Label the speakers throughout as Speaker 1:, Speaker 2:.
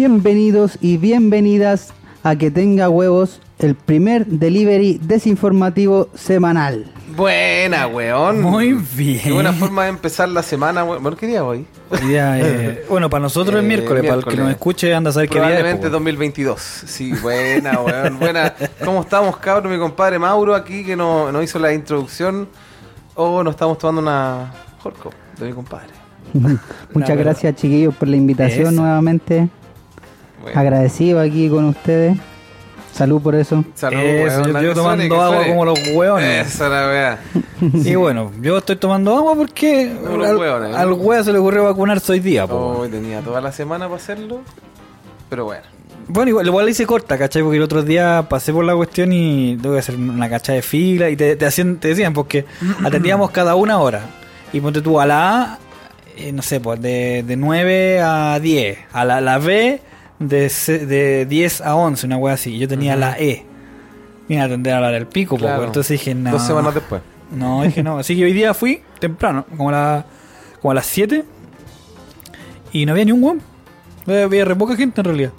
Speaker 1: Bienvenidos y bienvenidas a Que Tenga Huevos, el primer delivery desinformativo semanal.
Speaker 2: Buena, weón.
Speaker 3: Muy
Speaker 2: Qué
Speaker 3: bien.
Speaker 2: buena forma de empezar la semana, weón. Bueno, ¿qué día hoy?
Speaker 3: Eh, bueno, para nosotros es
Speaker 2: Eh,
Speaker 3: miércoles, para el que nos escuche anda a saber qué día es.
Speaker 2: Probablemente
Speaker 3: po, weón.
Speaker 2: 2022. Sí, buena, weón. Buena. ¿Cómo estamos, cabrón? Mi compadre Mauro aquí que nos no hizo la introducción. O nos estamos tomando una Jorco de mi compadre.
Speaker 1: Muchas gracias chiquillos por la invitación
Speaker 3: Eso.
Speaker 1: nuevamente.
Speaker 2: Bueno,
Speaker 1: Agradecido aquí con ustedes. Salud por eso.
Speaker 2: salud,
Speaker 3: Eso,
Speaker 2: weón.
Speaker 3: yo, yo
Speaker 2: Que
Speaker 3: tomando agua como los hueones.
Speaker 2: Esa la weá.
Speaker 3: Y bueno, yo estoy tomando agua porque
Speaker 2: Como los
Speaker 3: al,
Speaker 2: hueones, ¿no?
Speaker 3: al hueá se le ocurrió vacunarse hoy día. po.
Speaker 2: Hoy tenía toda la semana para hacerlo. Pero bueno.
Speaker 3: Bueno, igual, igual la hice corta, ¿cachai? Porque el otro día pasé por la cuestión y tuve que hacer una cacha de fila y te, te, hacían, te decían, porque atendíamos cada una hora. Y ponte tú a la A, eh, no sé, pues de, de 9 a 10. A la, la B, de, se- de 10 a 11, una wea así. Yo tenía la E. Mira, atender a la del pico,
Speaker 2: Claro.
Speaker 3: pues. Entonces dije, no.
Speaker 2: Dos semanas después.
Speaker 3: No, dije no. Así que hoy día fui temprano, como a, la- como a las 7. Y no había ni un weón. Había re poca gente en realidad.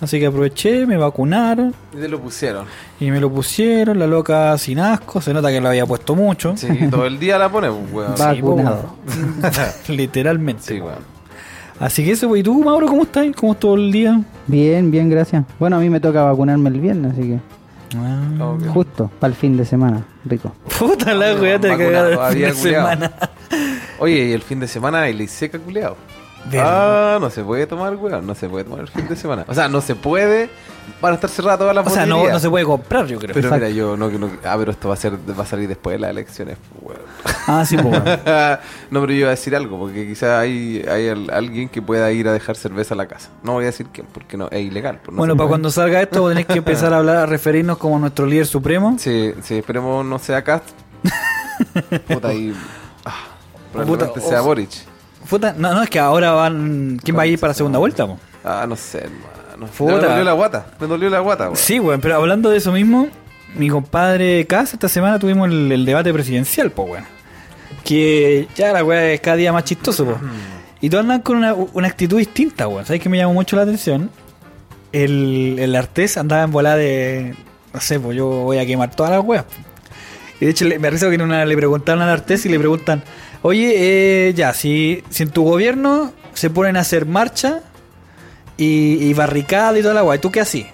Speaker 3: Así que aproveché, me vacunaron
Speaker 2: Y te lo pusieron.
Speaker 3: y me lo pusieron. La loca sin asco. Se nota que lo había puesto mucho.
Speaker 2: Sí, todo el día la ponemos, weón.
Speaker 1: Va.
Speaker 3: Sí,
Speaker 1: Vacunado.
Speaker 3: Literalmente.
Speaker 2: Sí, weón.
Speaker 3: Así que eso, ¿y tú, Mauro, cómo estás? ¿Cómo estuvo el día?
Speaker 1: Bien, bien, gracias. Bueno, a mí me toca vacunarme el viernes, así que
Speaker 3: Ah,
Speaker 1: justo para el fin de semana. Rico.
Speaker 3: Puta la weá, te el fin
Speaker 2: todavía,
Speaker 3: de semana.
Speaker 2: Oye, y el fin de semana ley seca, culeado. Ah, no se puede tomar, weón. No se puede tomar el fin de semana. O sea, no se puede. Van a estar cerradas todas las
Speaker 3: O sea, no, se puede comprar, yo creo.
Speaker 2: Pero
Speaker 1: Exacto.
Speaker 2: mira, yo no, no. Ah, pero esto va a ser va a salir después de las elecciones, weón.
Speaker 3: Ah, sí, pues.
Speaker 2: no, pero yo iba a decir algo, porque quizá hay, hay al- alguien que pueda ir a dejar cerveza a la casa. No voy a decir quién, porque no es ilegal. pues no
Speaker 3: bueno, para
Speaker 2: puede.
Speaker 3: cuando salga esto, tenés que empezar a hablar, a referirnos como nuestro líder supremo.
Speaker 2: Sí, sí, esperemos no sea Cast. Puta, y. Ah, probablemente
Speaker 3: Puta,
Speaker 2: sea. Boric.
Speaker 3: Puta, no, no, es que ahora van. ¿Quién va a ir para la segunda vuelta, po?
Speaker 2: Ah, no sé, hermano.
Speaker 3: Puta.
Speaker 2: Me dolió la guata. Me dolió la guata, weón.
Speaker 3: Sí, weón, pero hablando de eso mismo, mi compadre Cas, esta semana tuvimos el, el debate presidencial, po, weón. Que ya la weá es cada día más chistoso, po. Y todos andan con una, una actitud distinta, weón. ¿Sabes qué me llamó mucho la atención? El, el Artés andaba en volada de. No sé, pues yo voy a quemar todas las weas. Y de hecho, me arriesgo que en una le preguntaron al Artés y le preguntan: Oye, eh, ya, si, si en tu gobierno se ponen a hacer marcha y, y barricada y toda la wea, ¿y tú qué así?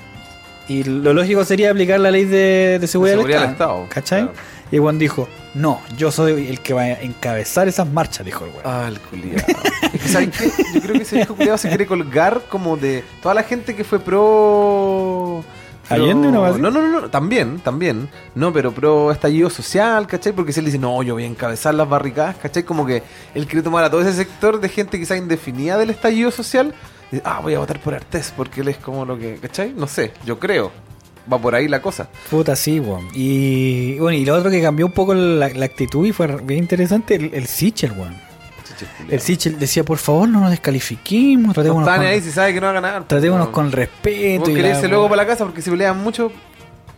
Speaker 3: Y lo lógico sería aplicar la ley de, de seguridad,
Speaker 2: seguridad
Speaker 3: del
Speaker 2: del
Speaker 3: Estado.
Speaker 2: Estado,
Speaker 3: ¿Cachai?
Speaker 2: claro.
Speaker 3: Y Juan dijo: No, yo soy el que va a encabezar esas marchas, dijo el weón.
Speaker 2: Ah, el culiado. ¿Sabes qué? Yo creo que ese viejo culiado se quiere colgar como de toda la gente que fue pro.
Speaker 3: ¿Allende una vez así?
Speaker 2: No, no, no, no, también, también. No, pero pro estallido social, ¿cachai? Porque si él dice, no, yo voy a encabezar las barricadas, ¿cachai? Como que él quiere tomar a todo ese sector de gente quizá indefinida del estallido social. Y ah, voy a votar por Artés porque él es como lo que, ¿cachai? No sé, yo creo. Va por ahí la cosa.
Speaker 3: Puta, sí, weón. Y bueno, y lo otro que cambió un poco la, la actitud y fue bien interesante, el, el Sichel, weón. El Sichel decía, por favor, no nos descalifiquemos,
Speaker 2: No
Speaker 3: tratémonos,
Speaker 2: ni
Speaker 3: con,
Speaker 2: ahí si sabe que no va a ganar.
Speaker 3: tratémonos
Speaker 2: pues,
Speaker 3: con
Speaker 2: weón.
Speaker 3: respeto. Y la
Speaker 2: luego para la casa porque si pelean mucho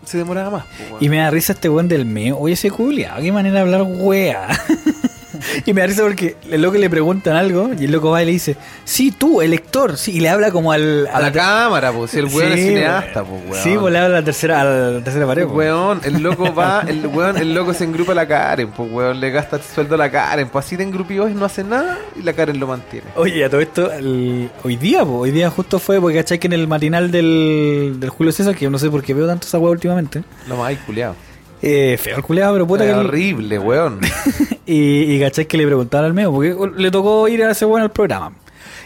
Speaker 2: se demoraba más. pues.
Speaker 3: Y me da risa este weón del meo. Oye, ese culiao, qué manera de hablar wea. y me da risa porque el loco le preguntan algo y el loco va y le dice, sí, tú, elector. Sí, y le habla como al.
Speaker 2: A la cámara, pues, si el weón es cineasta, pues, weón.
Speaker 3: Sí, pues le habla a la tercera, a la tercera pared.
Speaker 2: El
Speaker 3: pues.
Speaker 2: weón, el loco va, el weón, el loco se engrupa a la Karen, pues weón, le gasta el sueldo a la Karen, pues así de engrupidos y no hace nada y la Karen lo mantiene.
Speaker 3: Oye, a todo esto, el- hoy día, po, hoy día justo fue, porque cachai que en el matinal del, del Julio César, que yo no sé por qué veo tanto esa weá últimamente,
Speaker 2: No más, culiado.
Speaker 3: Eh, feo el culeado, pero puta que... el-
Speaker 2: horrible, weón.
Speaker 3: y, y cachai que le preguntaron al medio, porque le tocó ir a ese weón al programa.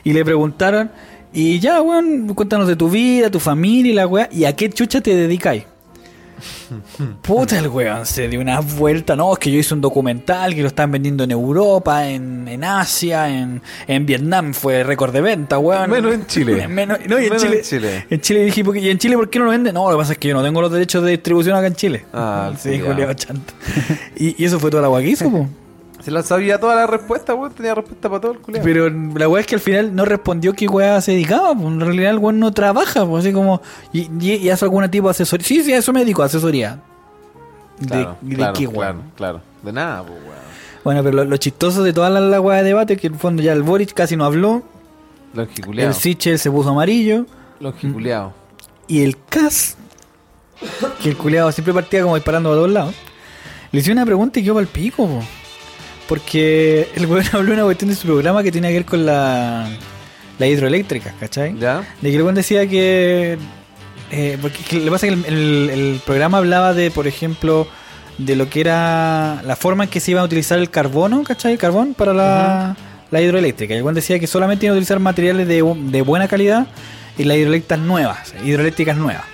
Speaker 3: Y le preguntaron, y ya, weón, cuéntanos de tu vida, tu familia y la weá, ¿y a qué chucha te dedicáis? Puta el weón, se dio una vuelta, no, es que yo hice un documental que lo están vendiendo en Europa, en, en Asia, en, en Vietnam, fue récord de venta, weón.
Speaker 2: Menos en Chile.
Speaker 3: Menos, no, y en
Speaker 2: Menos
Speaker 3: Chile,
Speaker 2: en Chile.
Speaker 3: en Chile dije, ¿por qué- ¿y en Chile por qué no lo venden? No, lo que pasa es que yo no tengo los derechos de distribución acá en Chile.
Speaker 2: Ah,
Speaker 3: sí. Julio Chanta. y, y eso fue toda la po.
Speaker 2: Se la sabía toda la respuesta, weón, tenía respuesta para todo el culiado.
Speaker 3: Pero la weá es que al final no respondió qué weá se dedicaba. Pues en realidad el weón no trabaja, pues así como. Y, y, y hace algún tipo de asesoría. Sí, sí, a eso me dedico, asesoría.
Speaker 2: Claro,
Speaker 3: ¿De, qué weón?
Speaker 2: claro, claro. De nada, pues weón.
Speaker 3: Bueno, pero lo, lo chistoso de toda la, la weá de debate es que en el fondo ya el Boric casi no habló.
Speaker 2: Longiculeado.
Speaker 3: El Sichel se puso amarillo.
Speaker 2: Longiculeado.
Speaker 3: Y el Cas, que el culeado siempre partía como disparando a todos lados, le hice una pregunta y quedó para el pico, po. Porque el weón habló una cuestión de su programa que tiene que ver con la, la hidroeléctrica, ¿cachai?
Speaker 2: ¿Ya?
Speaker 3: De que el weón decía que. eh, porque que lo que pasa es que el, el- el programa hablaba de, por ejemplo, de lo que era la forma en que se iba a utilizar el carbono, ¿cachai? El carbón para la, la hidroeléctrica. El weón decía que solamente iba a utilizar materiales de, de buena calidad y las hidroeléctricas nuevas, hidroeléctricas nuevas.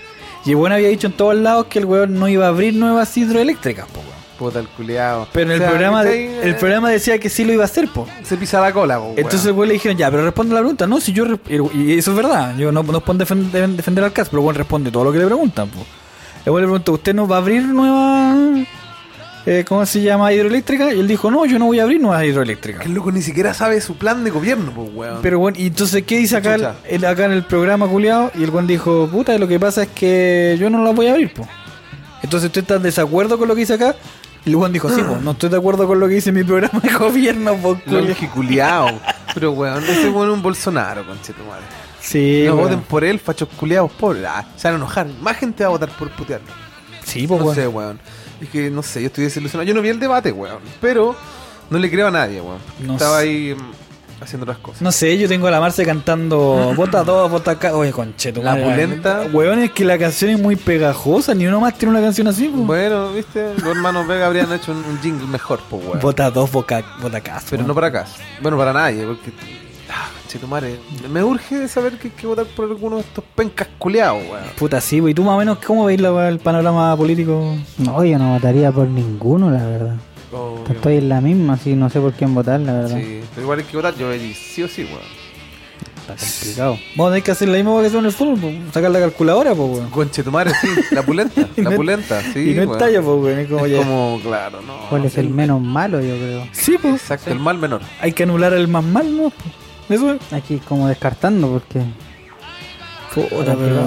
Speaker 3: Y el weón había dicho en todos lados que el weón no iba a abrir nuevas hidroeléctricas, po.
Speaker 2: Puta el culeado.
Speaker 3: Pero en el
Speaker 2: O sea,
Speaker 3: programa, el programa decía que sí lo iba a hacer, po.
Speaker 2: Se pisa la cola, po,
Speaker 3: Entonces el
Speaker 2: weón
Speaker 3: le dijeron, ya, pero responde la pregunta. No, si yo... Y eso es verdad. Yo no, no puedo defender, defender al caso, pero el weón responde todo lo que le preguntan. po. El weón le preguntó, ¿usted no va a abrir nueva... eh, ¿Cómo se llama? Hidroeléctrica. Y él dijo, no, yo no voy a abrir nuevas
Speaker 2: Que
Speaker 3: hidroeléctricas.
Speaker 2: el loco ni siquiera sabe su plan de gobierno, po, weón.
Speaker 3: Pero bueno, y entonces, ¿qué dice acá, el- acá en el programa culiado? Y el weón dijo, puta, lo que pasa es que yo no la voy a abrir, po. Entonces, ¿tú estás de desacuerdo con lo que dice acá? Y el weón dijo, sí, po, no estoy de acuerdo con lo que dice mi programa de gobierno, po, culiao".
Speaker 2: Longiculeado. Pero weón, ese weón es un Bolsonaro, conchetumare.
Speaker 3: Sí,
Speaker 2: no
Speaker 3: weón.
Speaker 2: voten por él, fachos culiados, pobres. Ah, se van a enojar. Más gente va a votar por putearlo.
Speaker 3: Sí, po,
Speaker 2: no
Speaker 3: weón.
Speaker 2: sé, weón. Es que no sé, yo estoy desilusionado. Yo no vi el debate, weón. Pero no le creo a nadie, weón.
Speaker 3: No
Speaker 2: Estaba
Speaker 3: sé.
Speaker 2: ahí mm, haciendo otras cosas.
Speaker 3: No sé, yo tengo a la Marce cantando Vota dos, vota acá. Oye, concheto.
Speaker 2: La pulenta.
Speaker 3: Weón, es que la canción es muy pegajosa. Ni uno más tiene una canción así, po.
Speaker 2: Bueno, viste, los hermanos Vega habrían hecho un, un jingle mejor, pues, weón.
Speaker 3: Vota dos, vota, vota acá.
Speaker 2: Pero no para acá. Bueno, para nadie, porque. Ah, chetumare. Me urge saber que hay que votar por alguno de estos pencas culeados, weón.
Speaker 3: Puta, sí, po. ¿y tú más o menos cómo veis la el panorama político?
Speaker 1: No, yo no votaría por ninguno, la verdad.
Speaker 2: Obvio.
Speaker 1: Estoy en la misma, así no sé por quién votar, la verdad.
Speaker 2: Sí, pero igual hay que votar, yo vería sí o sí, weón.
Speaker 1: Está complicado.
Speaker 3: Vamos a tener que hacer la misma que hacemos en el fútbol, po. sacar la calculadora, po, weón.
Speaker 2: Conchetumare, sí, la pulenta, la
Speaker 3: no-
Speaker 2: pulenta, sí.
Speaker 3: y no
Speaker 2: weón.
Speaker 3: estalla, po, weón. Es como
Speaker 2: Es
Speaker 3: ya.
Speaker 2: como, claro, no.
Speaker 1: ¿Cuál es el menos malo, yo creo?
Speaker 3: Sí, pues.
Speaker 2: Exacto, el mal menor.
Speaker 3: Hay que anular el más mal, ¿no? Eso es.
Speaker 1: Aquí como descartando, porque
Speaker 3: Puta, pero...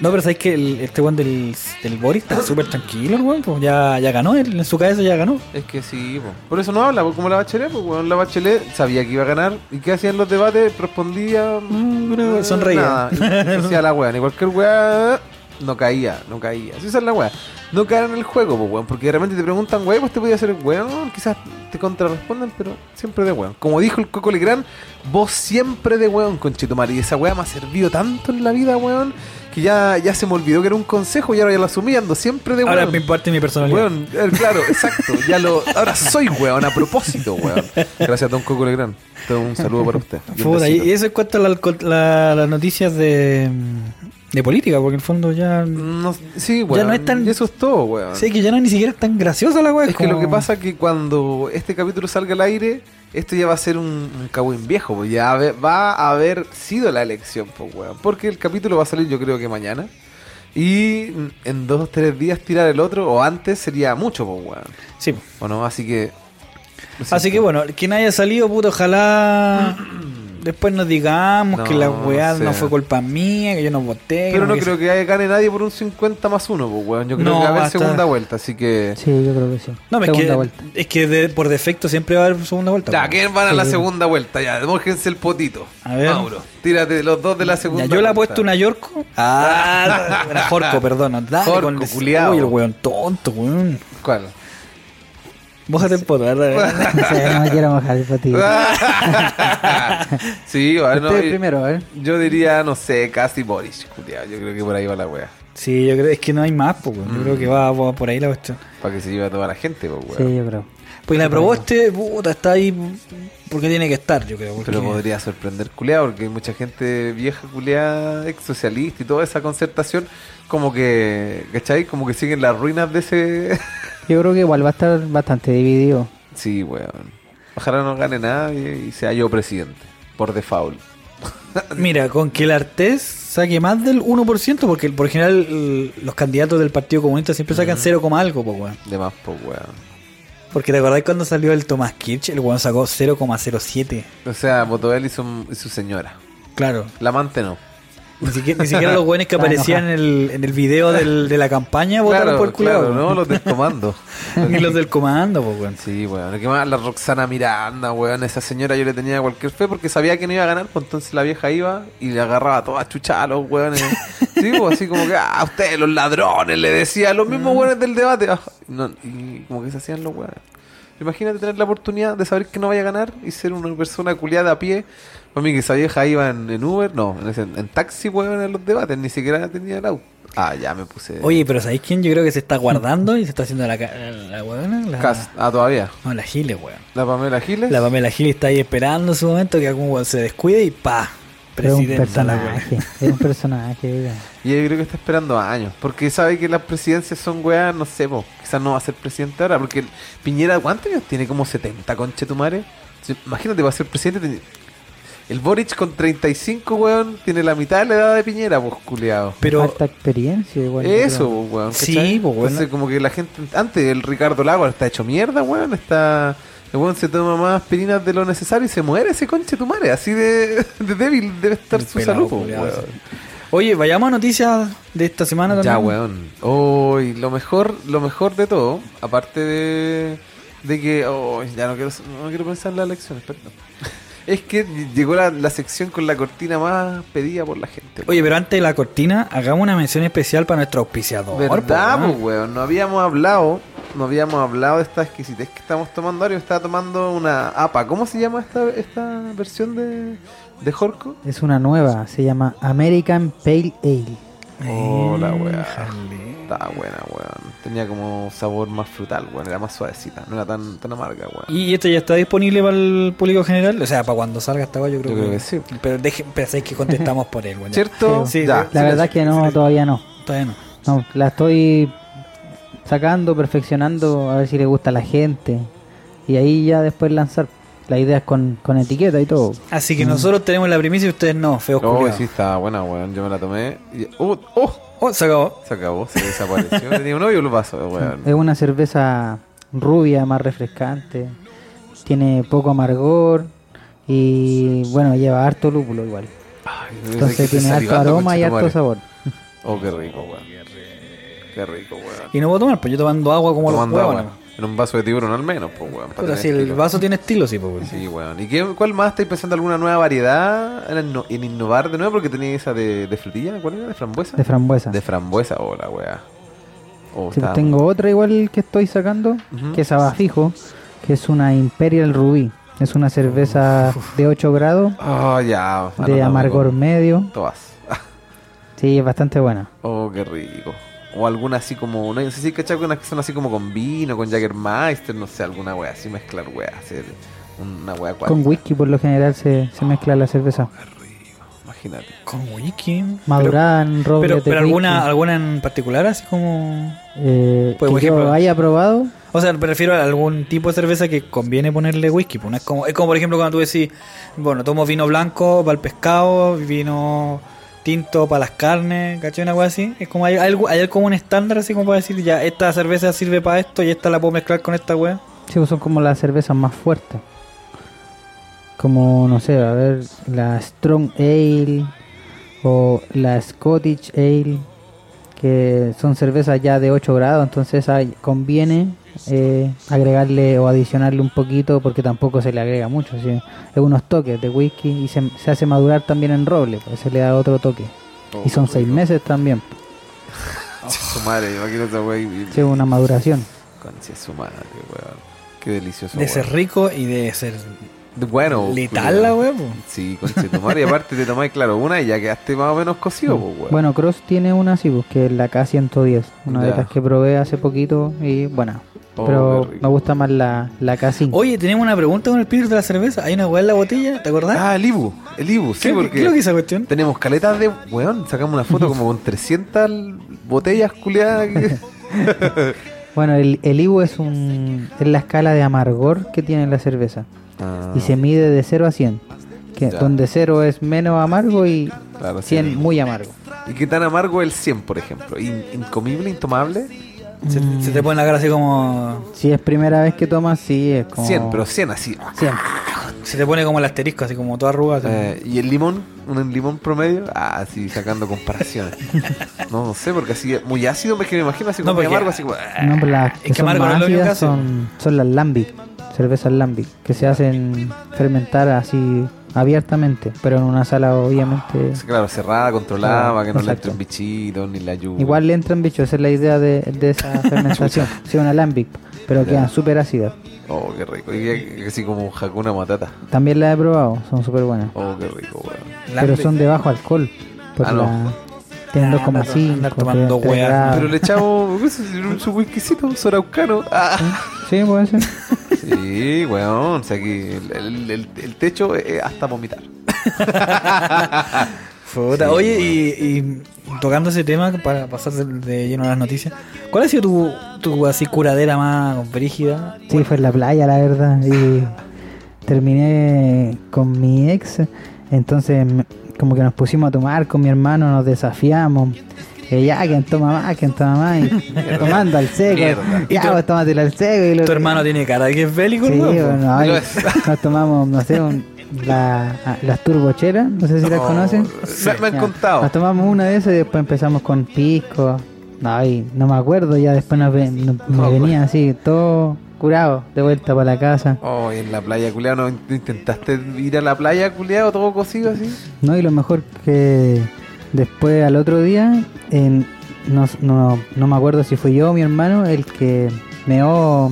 Speaker 3: No, pero sabes que el, este weón del, del Boris está súper tranquilo, el weón, pues ya, ya ganó, él en su cabeza ya ganó.
Speaker 2: Es que sí, po. por eso no habla, po, como la bachelet, pues weón, la bachelet sabía que iba a ganar y que hacían los debates, respondía
Speaker 3: Mm,
Speaker 2: eh,
Speaker 3: sonreía.
Speaker 2: nada, y hacía la weá, ni cualquier weá no caía, no caía. Así es la weá. No caer en el juego, pues weón, porque de repente te preguntan, weón, pues te podía hacer weón, quizás te contrarrespondan, pero siempre de weón. Como dijo el Coco Legrand, vos siempre de weón, conchetumare. Y esa weá me ha servido tanto en la vida, weón, que ya, ya se me olvidó que era un consejo y ahora ya lo asumí, ando siempre de weón.
Speaker 3: Ahora me parte mi personalidad.
Speaker 2: Weón, eh, claro, exacto. Ya lo, ahora soy weón, a propósito, weón. Gracias, Don Coco Legrand. Todo un saludo para usted. Besito.
Speaker 3: y eso es cuanto a la- la- las noticias de, de política, porque en el fondo ya.
Speaker 2: No, sí, weón.
Speaker 3: no es tan-
Speaker 2: eso es todo, weón.
Speaker 3: Sé que ya no ni siquiera es tan graciosa la weá.
Speaker 2: es que lo que pasa es que cuando este capítulo salga al aire, esto ya va a ser un, un cagüín viejo, pues ya va a haber- sido la elección, pues, weón. Porque el capítulo va a salir yo creo que mañana. Y en dos o tres días tirar el otro, o antes, sería mucho, pues, weón.
Speaker 3: Sí.
Speaker 2: ¿O no? Así que...
Speaker 3: Así que bueno, quien haya salido, puto, ojalá después nos digamos que la weá
Speaker 2: no sé.
Speaker 3: no fue culpa mía, que yo no voté.
Speaker 2: Pero no
Speaker 3: que-
Speaker 2: creo que gane nadie por un 50 más 1, pues, weón. Yo creo
Speaker 3: No,
Speaker 2: que va a haber
Speaker 3: hasta-
Speaker 2: segunda vuelta, así que...
Speaker 1: sí, yo creo que sí.
Speaker 3: No, es
Speaker 1: Segunda
Speaker 3: que,
Speaker 1: vuelta.
Speaker 3: es que de- por defecto siempre va a haber segunda vuelta.
Speaker 2: Ya. ¿quién van a la segunda vuelta? Ya, demójense el potito.
Speaker 3: A ver.
Speaker 2: Mauro, tírate los dos de la
Speaker 3: Ya,
Speaker 2: segunda
Speaker 3: yo le he puesto una Yorko. Ah, una Jorco, perdón. Dale
Speaker 2: Jorco,
Speaker 3: con el. Uy, el weón tonto, weón.
Speaker 2: ¿Cuál?
Speaker 3: Bójate el poto, ¿verdad?
Speaker 1: No sé, no me quiero mojar el potito.
Speaker 2: sí, bueno,
Speaker 1: Usted
Speaker 2: yo-
Speaker 1: primero, ver.
Speaker 2: yo diría, no sé, casi Boris, culiao. Yo creo que por ahí va la wea.
Speaker 3: Sí, yo creo es que no hay más, pues. Yo creo que va, va por ahí la cuestión.
Speaker 2: Para que se lleve a toda la gente, pues,
Speaker 1: Sí,
Speaker 2: weón.
Speaker 1: yo creo.
Speaker 3: Pues la probó este, puta, está ahí porque tiene que estar, yo creo. porque-
Speaker 2: Pero podría sorprender culeado, porque hay mucha gente vieja culeada, ex socialista y toda esa concertación, como que, ¿cachai? Como que siguen las ruinas de ese...
Speaker 1: Yo creo que igual va a estar bastante dividido.
Speaker 2: sí, weón. Ojalá no gane nadie y sea yo presidente, por default.
Speaker 3: Mira, con que el Artés saque más del 1%, porque por general los candidatos del Partido Comunista siempre sacan 0, algo, pues, weón.
Speaker 2: De más, pues, weón.
Speaker 3: Porque te acordás cuando salió el Tomás Kirch, el weón sacó 0,07.
Speaker 2: O sea, él y su, y su señora.
Speaker 3: Claro.
Speaker 2: La amante no.
Speaker 3: Ni siquiera, ni siquiera los buenos que aparecían en el, en el video del- de la campaña votaron
Speaker 2: Claro,
Speaker 3: por el culiao,
Speaker 2: claro. ¿no? Los del comando.
Speaker 3: Y los del comando, pues, weón.
Speaker 2: Sí, weón. ¿Qué más? La Roxana Miranda, weón. Esa señora yo le tenía cualquier fe porque sabía que no iba a ganar, pues entonces la vieja iba y le agarraba toda chuchada a los weones. Sí, pues así como que, ah, ustedes los ladrones, le decía a los mismos weones del debate. Ah, no, y como que se hacían los weones. Imagínate tener la oportunidad de saber que no vaya a ganar y ser una persona culiada a pie. Para mí que esa vieja iba en, en Uber, no, en, ese- en taxi, weón, en los debates, ni siquiera tenía el auto. Ah, ya me puse...
Speaker 3: Oye, pero ¿sabéis quién? Yo creo que se está guardando y se está haciendo la, ca- la, weona, la,
Speaker 2: Cas- Ah, todavía.
Speaker 3: No, la Giles, weón.
Speaker 2: La Pamela Giles.
Speaker 3: La Pamela Giles está ahí esperando su momento que algún weón se descuide y pa,
Speaker 1: Pero es un
Speaker 3: presidenta la weón.
Speaker 1: personaje. Es un personaje. oiga.
Speaker 2: Y yo creo que está esperando años. Porque sabe que las presidencias son weas, no sé, po, quizás no va a ser presidente ahora. Porque Piñera, ¿cuántos años tiene? Como 70, conche tu madre. Imagínate, va a ser presidente. El Boric con 35, weón, tiene la mitad de la edad de Piñera, pues, culiado.
Speaker 3: Pero
Speaker 1: Falta experiencia igual.
Speaker 2: Eso, pues, weón.
Speaker 3: Sí, pues, bueno.
Speaker 2: Entonces, como que la gente. Antes, el Ricardo Lago está hecho mierda, weón. Está. El weón se toma más aspirinas de lo necesario y se muere ese conche tu madre. Así de, de débil debe estar
Speaker 3: El
Speaker 2: su
Speaker 3: pelado,
Speaker 2: salud,
Speaker 3: culiao,
Speaker 2: weón.
Speaker 3: Oye, vayamos a noticias de esta semana también.
Speaker 2: Ya, weón. Oh, y lo mejor, lo mejor de todo, aparte de, de que, oh, ya no quiero, no quiero pensar en las elecciones, perdón. Es que llegó la, la sección con la cortina más pedida por la gente.
Speaker 3: Oye, pero antes de la cortina, hagamos una mención especial para nuestro auspiciador.
Speaker 2: ¿Verdad,
Speaker 3: po,
Speaker 2: pues,
Speaker 3: weón?
Speaker 2: weón? No habíamos hablado, no habíamos hablado de esta exquisitez que estamos tomando ahora. Yo estaba tomando una APA. ¿Cómo se llama esta, esta versión de, de Jorco?
Speaker 1: Es una nueva. Se llama American Pale Ale.
Speaker 2: Oh, la weá. Estaba buena, weón. Tenía como sabor más frutal, weón. Era más suavecita. No era tan, tan amarga, weón.
Speaker 3: ¿Y esto ya está disponible para el público general? O sea, para cuando salga esta weá, yo creo,
Speaker 2: Yo creo que sí.
Speaker 3: Pero dejen, pensáis que contestamos por él, weón.
Speaker 2: ¿Cierto?
Speaker 3: Sí,
Speaker 2: ya.
Speaker 3: sí.
Speaker 1: La verdad es que no, todavía no.
Speaker 3: Todavía no.
Speaker 1: No, la estoy sacando, perfeccionando, a ver si le gusta a la gente. Y ahí ya después lanzar. La idea es con, con etiqueta y todo.
Speaker 3: Así que nosotros tenemos la primicia y ustedes no, feos
Speaker 2: Oh,
Speaker 3: culiados.
Speaker 2: sí, estaba buena, weón. Yo me la tomé. Y, oh, oh,
Speaker 3: Oh, se acabó.
Speaker 2: se acabó, se desapareció. Tenía un novio, lo paso, weón.
Speaker 1: Es una cerveza rubia, más refrescante. Tiene poco amargor. Y bueno, lleva harto lúpulo igual.
Speaker 2: Ay, que
Speaker 1: Entonces tiene harto
Speaker 2: salivando,
Speaker 1: aroma y harto
Speaker 2: conchetumare.
Speaker 1: sabor.
Speaker 2: Oh, qué rico, weón. Qué rico, weón.
Speaker 3: Y no puedo tomar, pues yo tomando agua como
Speaker 2: Tomando
Speaker 3: los
Speaker 2: agua. En un vaso de tiburón al menos, pues, weón.
Speaker 3: Pero si el vaso tiene estilo, sí, pues. weón.
Speaker 2: Sí, weón. ¿Y qué, cuál más estáis pensando? ¿Alguna nueva variedad en, inno- en innovar de nuevo? Porque tenía esa de, de frutilla, ¿cuál era? ¿De frambuesa?
Speaker 1: De frambuesa.
Speaker 2: De frambuesa, hola, weá. Oh,
Speaker 1: Sí, pues
Speaker 2: está-
Speaker 1: tengo otra igual que estoy sacando, que es abajo, que es una Imperial Ruby. Es una cerveza de 8 grados,
Speaker 2: Oh, ya.
Speaker 1: de amargor medio.
Speaker 2: Todas.
Speaker 1: Sí, es bastante buena.
Speaker 2: Oh, qué rico. O alguna así como, no sé si cachai unas que son así como con vino, con Jägermeister, no sé, alguna wea así, mezclar wea, hacer una wea cual.
Speaker 1: Con whisky por lo general se, se mezcla la cerveza.
Speaker 2: Imagínate.
Speaker 3: Con whisky.
Speaker 1: Madurada en roble
Speaker 3: Pero, pero alguna, alguna en particular, así como.
Speaker 1: Eh,
Speaker 3: Pues,
Speaker 1: que
Speaker 3: por
Speaker 1: yo
Speaker 3: ejemplo-
Speaker 1: haya probado.
Speaker 3: O sea, me refiero a algún tipo de cerveza que conviene ponerle whisky. Pues no es como, es como por ejemplo cuando tú decís, bueno, tomo vino blanco para el pescado, vino tinto para las carnes, ¿cachai? Una cosa así. Es como hay, algo, hay como un estándar así como para decir, ya, esta cerveza sirve para esto y esta la puedo mezclar con esta wea.
Speaker 1: Sí, pues son como las cervezas más fuertes. Como, no sé, a ver, la Strong Ale o la Scottish Ale, que son cervezas ya de 8 grados, entonces ahí conviene eh, agregarle o adicionarle un poquito porque tampoco se le agrega mucho. ¿sí? Es unos toques de whisky y se, se hace madurar también en roble, pues se le da otro toque.
Speaker 2: Oh,
Speaker 1: Y son
Speaker 2: qué
Speaker 1: 6
Speaker 2: rico.
Speaker 1: meses también,
Speaker 2: Su madre, imagino esa wea. y-
Speaker 1: sí, una maduración.
Speaker 2: Conche su madre, weón. Qué delicioso.
Speaker 3: De ser rico y de ser
Speaker 2: Bueno.
Speaker 3: letal la pues.
Speaker 2: Sí, madre. Y aparte te tomáis, claro, una y ya quedaste más o menos cocido, pues, weón.
Speaker 1: Bueno, Cross tiene una así, pues, que es la K110, una de las que probé hace poquito y bueno,
Speaker 2: Oh,
Speaker 1: pero me gusta más la, la K5.
Speaker 3: Oye, tenemos una pregunta con el espíritu de la cerveza. Hay una weá en la botella, ¿te acordás?
Speaker 2: Ah, el Ibu. El Ibu, sí,
Speaker 3: ¿Qué,
Speaker 2: porque.
Speaker 3: qué es lo que esa cuestión?
Speaker 2: Tenemos caletas de. Weón, sacamos una foto como con 300 botellas culiadas. que-
Speaker 1: Bueno, el, el IBU es, un, es la escala de amargor que tiene la cerveza
Speaker 2: Ah,
Speaker 1: y se mide de 0 a 100, que,
Speaker 2: Ya.
Speaker 1: donde 0 es menos amargo y
Speaker 2: claro, sí.
Speaker 1: 100 muy amargo.
Speaker 2: ¿Y qué tan amargo el 100, por ejemplo? In- ¿Incomible, intomable?
Speaker 3: Se,
Speaker 1: Mm.
Speaker 3: se te pone la cara así como.
Speaker 1: Si es primera vez que tomas, sí, es como...
Speaker 2: 100, pero 100 así.
Speaker 1: 100.
Speaker 3: Se te pone como el asterisco, así como toda arruga.
Speaker 2: Eh, ¿Y el limón? ¿Un limón promedio? Ah, sí, sacando comparaciones. no, no sé, porque así muy ácido, es que me imagino así
Speaker 3: No,
Speaker 2: como muy
Speaker 3: porque-
Speaker 2: amargo, así como... ah.
Speaker 1: No, pero las
Speaker 3: es
Speaker 1: que
Speaker 3: que
Speaker 1: son
Speaker 3: amargo no
Speaker 1: más
Speaker 3: es
Speaker 1: ácidas son, son las lambic, cervezas lambic, que se hacen fermentar así abiertamente, pero en una sala obviamente...
Speaker 2: Sí, Claro, cerrada, controlada,
Speaker 1: Claro,
Speaker 2: para que no le entren bichitos ni la lluvia.
Speaker 1: Igual le entran bichos, esa es la idea de, de esa fermentación. sí, una lambic, pero
Speaker 2: Ya.
Speaker 1: quedan súper ácidas.
Speaker 2: Oh, qué rico. Y así como un Hakuna Matata.
Speaker 1: También las he probado, son súper buenas.
Speaker 2: Oh, qué rico, weón.
Speaker 1: Pero son de bajo alcohol. Porque
Speaker 2: Ah, no.
Speaker 1: la- tienen
Speaker 3: Ah, andar-
Speaker 1: 2,5.
Speaker 3: andar tomando weas.
Speaker 2: Pero le echamos un- su whiskycito, un soraucano. Ah.
Speaker 1: Sí, puede ser.
Speaker 2: Sí, weón. O sea que el, el- el- el techo es hasta vomitar.
Speaker 3: Puta,
Speaker 2: Sí,
Speaker 3: Oye,
Speaker 2: bueno.
Speaker 3: y, y tocando ese tema para pasar de, de lleno a las noticias, ¿cuál ha sido tu, tu así curadera más brígida?
Speaker 1: Sí, fue en la playa, la verdad. Y terminé con mi ex. Entonces, me- como que nos pusimos a tomar con mi hermano, nos desafiamos. Eh, ya, quien toma más, quien toma más. Y tomando al seco.
Speaker 2: Mierda.
Speaker 3: ¿Y
Speaker 1: Ya,
Speaker 3: tu-
Speaker 1: pues tómatelo al seco. Y lo-
Speaker 3: Tu hermano tiene cara de que es bélico,
Speaker 1: Sí,
Speaker 2: es.
Speaker 1: nos tomamos, no sé, un- la- ah, las turbocheras, no sé si las
Speaker 2: Oh,
Speaker 1: conocen.
Speaker 2: Me, me han
Speaker 1: Ya,
Speaker 2: contado.
Speaker 1: Nos tomamos una de esas y después empezamos con pisco. Ay, no me acuerdo, ya después nos ven- no-
Speaker 2: No,
Speaker 1: venía así, todo curado, de vuelta para la casa.
Speaker 2: Oh, y en la playa, culiao, ¿no intentaste ir a la playa, culiao, todo cocido así?
Speaker 1: No, y lo mejor que después al otro día, en- no, no, no me acuerdo si fui yo o mi hermano el que meó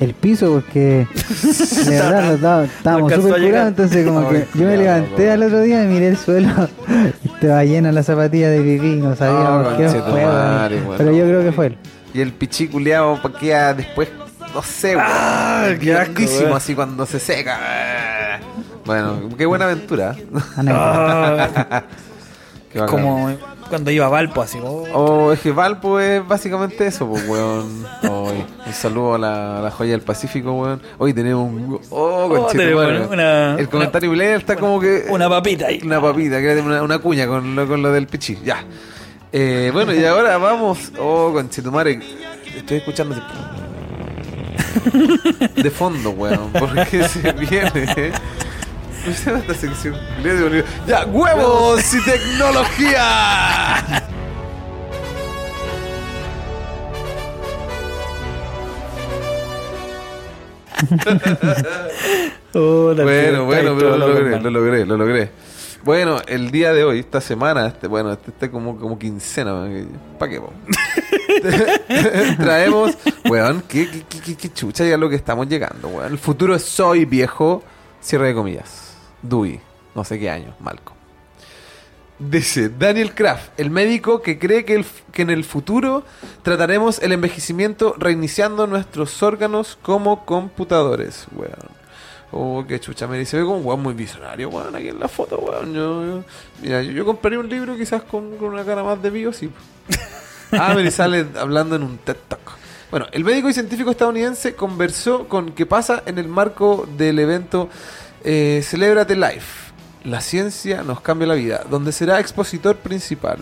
Speaker 1: el piso porque de verdad lo estaba- estábamos
Speaker 3: a
Speaker 1: súper curados, entonces como que yo me levanté al otro día y miré el suelo y estaba llena la zapatilla de pipí, no sabíamos
Speaker 2: Oh,
Speaker 1: qué fue,
Speaker 2: bueno.
Speaker 1: pero yo creo que fue él.
Speaker 2: Y el pichí culiao pa- queda después, no sé.
Speaker 3: Ah, qué weón.
Speaker 2: así cuando se seca. Bueno, qué buena aventura.
Speaker 3: Ah,
Speaker 2: Bacán.
Speaker 3: como cuando iba a Valpo, así. oh.
Speaker 2: Oh, es que Valpo es básicamente eso, pues, weón. Hoy, un saludo a la, a la joya del Pacífico, weón. Hoy tenemos un. Oh,
Speaker 3: Oh, tenemos una-
Speaker 2: El comentario Blair está como que.
Speaker 3: Una papita ahí.
Speaker 2: Una papita, una, una cuña con lo, con lo del pichí. Ya. Eh, bueno, y ahora vamos. Oh, conchetumare. Estoy escuchando. De fondo, weón. Porque se viene. ¿Eh? ¿Cómo se llama esta sección? Ya, huevos y tecnología.
Speaker 3: Oh,
Speaker 2: Bueno, bueno, pero lo logré, lo logré, lo logré. Bueno, el día de hoy, esta semana, este, bueno, este está como, como quincena, ¿para qué? Traemos, weón, qué, qué, qué, qué- chucha ya lo que estamos llegando, weón. El futuro es soy viejo, cierre de comillas. Dewey, no sé qué año, Malcolm. Dice Daniel Kraft, el médico que cree que, el f- que en el futuro trataremos el envejecimiento reiniciando nuestros órganos como computadores, weón. Oh, qué chucha, me dice, ve como un weón muy visionario, weón, aquí en la foto, weón. Yo, yo- mira, yo, yo compraría un libro quizás con, con una cara más de bio, sí. Ah, y sale hablando en un TED Talk. Bueno, el médico y científico estadounidense conversó con qué pasa en el marco del evento eh, Celebrate Life. La ciencia nos cambia la vida, donde será expositor principal.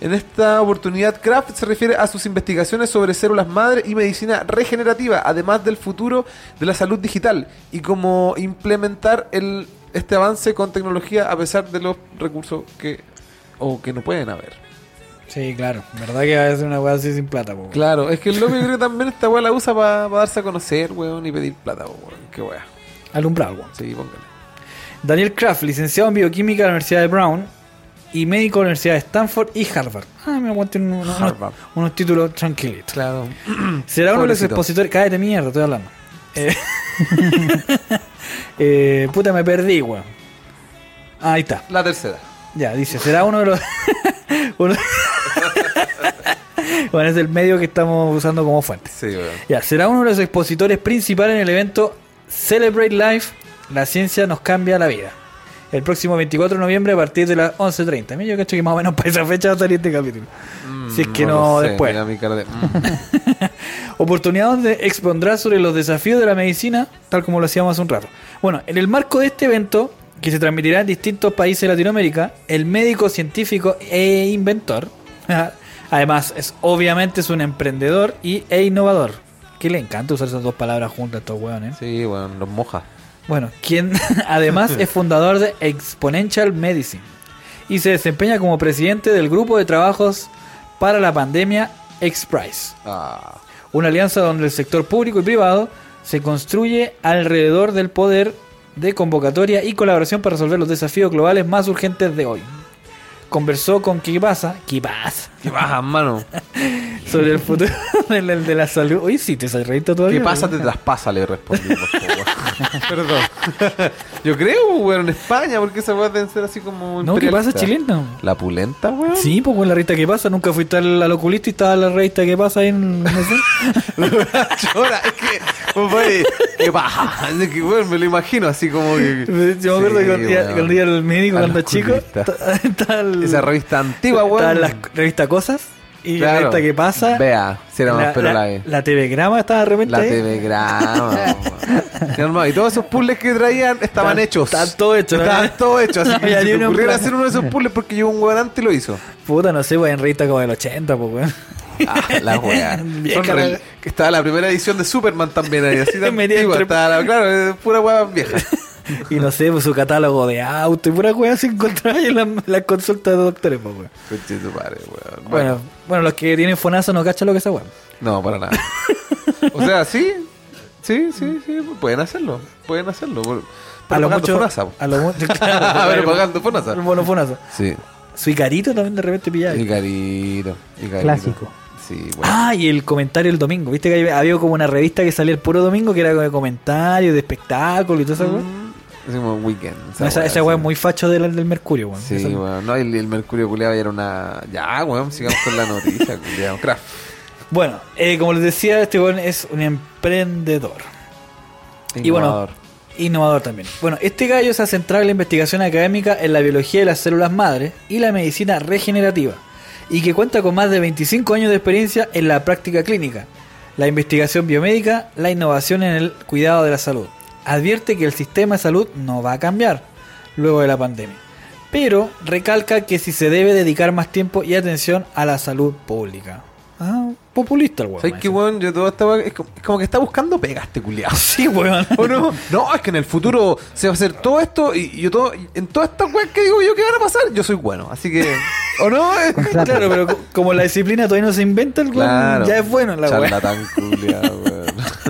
Speaker 2: En esta oportunidad, Kraft se refiere a sus investigaciones sobre células madre y medicina regenerativa, además del futuro de la salud digital y cómo implementar el, este avance con tecnología a pesar de los recursos que o que no pueden haber.
Speaker 3: Sí, claro. Verdad que va a ser una weá así sin plata, po.
Speaker 2: Claro, es que el loco yo creo que también esta weá la usa para darse a conocer, weón, y pedir plata, weón. Qué weá.
Speaker 3: Alumbrado, weón.
Speaker 2: Sí, póngale.
Speaker 3: Daniel Kraft, licenciado en bioquímica de la Universidad de Brown y médico de la Universidad de Stanford y Harvard. Ah, me aguanté unos, unos, títulos tranquilitos.
Speaker 2: Claro.
Speaker 3: Será uno de los expositores. Cállate mierda, estoy hablando. Eh, eh, puta, me perdí, weón. Ah, ahí está.
Speaker 2: La tercera.
Speaker 3: Ya, dice, será uno de los. uno- bueno, es el medio que estamos usando como fuente.
Speaker 2: Sí, weón.
Speaker 3: Ya, será uno de los expositores principales en el evento Celebrate Life, la ciencia nos cambia la vida. El próximo 24 de noviembre a partir de las 11.30. Mira, yo cacho que más o menos para esa fecha va a salir este capítulo.
Speaker 2: Mm,
Speaker 3: Si es que no,
Speaker 2: sé,
Speaker 3: después.
Speaker 2: de- mm.
Speaker 3: Oportunidad donde expondrá sobre los desafíos de la medicina, tal como lo hacíamos hace un rato. Bueno, en el marco de este evento, que se transmitirá en distintos países de Latinoamérica, el médico científico e inventor, además es obviamente es un emprendedor y, e innovador, que le encanta usar esas dos palabras juntas a estos hueones.
Speaker 2: Sí, weón, los moja.
Speaker 3: Bueno, quien además es fundador de Exponential Medicine y se desempeña como presidente del grupo de trabajos para la pandemia XPRIZE,
Speaker 2: Ah,
Speaker 3: una alianza donde el sector público y privado se construye alrededor del poder de convocatoria y colaboración para resolver los desafíos globales más urgentes de hoy. Conversó con ¿Qué pasa? ¿Qué pasa?
Speaker 2: ¿Qué pasa, mano?
Speaker 3: Sobre el futuro de la, de la salud. Oye, sí, te has reído todavía.
Speaker 2: ¿Qué pasa? Te traspasa, le respondí. Perdón. Yo creo, weón, en España, porque esa weá deben ser así como.
Speaker 3: No, ¿qué pasa, chilena?
Speaker 2: ¿La pulenta, weón?
Speaker 3: Sí, pues con la revista que pasa, nunca fuiste al, oculista y estaba la revista que pasa ahí en. No sé.
Speaker 2: Chora, es que, compadre, ¿qué pasa? Es que, weón, me lo imagino así como que.
Speaker 3: Yo me acuerdo que cuando
Speaker 2: weón.
Speaker 3: iba al médico cuando chico, estaba
Speaker 2: Esa revista antigua,
Speaker 3: estaba
Speaker 2: weón.
Speaker 3: la revista Cosas y la
Speaker 2: Claro.
Speaker 3: revista que pasa.
Speaker 2: Vea, si era más
Speaker 3: la,
Speaker 2: pero
Speaker 3: la,
Speaker 2: la,
Speaker 3: la TV Grama estaba de repente
Speaker 2: La
Speaker 3: ahí.
Speaker 2: TV grama. weón. Y todos esos puzzles que traían estaban hechos.
Speaker 3: estaban todos hechos, ¿no?
Speaker 2: Estaban todos hechos. Así
Speaker 3: No
Speaker 2: que si ocurriera hacer uno de esos puzzles porque llegó un weón antes y lo hizo.
Speaker 3: Puta, no sé, pues en revista como del 80, pues weón.
Speaker 2: Ah, la que estaba la primera edición de Superman también ahí, así de
Speaker 3: Metía
Speaker 2: antigua,
Speaker 3: entre-
Speaker 2: estaba la- claro, pura wea vieja.
Speaker 3: Y no sé, pues su catálogo de auto y pura weá se encontraba ahí en la, la consulta de doctores, pues weón.
Speaker 2: Bueno,
Speaker 3: Bueno, bueno, los que tienen fonazo no cachan lo que es esa weón.
Speaker 2: no, para nada. O sea, sí, sí, sí, sí, pueden hacerlo, pueden hacerlo. por-
Speaker 3: A lo
Speaker 2: pagando
Speaker 3: mucho.
Speaker 2: Fonasa.
Speaker 3: A lo mucho.
Speaker 2: A ver, pagando Fonasa.
Speaker 3: El bono fonazo.
Speaker 2: Sí,
Speaker 3: Su Icarito también de repente pillaba.
Speaker 2: y carito, y carito.
Speaker 1: Clásico.
Speaker 2: Sí, bueno.
Speaker 3: Ah, y el comentario el domingo. Viste que había, como una revista que salía el puro domingo que era como de comentarios, de espectáculos y todo eso.
Speaker 2: Mm, Así como weekend.
Speaker 3: Esa, esa weá es muy facho del, del Mercurio, weón.
Speaker 2: Sí, weón. No, el, el Mercurio culeado ya era una. Ya, weón, sigamos con la noticia, culeado. Craft.
Speaker 3: Bueno, eh, como les decía, este weón es un emprendedor. Y bueno,
Speaker 2: Innovador.
Speaker 3: Innovador también. Bueno, este gallo se ha centrado en la investigación académica en la biología de las células madre y la medicina regenerativa, y que cuenta con más de 25 años de experiencia en la práctica clínica, la investigación biomédica, la innovación en el cuidado de la salud. Advierte que el sistema de salud no va a cambiar luego de la pandemia, pero recalca que si se debe dedicar más tiempo y atención a la salud pública. Ah, populista el weón.
Speaker 2: ¿Sabes qué, weón? Yo todo esta weá- es como, es como que está buscando pegas este culiado.
Speaker 3: Sí, weón.
Speaker 2: ¿O no? No, es que en el futuro se va a hacer todo esto y yo todo, en todas estas weas que digo yo que van a pasar, yo soy bueno. Así que. ¿O no?
Speaker 3: Claro, pero co- como la disciplina todavía no se inventa, el weón
Speaker 2: Claro.
Speaker 3: ya es bueno la weá.
Speaker 2: Charlatán culiado, weón.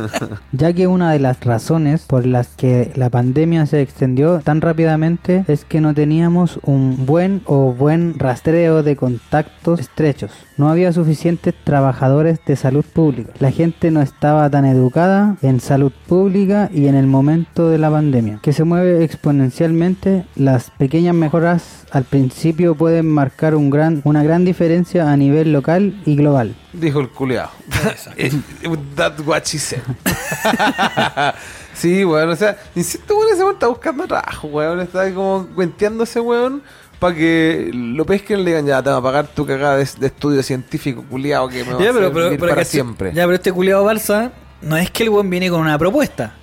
Speaker 1: Ya que una de las razones por las que la pandemia se extendió tan rápidamente es que no teníamos un buen o buen rastreo de contactos estrechos. No había suficientes trabajadores de salud pública. La gente no estaba tan educada en salud pública y en el momento de la pandemia, que se mueve exponencialmente. Las pequeñas mejoras al principio pueden marcar un gran, una gran diferencia a nivel local y global.
Speaker 2: Dijo el culiado. That's what she said. sí, weón. O sea, insisto, weón, ese weón está buscando trabajo, weón. Está como cuenteando ese weón para que lo pesquen y le digan, ya, te va a pagar tu cagada de, de estudio científico culiado que me va
Speaker 3: Ya,
Speaker 2: a
Speaker 3: pero,
Speaker 2: para siempre.
Speaker 3: Ya, pero este culiado Balsa no es que el weón viene con una propuesta.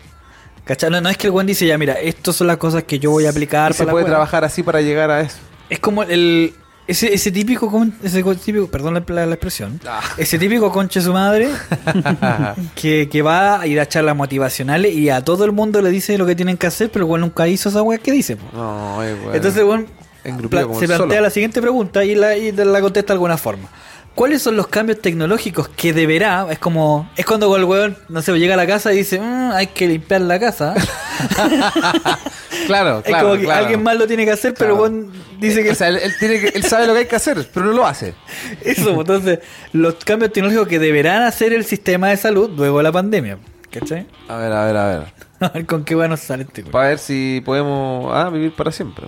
Speaker 3: ¿Cachai? No, no es que el weón dice, ya, mira, estas son las cosas que yo voy a aplicar
Speaker 2: Y se
Speaker 3: para la
Speaker 2: puede trabajar así para llegar a eso.
Speaker 3: Es como el. Ese, ese típico, con- ese co- típico, perdón la, la- la expresión,
Speaker 2: Ah.
Speaker 3: ese típico conche su madre que, que va a ir a charlas motivacionales y a todo el mundo le dice lo que tienen que hacer, pero weón nunca hizo esa weá que dice.
Speaker 2: No.
Speaker 3: Entonces, bueno, se plantea
Speaker 2: solo.
Speaker 3: la siguiente pregunta y la, y la contesta de alguna forma. ¿Cuáles son los cambios tecnológicos que deberá? Es como, es cuando el weón, no sé, llega a la casa y dice, "Mm, hay que limpiar la casa.
Speaker 2: Claro,
Speaker 3: es
Speaker 2: claro.
Speaker 3: como que
Speaker 2: claro.
Speaker 3: alguien más lo tiene que hacer, pero weón dice que
Speaker 2: O sea, él, él tiene que, él sabe lo que hay que hacer, pero no lo hace.
Speaker 3: eso. pues, Entonces, los cambios tecnológicos que deberán hacer el sistema de salud luego de la pandemia. ¿Cachai?
Speaker 2: A ver, a ver, a ver.
Speaker 3: A ver con qué bueno sale este weón.
Speaker 2: Para ver si podemos ah, vivir para siempre.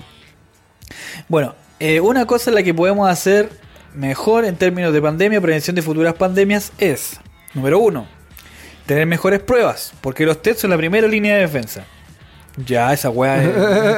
Speaker 3: Bueno, eh, una cosa en la que podemos hacer mejor en términos de pandemia, prevención de futuras pandemias, es, número uno, tener mejores pruebas, porque los test son la primera línea de defensa. Ya, esa weá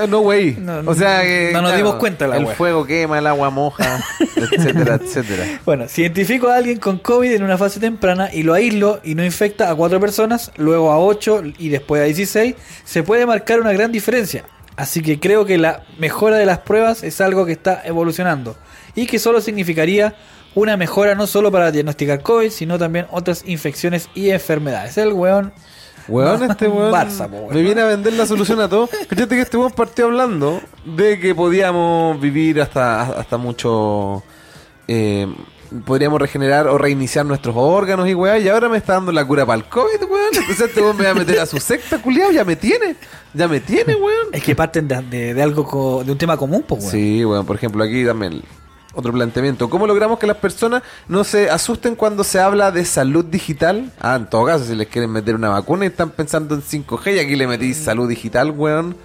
Speaker 3: es-
Speaker 2: no, güey.
Speaker 3: No,
Speaker 2: o sea que.
Speaker 3: no nos dimos cuenta la
Speaker 2: El
Speaker 3: wea.
Speaker 2: fuego quema, el agua moja, etcétera, etcétera.
Speaker 3: Bueno, si identifico a alguien con COVID en una fase temprana y lo aíslo y no infecta a cuatro personas, luego a ocho y después a 16, se puede marcar una gran diferencia. Así que creo que la mejora de las pruebas es algo que está evolucionando y que solo significaría una mejora no solo para diagnosticar COVID, sino también otras infecciones y enfermedades. El weón
Speaker 2: Weón, este weón
Speaker 3: Barça, po, weón.
Speaker 2: me viene a vender la solución a todo. Fíjate que este weón partió hablando de que podíamos vivir hasta, hasta mucho. eh, podríamos regenerar o reiniciar nuestros órganos y weá. Y ahora me está dando la cura para el COVID, weón. Entonces este weón me va a meter a su secta, culiado. Ya me tiene. Ya me tiene, weón.
Speaker 3: Es que parten de, de- de algo, co- de un tema común, pues, weón.
Speaker 2: Sí, bueno, por ejemplo, aquí también otro planteamiento. ¿Cómo logramos que las personas no se asusten cuando se habla de salud digital? Ah, en todo caso, si les quieren meter una vacuna y están pensando en 5G y aquí le metís salud digital, weón.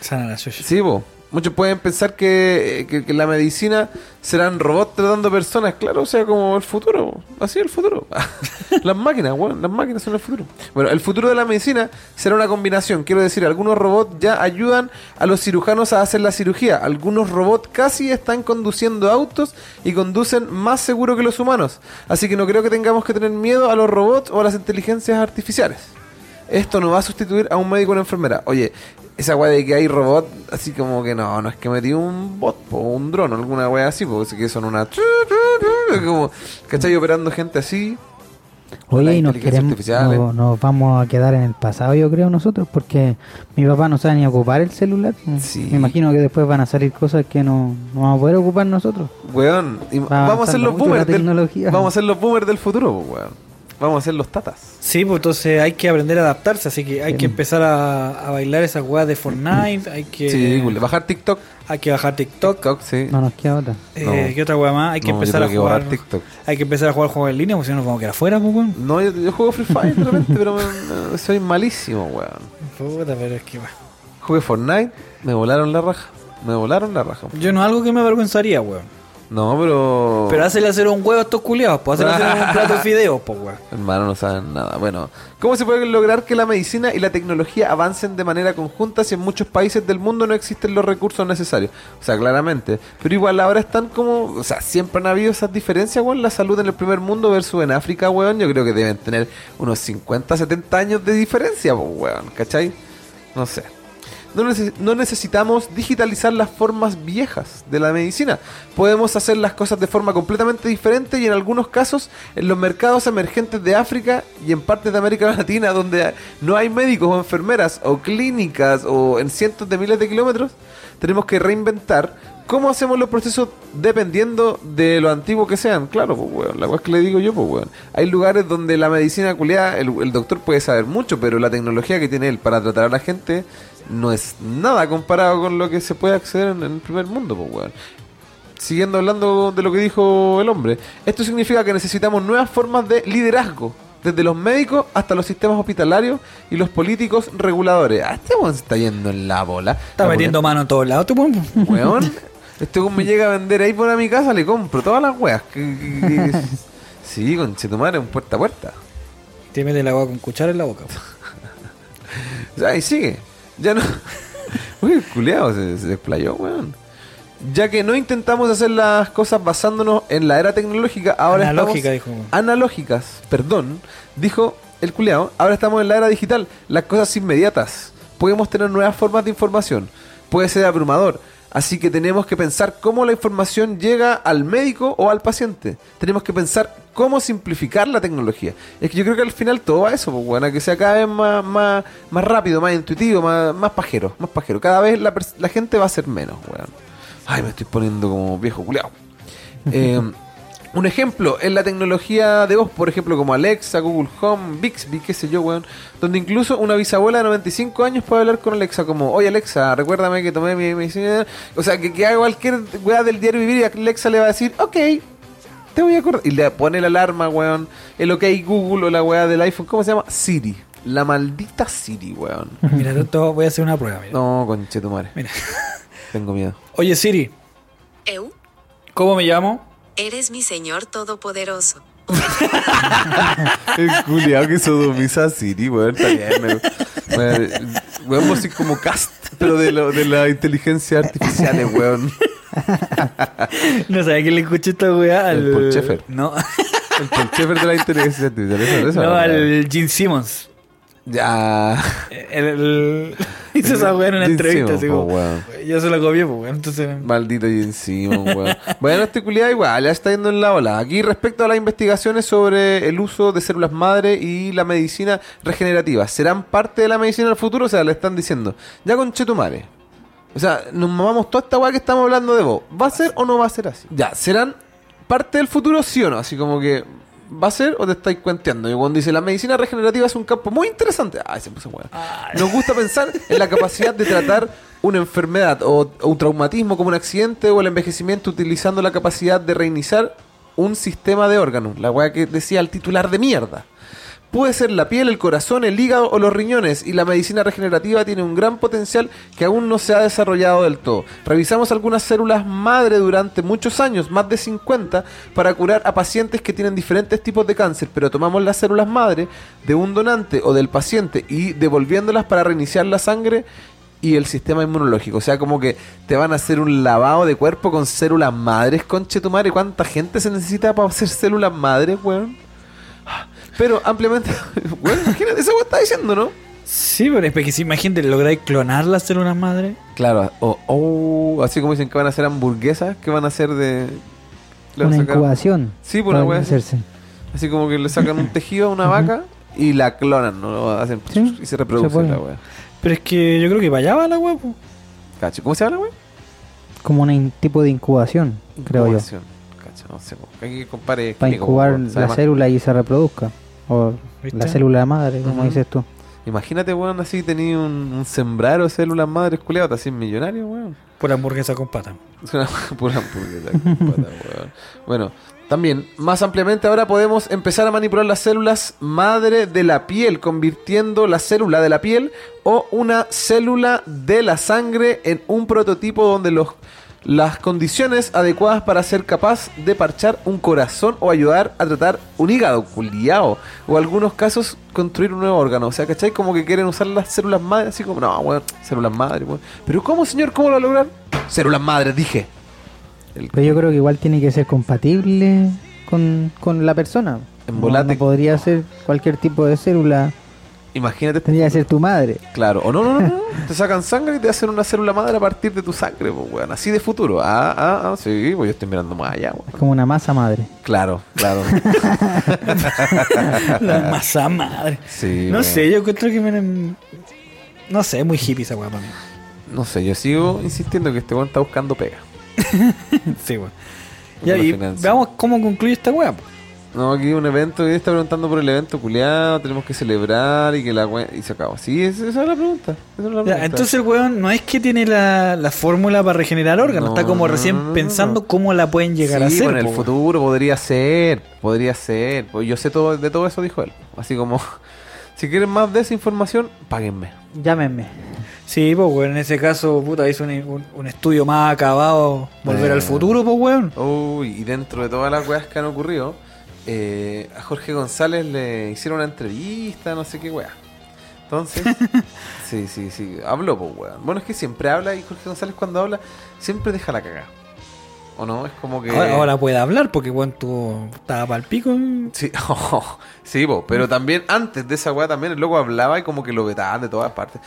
Speaker 3: Sana la chucha.
Speaker 2: Sí, vos. Muchos pueden pensar que, que, que la medicina serán robots tratando personas. Claro, o sea, como el futuro. Así el futuro. las máquinas, weón. Las máquinas son el futuro. Bueno, el futuro de la medicina será una combinación. Quiero decir, algunos robots ya ayudan a los cirujanos a hacer la cirugía. Algunos robots casi están conduciendo autos y conducen más seguro que los humanos. Así que no creo que tengamos que tener miedo a los robots o a las inteligencias artificiales. Esto no va a sustituir a un médico o una enfermera. Oye, esa weá de que hay robot, así como que no, no es que metí un bot o un dron o alguna weá así, porque que son una. Como, ¿cachai? Operando gente así.
Speaker 1: Oye, y nos queremos, no- nos vamos a quedar en el pasado, yo creo, nosotros, porque mi papá no sabe ni ocupar el celular.
Speaker 2: Sí.
Speaker 1: Me imagino que después van a salir cosas que no, no vamos a poder ocupar nosotros.
Speaker 2: Weón, y
Speaker 1: Va
Speaker 2: vamos a ser los boomers del. Vamos a ser los boomers del futuro, weón. Vamos a ser los tatas.
Speaker 3: Sí, pues entonces hay que aprender a adaptarse, así que hay que empezar a, a bailar esas weas de Fortnite, hay que,
Speaker 2: Sí, bajar TikTok.
Speaker 3: hay que bajar TikTok.
Speaker 2: TikTok, sí.
Speaker 1: No nos queda otra.
Speaker 3: Eh,
Speaker 2: No.
Speaker 3: ¿Qué otra wea más? Hay que
Speaker 2: No, yo
Speaker 3: empezar a
Speaker 2: que
Speaker 3: jugar.
Speaker 2: TikTok.
Speaker 3: Hay que empezar a jugar juegos en línea, porque si no nos vamos a quedar afuera, pues weón.
Speaker 2: No, yo, yo juego Free Fire de repente, pero me- soy malísimo, weón.
Speaker 3: Puta, pero es que va.
Speaker 2: Jugué Fortnite, me volaron la raja. Me volaron la raja.
Speaker 3: Yo no algo que me avergonzaría, weón.
Speaker 2: No, pero.
Speaker 3: Pero hacerle hacer un huevo a estos culiados, pues hacerle hacer un plato de fideos, pues weón.
Speaker 2: Hermano, no saben nada. Bueno, ¿cómo se puede lograr que la medicina y la tecnología avancen de manera conjunta si en muchos países del mundo no existen los recursos necesarios? O sea, claramente. Pero igual ahora están como. O sea, siempre han habido esas diferencias, weón. La salud en el primer mundo versus en África, weón. Yo creo que deben tener unos 50, 70 años de diferencia, pues, weón. ¿Cachai? No sé. No, neces- no necesitamos digitalizar las formas viejas de la medicina. Podemos hacer las cosas de forma completamente diferente y en algunos casos en los mercados emergentes de África y en partes de América Latina donde no hay médicos o enfermeras o clínicas o en cientos de miles de kilómetros, tenemos que reinventar cómo hacemos los procesos dependiendo de lo antiguo que sean. Claro, pues, weón, la cosa que le digo yo, pues, weón. Hay lugares donde la medicina culiada, el, el doctor puede saber mucho, pero la tecnología que tiene él para tratar a la gente no es nada comparado con lo que se puede acceder en, en el primer mundo, pues, weón. Siguiendo hablando de lo que dijo el hombre, esto significa que necesitamos nuevas formas de liderazgo, desde los médicos hasta los sistemas hospitalarios y los políticos reguladores. Ah, este weón se está yendo en la bola.
Speaker 3: Está metiendo mano en todos lados, tú, weón.
Speaker 2: Este weón me llega a vender ahí por a mi casa, le compro todas las weas. Sí, con madre, un puerta a puerta.
Speaker 3: Te mete el agua con cuchara en la boca.
Speaker 2: Ahí sigue. Ya no. Uy, el culeado se, se desplayó, weón. Ya que no intentamos hacer las cosas basándonos en la era tecnológica, ahora
Speaker 3: Analógica,
Speaker 2: estamos
Speaker 3: dijo.
Speaker 2: analógicas, perdón, dijo el culeado. Ahora estamos en la era digital, las cosas inmediatas. Podemos tener nuevas formas de información. Puede ser abrumador. Así que tenemos que pensar cómo la información llega al médico o al paciente. Tenemos que pensar cómo simplificar la tecnología. Es que yo creo que al final todo va a eso, pues, bueno, a que sea cada vez más, más, más rápido, más intuitivo, más, más pajero, más pajero. Cada vez la, la gente va a ser menos, weón. Ay, me estoy poniendo como viejo culeado. Eh, un ejemplo es la tecnología de voz, por ejemplo, como Alexa, Google Home, Bixby, qué sé yo, weón. Donde incluso una bisabuela de 95 años puede hablar con Alexa como, oye Alexa, recuérdame que tomé mi medicina. O sea, que, que haga cualquier weá del diario vivir y Alexa le va a decir, ok, te voy a acordar. Y le pone la alarma, weón. El ok Google o la weá del iPhone, ¿cómo se llama? Siri. La maldita Siri, weón.
Speaker 3: Mira, esto voy a hacer una prueba, mira.
Speaker 2: No, conche tu madre.
Speaker 3: Mira.
Speaker 2: Tengo miedo.
Speaker 3: Oye, Siri,
Speaker 4: Eu,
Speaker 3: ¿cómo me llamo?
Speaker 4: Eres mi Señor Todopoderoso.
Speaker 2: El culiao que sodomiza a Siri, weón, está bien. Me, me, weón, sois como cast, pero de, lo, de la inteligencia artificial, weón.
Speaker 3: No sabía que le escuché esta weá al.
Speaker 2: El Paul.
Speaker 3: No,
Speaker 2: El Paul de la inteligencia artificial. Eso, eso,
Speaker 3: no
Speaker 2: weón.
Speaker 3: al Gene Simmons.
Speaker 2: Ya.
Speaker 3: El, hizo esa weá en una entrevista,
Speaker 2: sí,
Speaker 3: así como. Yo se la copié, pues, weón. Entonces,
Speaker 2: Maldito y encima, weón. Bueno, este culiado igual, ya está yendo en la ola. Aquí respecto a las investigaciones sobre el uso de células madre y la medicina regenerativa, ¿serán parte de la medicina del futuro? O sea, le están diciendo, ya con Chetumare. O sea, nos mamamos toda esta weá que estamos hablando de vos. ¿Va a ser o no va a ser así? Ya, ¿serán parte del futuro sí o no? Así como que, ¿va a ser o te estáis cuenteando? Y cuando dice, la medicina regenerativa es un campo muy interesante. Ay, se puso. Nos gusta pensar en la capacidad de tratar una enfermedad o, o un traumatismo como un accidente o el envejecimiento utilizando la capacidad de reiniciar un sistema de órganos. La weá que decía el titular de mierda. Puede ser la piel, el corazón, el hígado o los riñones y la medicina regenerativa tiene un gran potencial que aún no se ha desarrollado del todo. Revisamos algunas células madre durante muchos años, más de 50, para curar a pacientes que tienen diferentes tipos de cáncer, pero tomamos las células madre de un donante o del paciente y devolviéndolas para reiniciar la sangre y el sistema inmunológico. O sea, como que te van a hacer un lavado de cuerpo con células madres, conche tu madre. ¿Cuánta gente se necesita para hacer células madres, weón? Pero ampliamente, weón, imagínate, eso está diciendo, ¿no?
Speaker 3: sí, pero es que si imagínate, lográis clonar las células madre.
Speaker 2: Claro, o o así como dicen que van a hacer hamburguesas, que van a hacer de... le van a
Speaker 1: Una
Speaker 2: sacar-
Speaker 1: incubación.
Speaker 2: Sí, por una wea así.
Speaker 1: hacerse.
Speaker 2: Así como que le sacan un tejido a una vaca y la clonan, ¿no? Lo hacen
Speaker 1: Sí,
Speaker 2: y se reproduce
Speaker 1: se puede.
Speaker 2: la wea.
Speaker 3: Pero es que yo creo que para allá va la weá, pues.
Speaker 2: Cacho, ¿cómo se llama la wea?
Speaker 1: Como un in- tipo de incubación, creo yo.
Speaker 2: Incubación. Cacho, no sé. po. Aquí compare
Speaker 1: Para incubar la célula y se reproduzca. O
Speaker 3: ¿Viste?
Speaker 1: la célula madre, como dices tú.
Speaker 2: Imagínate, weón, así tenía un, un sembrado de células madres culiadas, hacías millonario, weón.
Speaker 3: Por hamburguesa con pata.
Speaker 2: Pura hamburguesa, compadre, weón. Bueno, también, más ampliamente ahora podemos empezar a manipular las células madre de la piel, convirtiendo la célula de la piel o una célula de la sangre en un prototipo donde los las condiciones adecuadas para ser capaz de parchar un corazón o ayudar a tratar un hígado culiao o algunos casos construir un nuevo órgano. O sea, ¿cachai? Como que quieren usar las células madres, así como, no, weón, células madres, weón. Pero ¿cómo, señor? ¿Cómo lo va a lograr? Células madres, dije. El-
Speaker 1: Pero yo creo que igual tiene que ser compatible con, con la persona.
Speaker 2: En
Speaker 1: no podría ser cualquier tipo de célula.
Speaker 2: Imagínate,
Speaker 1: Tendría que ser tu madre.
Speaker 2: claro, o no, no, no, no, te sacan sangre y te hacen una célula madre a partir de tu sangre, pues, weón. Así de futuro. Ah, ah, ah, sí, pues yo estoy mirando más allá, weón.
Speaker 1: Es como una masa madre.
Speaker 2: Claro, claro.
Speaker 3: La masa madre.
Speaker 2: Sí,
Speaker 3: no
Speaker 2: weón.
Speaker 3: sé, yo encuentro que me. No sé, es muy hippie esa para mí.
Speaker 2: No sé, yo sigo insistiendo que este weón está buscando pega.
Speaker 3: Sí, weón. Ya, y veamos cómo concluye esta weá.
Speaker 2: No, aquí un evento, y está preguntando por el evento culiado, tenemos que celebrar y que la we- y se acabó. Sí, es- esa es la pregunta. Esa es la
Speaker 3: Ya,
Speaker 2: pregunta.
Speaker 3: entonces el weón no es que tiene la, la fórmula para regenerar órganos,
Speaker 2: No,
Speaker 3: está como
Speaker 2: no,
Speaker 3: recién
Speaker 2: no, no,
Speaker 3: pensando cómo la pueden llegar a
Speaker 2: Sí,
Speaker 3: hacer.
Speaker 2: bueno, en el
Speaker 3: po,
Speaker 2: futuro podría ser, podría ser. Pues yo sé todo de todo eso, dijo él. Así como, si quieren más de esa información, páguenme.
Speaker 1: Llámenme.
Speaker 3: Sí, pues weón, en ese caso, puta, hizo un, un- un estudio más acabado, volver
Speaker 2: Eh.
Speaker 3: al futuro, pues weón.
Speaker 2: Uy, y dentro de todas las weas que han ocurrido, eh, a Jorge González le hicieron una entrevista, no sé qué wea. Entonces, sí, sí, sí, habló, pues weón. Bueno, es que siempre habla y Jorge González cuando habla, siempre deja la cagada. ¿O no? Es como que.
Speaker 3: Ahora, ahora puede hablar porque weón tú estaba para el pico.
Speaker 2: Sí, sí, po, pero también antes de esa weá también el loco hablaba y como que lo vetaban de todas partes.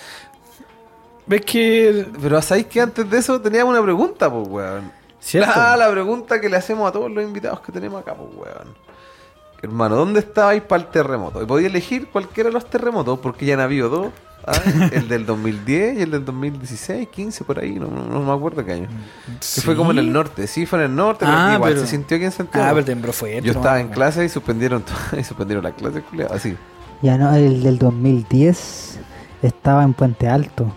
Speaker 3: ¿Ves que
Speaker 2: Pero ¿sabéis que antes de eso teníamos una pregunta, pues weón?
Speaker 3: ¿Cierto?
Speaker 2: Ah, la pregunta que le hacemos a todos los invitados que tenemos acá, pues weón. Hermano, ¿dónde estabais para el terremoto? Y podía elegir cualquiera de los terremotos, porque ya han habido dos. ¿ah? el del 2010 y el del 2016, 15, por ahí, no, no, no me acuerdo qué año. Que fue como en el norte, sí, fue en el norte, pero
Speaker 3: Ah,
Speaker 2: igual
Speaker 3: pero-
Speaker 2: se sintió aquí en Santiago.
Speaker 3: Ah, pero tembló fuerte.
Speaker 2: Yo estaba en clase y suspendieron, y suspendieron la clase, culiao, así.
Speaker 1: Ya no, el del 2010 estaba en Puente Alto.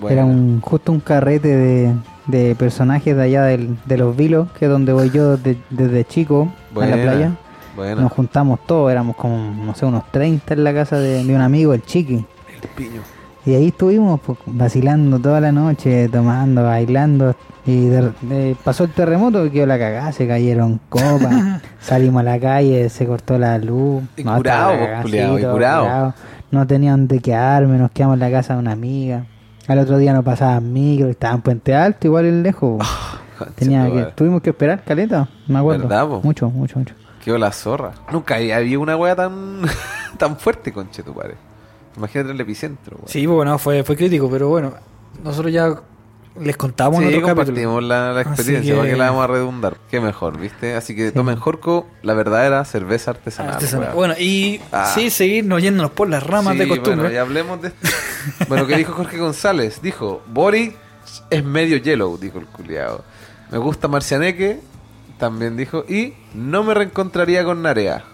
Speaker 2: Bueno.
Speaker 1: Era un justo un carrete de, de personajes de allá del- de los vilos, que es donde voy yo de- desde chico a la playa.
Speaker 2: Bueno,
Speaker 1: Nos juntamos todos, éramos como, no sé, unos 30 en la casa de, de un amigo, el Chiqui.
Speaker 2: el piño.
Speaker 1: Y ahí estuvimos pues, vacilando toda la noche, tomando, bailando. Y de- de- pasó el terremoto, quedó la cagada, se cayeron copas. salimos a la calle, se cortó la luz.
Speaker 2: Y
Speaker 1: no,
Speaker 2: curado, pues,
Speaker 1: cagada,
Speaker 2: culiao, y
Speaker 1: todo
Speaker 2: curado.
Speaker 1: No tenían dónde quedarme, nos quedamos en la casa de una amiga. Al otro día no pasaban micro, estaba en Puente Alto, igual el lejos. pues. Tenía que, tuvimos que esperar, caleta, me acuerdo.
Speaker 2: ¿Verdad,
Speaker 1: mucho, mucho, mucho.
Speaker 2: Quedó la zorra. Nunca había una wea tan, tan fuerte, conche tu padre. Imagínate el epicentro.
Speaker 3: Sí, pues bueno, fue, fue crítico, pero bueno, nosotros ya les contamos en
Speaker 2: Sí,
Speaker 3: otro
Speaker 2: compartimos la, la experiencia,
Speaker 3: que-
Speaker 2: ¿para qué la vamos a redundar? Qué mejor, ¿viste? Así que tomen Jorco, la verdadera cerveza artesanal.
Speaker 3: Bueno, y
Speaker 2: Ah.
Speaker 3: sí, seguirnos yéndonos por las ramas
Speaker 2: Sí,
Speaker 3: de costumbre.
Speaker 2: Bueno, y hablemos de esto. bueno, ¿qué dijo Jorge González? Dijo, Boric es medio yellow, dijo el culiado. Me gusta Marcianeque, también dijo, y no me reencontraría con Narea,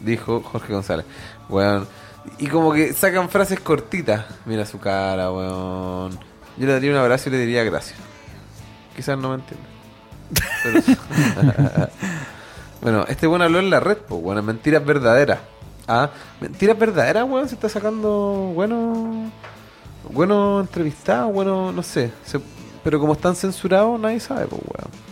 Speaker 2: dijo Jorge González. Weón. Y como que sacan frases cortitas. Mira su cara, weón. Yo le daría un abrazo y le diría gracias. Quizás no me entienda. Pero- bueno, este weón habló en la red, pues, bueno, mentiras verdaderas. Ah, mentiras verdaderas, weón, se está sacando bueno, bueno entrevistado, bueno, no sé. se- pero como están censurados, nadie sabe, pues, weón.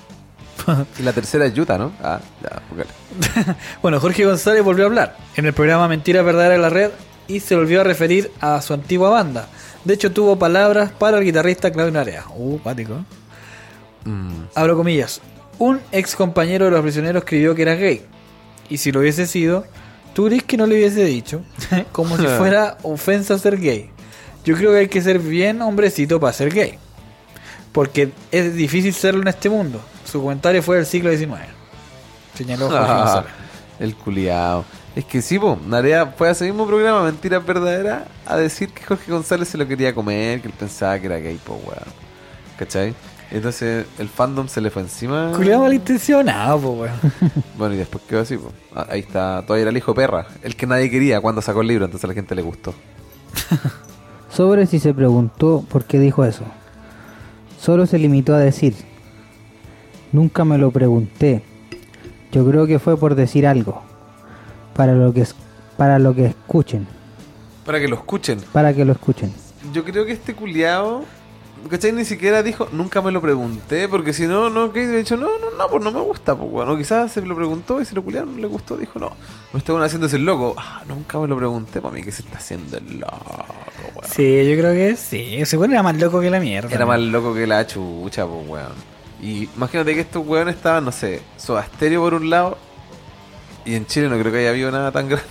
Speaker 2: Y la tercera es Yuta, ¿no? Ah, ya, póngale.
Speaker 3: Bueno, Jorge González volvió a hablar en el programa Mentira Verdadera en la Red y se volvió a referir a su antigua banda. De hecho, tuvo palabras para el guitarrista Claudio Narea. Uh, pático.
Speaker 2: Mm,
Speaker 3: Abro comillas. Un ex compañero de los prisioneros escribió que era gay. Y si lo hubiese sido, ¿tú crees que no le hubiese dicho? Como si fuera ofensa ser gay. Yo creo que hay que ser bien hombrecito para ser gay. Porque es difícil serlo en este mundo. Su comentario fue del siglo XIX. Señaló Jorge
Speaker 2: Ah,
Speaker 3: González.
Speaker 2: el culiao. Es que sí, po, Narea fue a ese mismo programa, Mentiras Verdaderas, a decir que Jorge González se lo quería comer, que él pensaba que era gay, po, weón. ¿Cachai? Entonces el fandom se le fue encima.
Speaker 3: Culeado malintencionado, po, weón.
Speaker 2: Bueno, y después quedó así, po. Ah, Ahí está, todavía era el hijo perra, el que nadie quería cuando sacó el libro, entonces a la gente le gustó.
Speaker 1: Sobre si se preguntó por qué dijo eso. Solo se limitó a decir, nunca me lo pregunté. Yo creo que fue por decir algo. Para lo que, es- para lo que escuchen.
Speaker 2: Para que lo escuchen.
Speaker 1: Para que lo escuchen.
Speaker 2: Yo creo que este culiao, ¿cachai? Ni siquiera dijo, nunca me lo pregunté, porque si no, no, que de hecho, no, no, no, pues no me gusta, pues bueno, quizás se lo preguntó y si lo culiao no le gustó, dijo, no, me estaban haciéndose el loco, ah, nunca me lo pregunté, para mí que se está haciendo el loco, weón.
Speaker 3: Sí, yo creo que sí. Ese weón era más loco que la mierda.
Speaker 2: Era más loco que la chucha, pues weón. Y imagínate que estos weones estaban, no sé, Soda Stereo por un lado, y en Chile no creo que haya habido nada tan grande.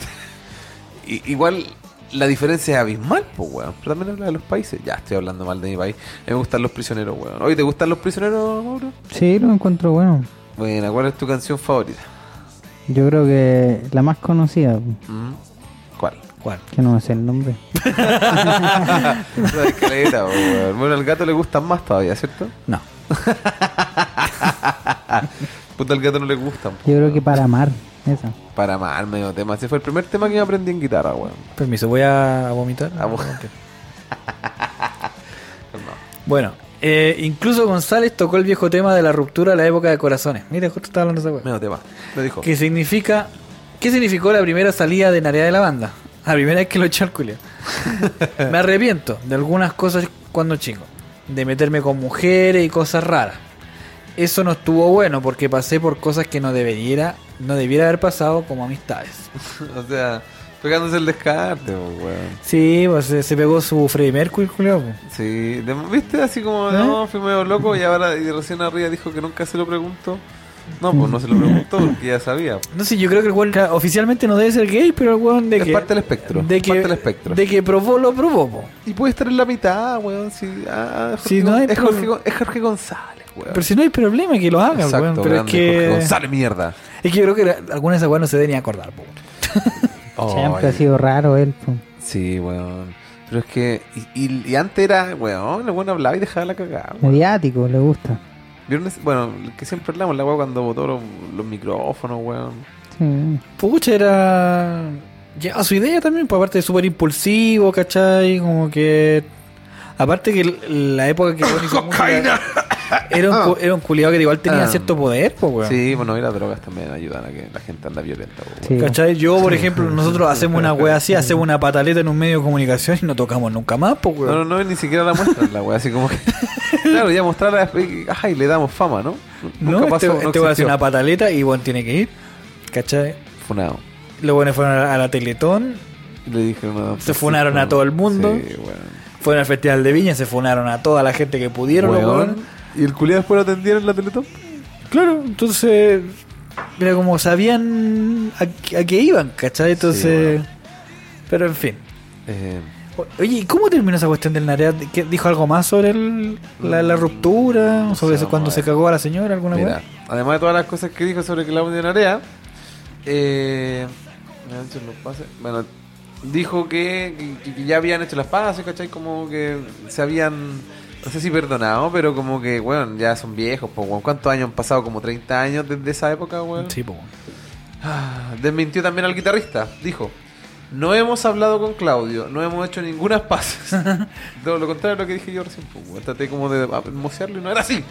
Speaker 2: Y, igual la diferencia es abismal, pues weón. Pero también habla de los países. Ya estoy hablando mal de mi país. A mí me gustan los prisioneros, weón. Oye, ¿te gustan los prisioneros, Mauro?
Speaker 1: Sí, lo encuentro bueno.
Speaker 2: Bueno, ¿cuál es tu canción favorita?
Speaker 1: Yo creo que la más conocida,
Speaker 2: Mm, ¿Cuál?
Speaker 3: ¿Cuál?
Speaker 1: que no me sé el nombre.
Speaker 2: La de Caleta, weón. Bueno, al gato le gustan más todavía, ¿cierto?
Speaker 3: No.
Speaker 2: Puta, al gato no le gustan. po,
Speaker 1: Yo creo que para amar, esa.
Speaker 2: Para amar, medio tema. Ese fue el primer tema que me aprendí en guitarra, weón.
Speaker 3: Permiso, voy a vomitar.
Speaker 2: A vo-.
Speaker 3: Bueno, eh, incluso González tocó el viejo tema de la ruptura de la época de corazones. Mira, justo estaba hablando de esa weá.
Speaker 2: Medio tema. Lo dijo.
Speaker 3: ¿Qué significa? ¿Qué significó la primera salida de Narea de la banda? La primera vez que lo eché al culio. Me arrepiento de algunas cosas cuando chico. De meterme con mujeres y cosas raras. Eso no estuvo bueno porque pasé por cosas que no debería, no debiera haber pasado como amistades.
Speaker 2: o sea, pegándose el descarte, weón.
Speaker 3: Sí, pues se, se pegó su Freddie Mercury, culio. pues.
Speaker 2: Sí, de- ¿viste? Así como,
Speaker 3: ¿Eh?
Speaker 2: no, fui medio loco y ahora y recién arriba dijo que nunca se lo preguntó. No, pues no se lo preguntó porque ya sabía.
Speaker 3: No sé, yo creo que el weón oficialmente no debe ser gay, pero el weón de
Speaker 2: Es
Speaker 3: que.
Speaker 2: parte del espectro,
Speaker 3: De
Speaker 2: es
Speaker 3: que,
Speaker 2: parte del espectro.
Speaker 3: De que probó, lo probó, po.
Speaker 2: Y puede estar en la mitad, weón. Si, ah, Jorge
Speaker 3: Si no hay
Speaker 2: es, Jorge, es Jorge González, weón.
Speaker 3: Pero si no hay problema que lo haga,
Speaker 2: Exacto,
Speaker 3: weón. Pero es
Speaker 2: grande, Jorge
Speaker 3: que.
Speaker 2: González, mierda.
Speaker 3: Es que yo creo que alguna de esas weas no se deben ni acordar, po.
Speaker 1: Siempre ha sido raro él. po.
Speaker 2: Sí, weón. Pero es que. Y, y- y antes era, weón, el weón hablaba y dejaba la cagada. weón.
Speaker 1: Mediático, le gusta.
Speaker 2: ¿Vieron ese- Bueno, que siempre hablamos, la weón cuando botó los, los micrófonos, weón.
Speaker 1: Sí.
Speaker 3: Pucha, era. Ya, su idea también, pues aparte de súper impulsivo, ¿cachai? Como que. Aparte que la época que música, Era un, era un culiado que igual tenía
Speaker 2: Ah.
Speaker 3: cierto poder, pues, weón.
Speaker 2: Sí, bueno, y las drogas también ayudan a que la gente anda violenta.
Speaker 1: Sí.
Speaker 3: ¿Cachai? Yo, por ejemplo, nosotros hacemos una wea así, hacemos una pataleta en un medio de comunicación y no tocamos nunca más, pues,
Speaker 2: No,
Speaker 3: weón.
Speaker 2: no, no, ni siquiera la muestran la weá, así como que. claro, ya mostrarla ajá, y le damos fama, ¿no?
Speaker 3: No,
Speaker 2: Nunca
Speaker 3: este,
Speaker 2: pasó, no
Speaker 3: este weón hace una pataleta y bueno tiene que ir. ¿Cachai?
Speaker 2: Funado.
Speaker 3: Los buenos fueron a la, a la Teletón,
Speaker 2: le dije una-
Speaker 3: Se funaron a todo el mundo.
Speaker 2: Sí, weón.
Speaker 3: Fueron al Festival de Viña, se funaron a toda la gente que pudieron,
Speaker 2: Weón. ¿Y el culiado después lo atendieron en la Teletón?
Speaker 3: Claro, entonces, mira, como sabían a, a qué iban, ¿cachai? Entonces, pero en fin.
Speaker 2: Eh,
Speaker 3: Oye, ¿y cómo terminó esa cuestión del Narea? ¿Qué- ¿Dijo algo más sobre el- la, la ruptura? ¿Sobre cuando se cagó a la señora? ¿Alguna
Speaker 2: Mira,
Speaker 3: weá?
Speaker 2: además de todas las cosas que dijo sobre Claudio Narea, eh, me han hecho los pases. bueno, dijo que, que- que ya habían hecho las pases, ¿cachai? Como que se habían, no sé si perdonado, pero como que, bueno, ya son viejos, pues. ¿cuántos años han pasado? Como 30 años desde esa época, weón.
Speaker 3: Sí, pues.
Speaker 2: Ah, Desmintió también al guitarrista. Dijo: No hemos hablado con Claudio, no hemos hecho ninguna pases. Todo lo contrario de lo que dije yo recién. Pues, traté como de mocearlo y no era así.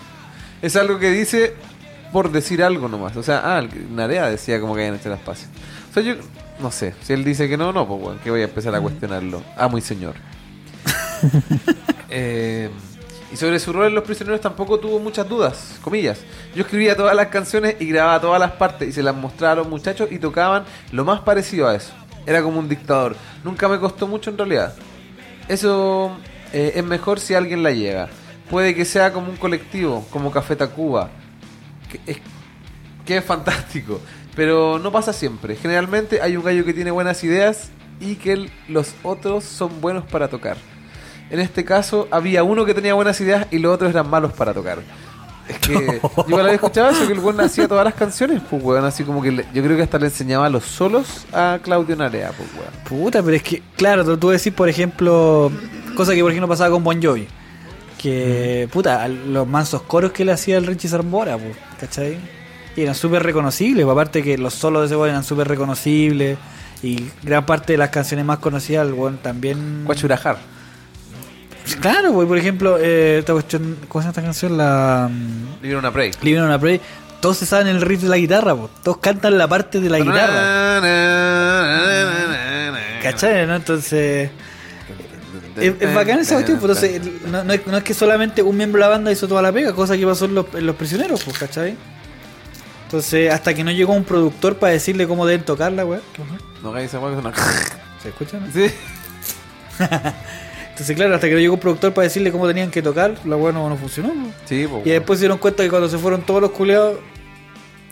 Speaker 2: Es algo que dice por decir algo nomás. O sea, ah, Narea decía como que habían hecho las pases. O sea, yo no sé. Si él dice que no, no, pues bueno, que voy a empezar a cuestionarlo. Ah, muy señor. Eh, y sobre su rol en Los Prisioneros tampoco tuvo muchas dudas, comillas. Yo escribía todas las canciones y grababa todas las partes y se las mostraba a los muchachos y tocaban lo más parecido a eso. Era como un dictador. Nunca me costó mucho en realidad. Eso eh, es mejor si alguien la llega. Puede que sea como un colectivo, como Café Tacuba. Que es, que es fantástico. Pero no pasa siempre. Generalmente hay un gallo que tiene buenas ideas y que el- los otros son buenos para tocar. En este caso había uno que tenía buenas ideas y los otros eran malos para tocar. Es que yo igual había escuchado eso, que el weón hacía todas las canciones, pues weón, así como que le- yo creo que hasta le enseñaba los solos a Claudio Narea, pues weón.
Speaker 3: Puta, pero es que, claro, tú, decís, por ejemplo, cosa que por ejemplo pasaba con Bon Jovi. Que, puta, los mansos coros que le hacía el Richie Zambora, pues, ¿cachai? Y eran súper reconocibles, aparte que los solos de ese weón eran súper reconocibles. Y gran parte de las canciones más conocidas, el weón también.
Speaker 2: Guachurajar.
Speaker 3: Claro, pues, por ejemplo, eh, esta cuestión, ¿cómo se llama esta canción? La.
Speaker 2: Living on a Prey.
Speaker 3: Living on a Prey. Todos se saben el riff de la guitarra, pues. Todos cantan la parte de la guitarra. ¿Cachai? ¿no? Entonces. Es, es bacán esa cuestión, pues, entonces, no, no es, no es que solamente un miembro de la banda hizo toda la pega, cosa que pasó en los, en los prisioneros, pues, ¿cachai? Entonces, hasta que no llegó un productor para decirle cómo deben tocarla, weón.
Speaker 2: No hagáis esa weá que suena.
Speaker 3: ¿Se escucha? no?
Speaker 2: Sí.
Speaker 3: Entonces, claro, hasta que no llegó un productor para decirle cómo tenían que tocar, la weá no, no funcionó. pues.
Speaker 2: Sí, pues.
Speaker 3: Y después se dieron cuenta que cuando se fueron todos los culeados,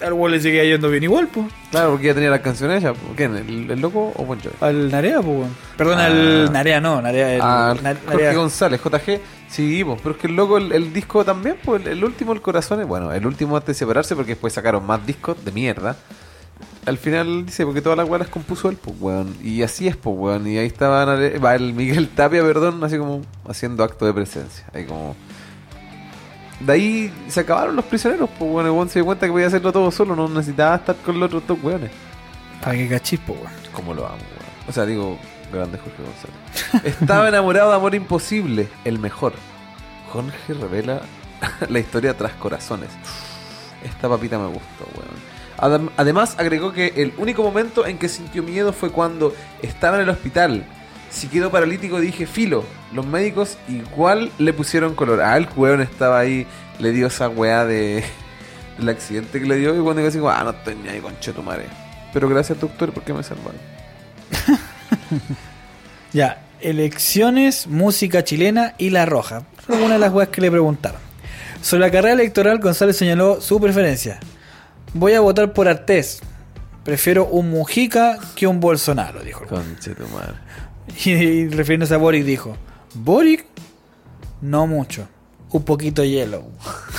Speaker 3: al weón le seguía yendo bien igual, pues.
Speaker 2: Claro, porque ya tenía las canciones ya. ¿Quién? ¿El, el loco o Bon Jovi?
Speaker 3: Al Narea, pues, weón. Perdón,
Speaker 2: Ah.
Speaker 3: al Narea no, Narea. El,
Speaker 2: Ah,
Speaker 3: Na-
Speaker 2: Jorge
Speaker 3: Narea-
Speaker 2: González, JG, sí, pues, pero es que el loco, el, el disco también, pues el, el último, el corazón, bueno, el último antes de separarse, porque después sacaron más discos de mierda. Al final dice, porque todas las weas las compuso él, pues, weón. Y así es, pues, weón. Y ahí estaba va el Miguel Tapia, perdón, así como haciendo acto de presencia. Ahí como. De ahí se acabaron los prisioneros, pues, weón. El se dio cuenta que podía hacerlo todo solo, no necesitaba estar con los otros dos weones.
Speaker 3: Para que cachis, pues, weón.
Speaker 2: Como lo amo, weón. O sea, digo, grande Jorge González. Estaba enamorado de Amor Imposible, el mejor. Jorge revela la historia tras corazones. Esta papita me gustó, weón. Adem- Además, agregó que el único momento en que sintió miedo fue cuando estaba en el hospital. Si quedó paralítico, dije, filo. Los médicos igual le pusieron color. Ah, el weón estaba ahí, le dio esa weá de, del accidente que le dio. Y cuando digo así, como, ah, no estoy ni ahí con madre. Pero gracias, doctor, porque me salvaron.
Speaker 3: Ya, elecciones, música chilena y la roja. Fue una de las weas que le preguntaron. Sobre la carrera electoral, González señaló su preferencia. Voy a votar por Artés. Prefiero un Mujica que un Bolsonaro, dijo. el weón.
Speaker 2: Conche tu madre.
Speaker 3: Y, y refiriéndose a Boric, dijo: Boric, no mucho. Un poquito de hielo.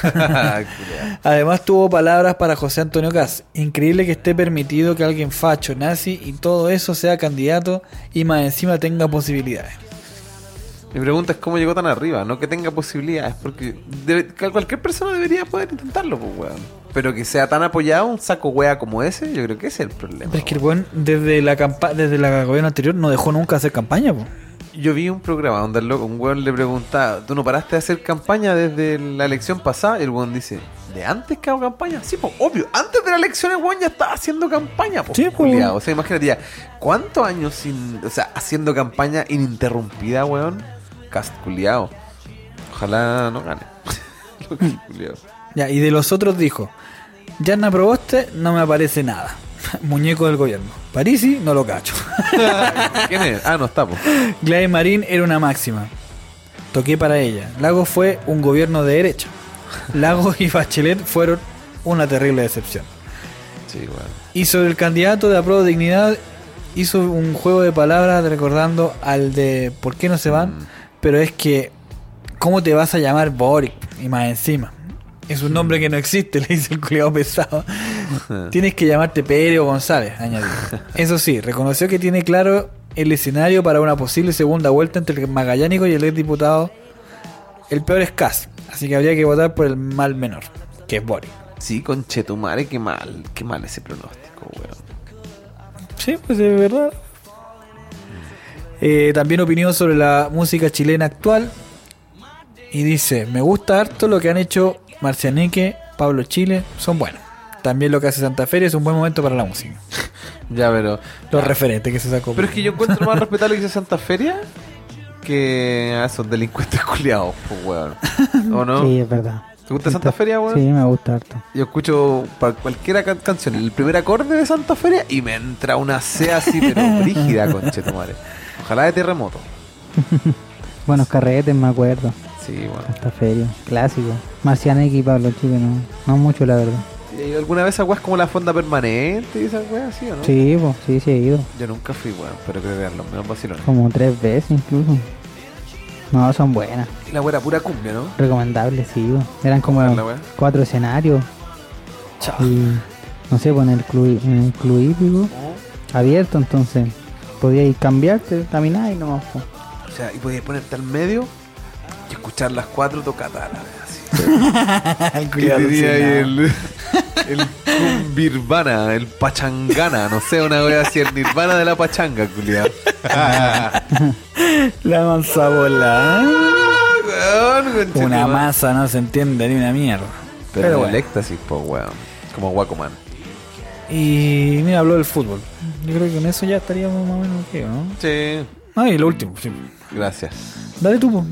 Speaker 3: Además tuvo palabras para José Antonio Caz. Increíble que esté permitido que alguien facho, nazi y todo eso sea candidato y más encima tenga posibilidades.
Speaker 2: Mi pregunta es cómo llegó tan arriba, no que tenga posibilidades, porque debe- cualquier persona debería poder intentarlo, pues, weón. Pero que sea tan apoyado un saco wea como ese, yo creo que ese es el problema.
Speaker 3: Pero es que el
Speaker 2: weón.
Speaker 3: desde la campa desde la gobierno anterior no dejó nunca hacer campaña, po.
Speaker 2: Yo vi un programa donde el loco, un weón le preguntaba, ¿tú no paraste de hacer campaña desde la elección pasada? Y el weón dice, ¿de antes que hago campaña? Sí, pues obvio, antes de la elección el weón ya estaba haciendo campaña, pues,
Speaker 3: Sí, po.
Speaker 2: O sea, imagínate ya, ¿cuántos años sin, o sea, haciendo campaña ininterrumpida, weón? Cast culiao. Ojalá no gane.
Speaker 3: Ya, y de los otros dijo, Yarna Proboste no me aparece nada. Muñeco del gobierno. Parisi no lo cacho.
Speaker 2: ¿Quién es? Ah, no está, pues.
Speaker 3: Gladys Marín era una máxima. Toqué para ella. Lagos fue un gobierno de derecha. Lagos y Bachelet fueron una terrible decepción.
Speaker 2: Sí, weón.
Speaker 3: Y sobre el candidato de apruebo dignidad, hizo un juego de palabras recordando al de ¿Por qué no se van?
Speaker 2: Mm.
Speaker 3: Pero es que, ¿cómo te vas a llamar Boric? Y más encima. Es un nombre que no existe, le dice el culiado pesado. Tienes que llamarte Pérez o González, añadió. Eso sí, reconoció que tiene claro el escenario para una posible segunda vuelta entre el Magallánico y el ex diputado. El peor es Cas, así que habría que votar por el mal menor, que es Boric.
Speaker 2: Sí, conchetumare, qué mal, qué mal ese pronóstico, weón.
Speaker 3: Sí, pues es verdad. Eh, también opinión sobre la música chilena actual. Y dice, me gusta harto lo que han hecho Marcianeque, Pablo Chile, son buenos. También lo que hace Santa Feria es un buen momento para la música.
Speaker 2: Ya, pero.
Speaker 3: Los referentes que se sacó.
Speaker 2: Pero es que yo encuentro más respetable que dice Santa Feria que a esos delincuentes culiados, pues, weón. ¿O no?
Speaker 1: Sí, es verdad.
Speaker 2: ¿Te gusta Santa Feria, weón?
Speaker 1: Sí, me gusta harto.
Speaker 2: Yo escucho para cualquiera can- canción el primer acorde de Santa Feria y me entra una C así, pero brígida, conchetumare. Ojalá de terremoto.
Speaker 1: Buenos carretes, me acuerdo.
Speaker 2: Sí, bueno.
Speaker 1: Esta feria, clásico. Marcianeque y Pablo Chile, no, no mucho, la verdad.
Speaker 2: ¿Y alguna vez es como la fonda permanente y esa weá así o no?
Speaker 1: Sí, pues, sí, sí he ido.
Speaker 2: Yo nunca fui, weón, pero creo que eran los menos vacilones.
Speaker 1: Como tres veces incluso. No, son buenas.
Speaker 2: Y la weá era pura cumbia, ¿no?
Speaker 1: Recomendables, sí. po. Eran como
Speaker 2: ¿Cómo era la wea?
Speaker 1: cuatro escenarios.
Speaker 3: Chao.
Speaker 1: Y no sé, pues en el club, en el club hípico abierto, entonces podía ir cambiarte, caminar y no pues.
Speaker 2: O sea, y podías ponerte al medio y escuchar las cuatro así.
Speaker 3: el
Speaker 2: Y el, el pachangana, no sé, una wea así, el nirvana de la pachanga, culiado.
Speaker 3: La mansa bola.
Speaker 2: Weón,
Speaker 3: Una masa, no se entiende ni una mierda.
Speaker 2: Pero,
Speaker 3: Pero
Speaker 2: el
Speaker 3: bueno.
Speaker 2: éxtasis, po, weón. Como Wacoman.
Speaker 3: Y mira, habló del fútbol. Yo creo que con eso ya estaríamos más o menos ok, ¿no?
Speaker 2: Sí,
Speaker 3: Ah, y lo último, sí.
Speaker 2: gracias.
Speaker 3: Dale tú, po.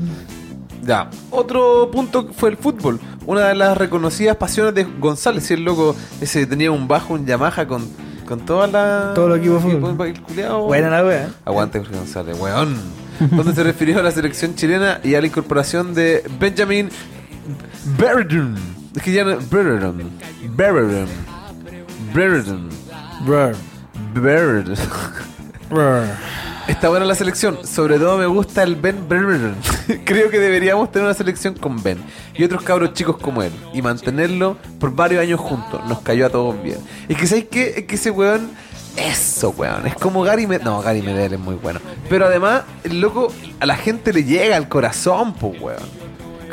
Speaker 2: Ya, otro punto fue el fútbol. Una de las reconocidas pasiones de González, si el loco ese tenía un bajo, un Yamaha con, con toda la.
Speaker 3: Todo el equipo fútbol. Buena la wea.
Speaker 2: Aguante Jorge González, weón. Donde se refirió a la selección chilena y a la incorporación de Benjamin Brereton. Es que ya no. Brereton. Brereton. Brereton.
Speaker 3: Brr.
Speaker 2: Está buena la selección. Sobre todo me gusta el Ben Brereton. Creo que deberíamos tener una selección con Ben y otros cabros chicos como él y mantenerlo por varios años juntos. Nos cayó a todos bien. Es que ¿sabes qué? Es que ese weón. Eso, weón. Es como Gary Medel. No, Gary Medel es muy bueno. Pero además, el loco a la gente le llega al corazón, pues, weón.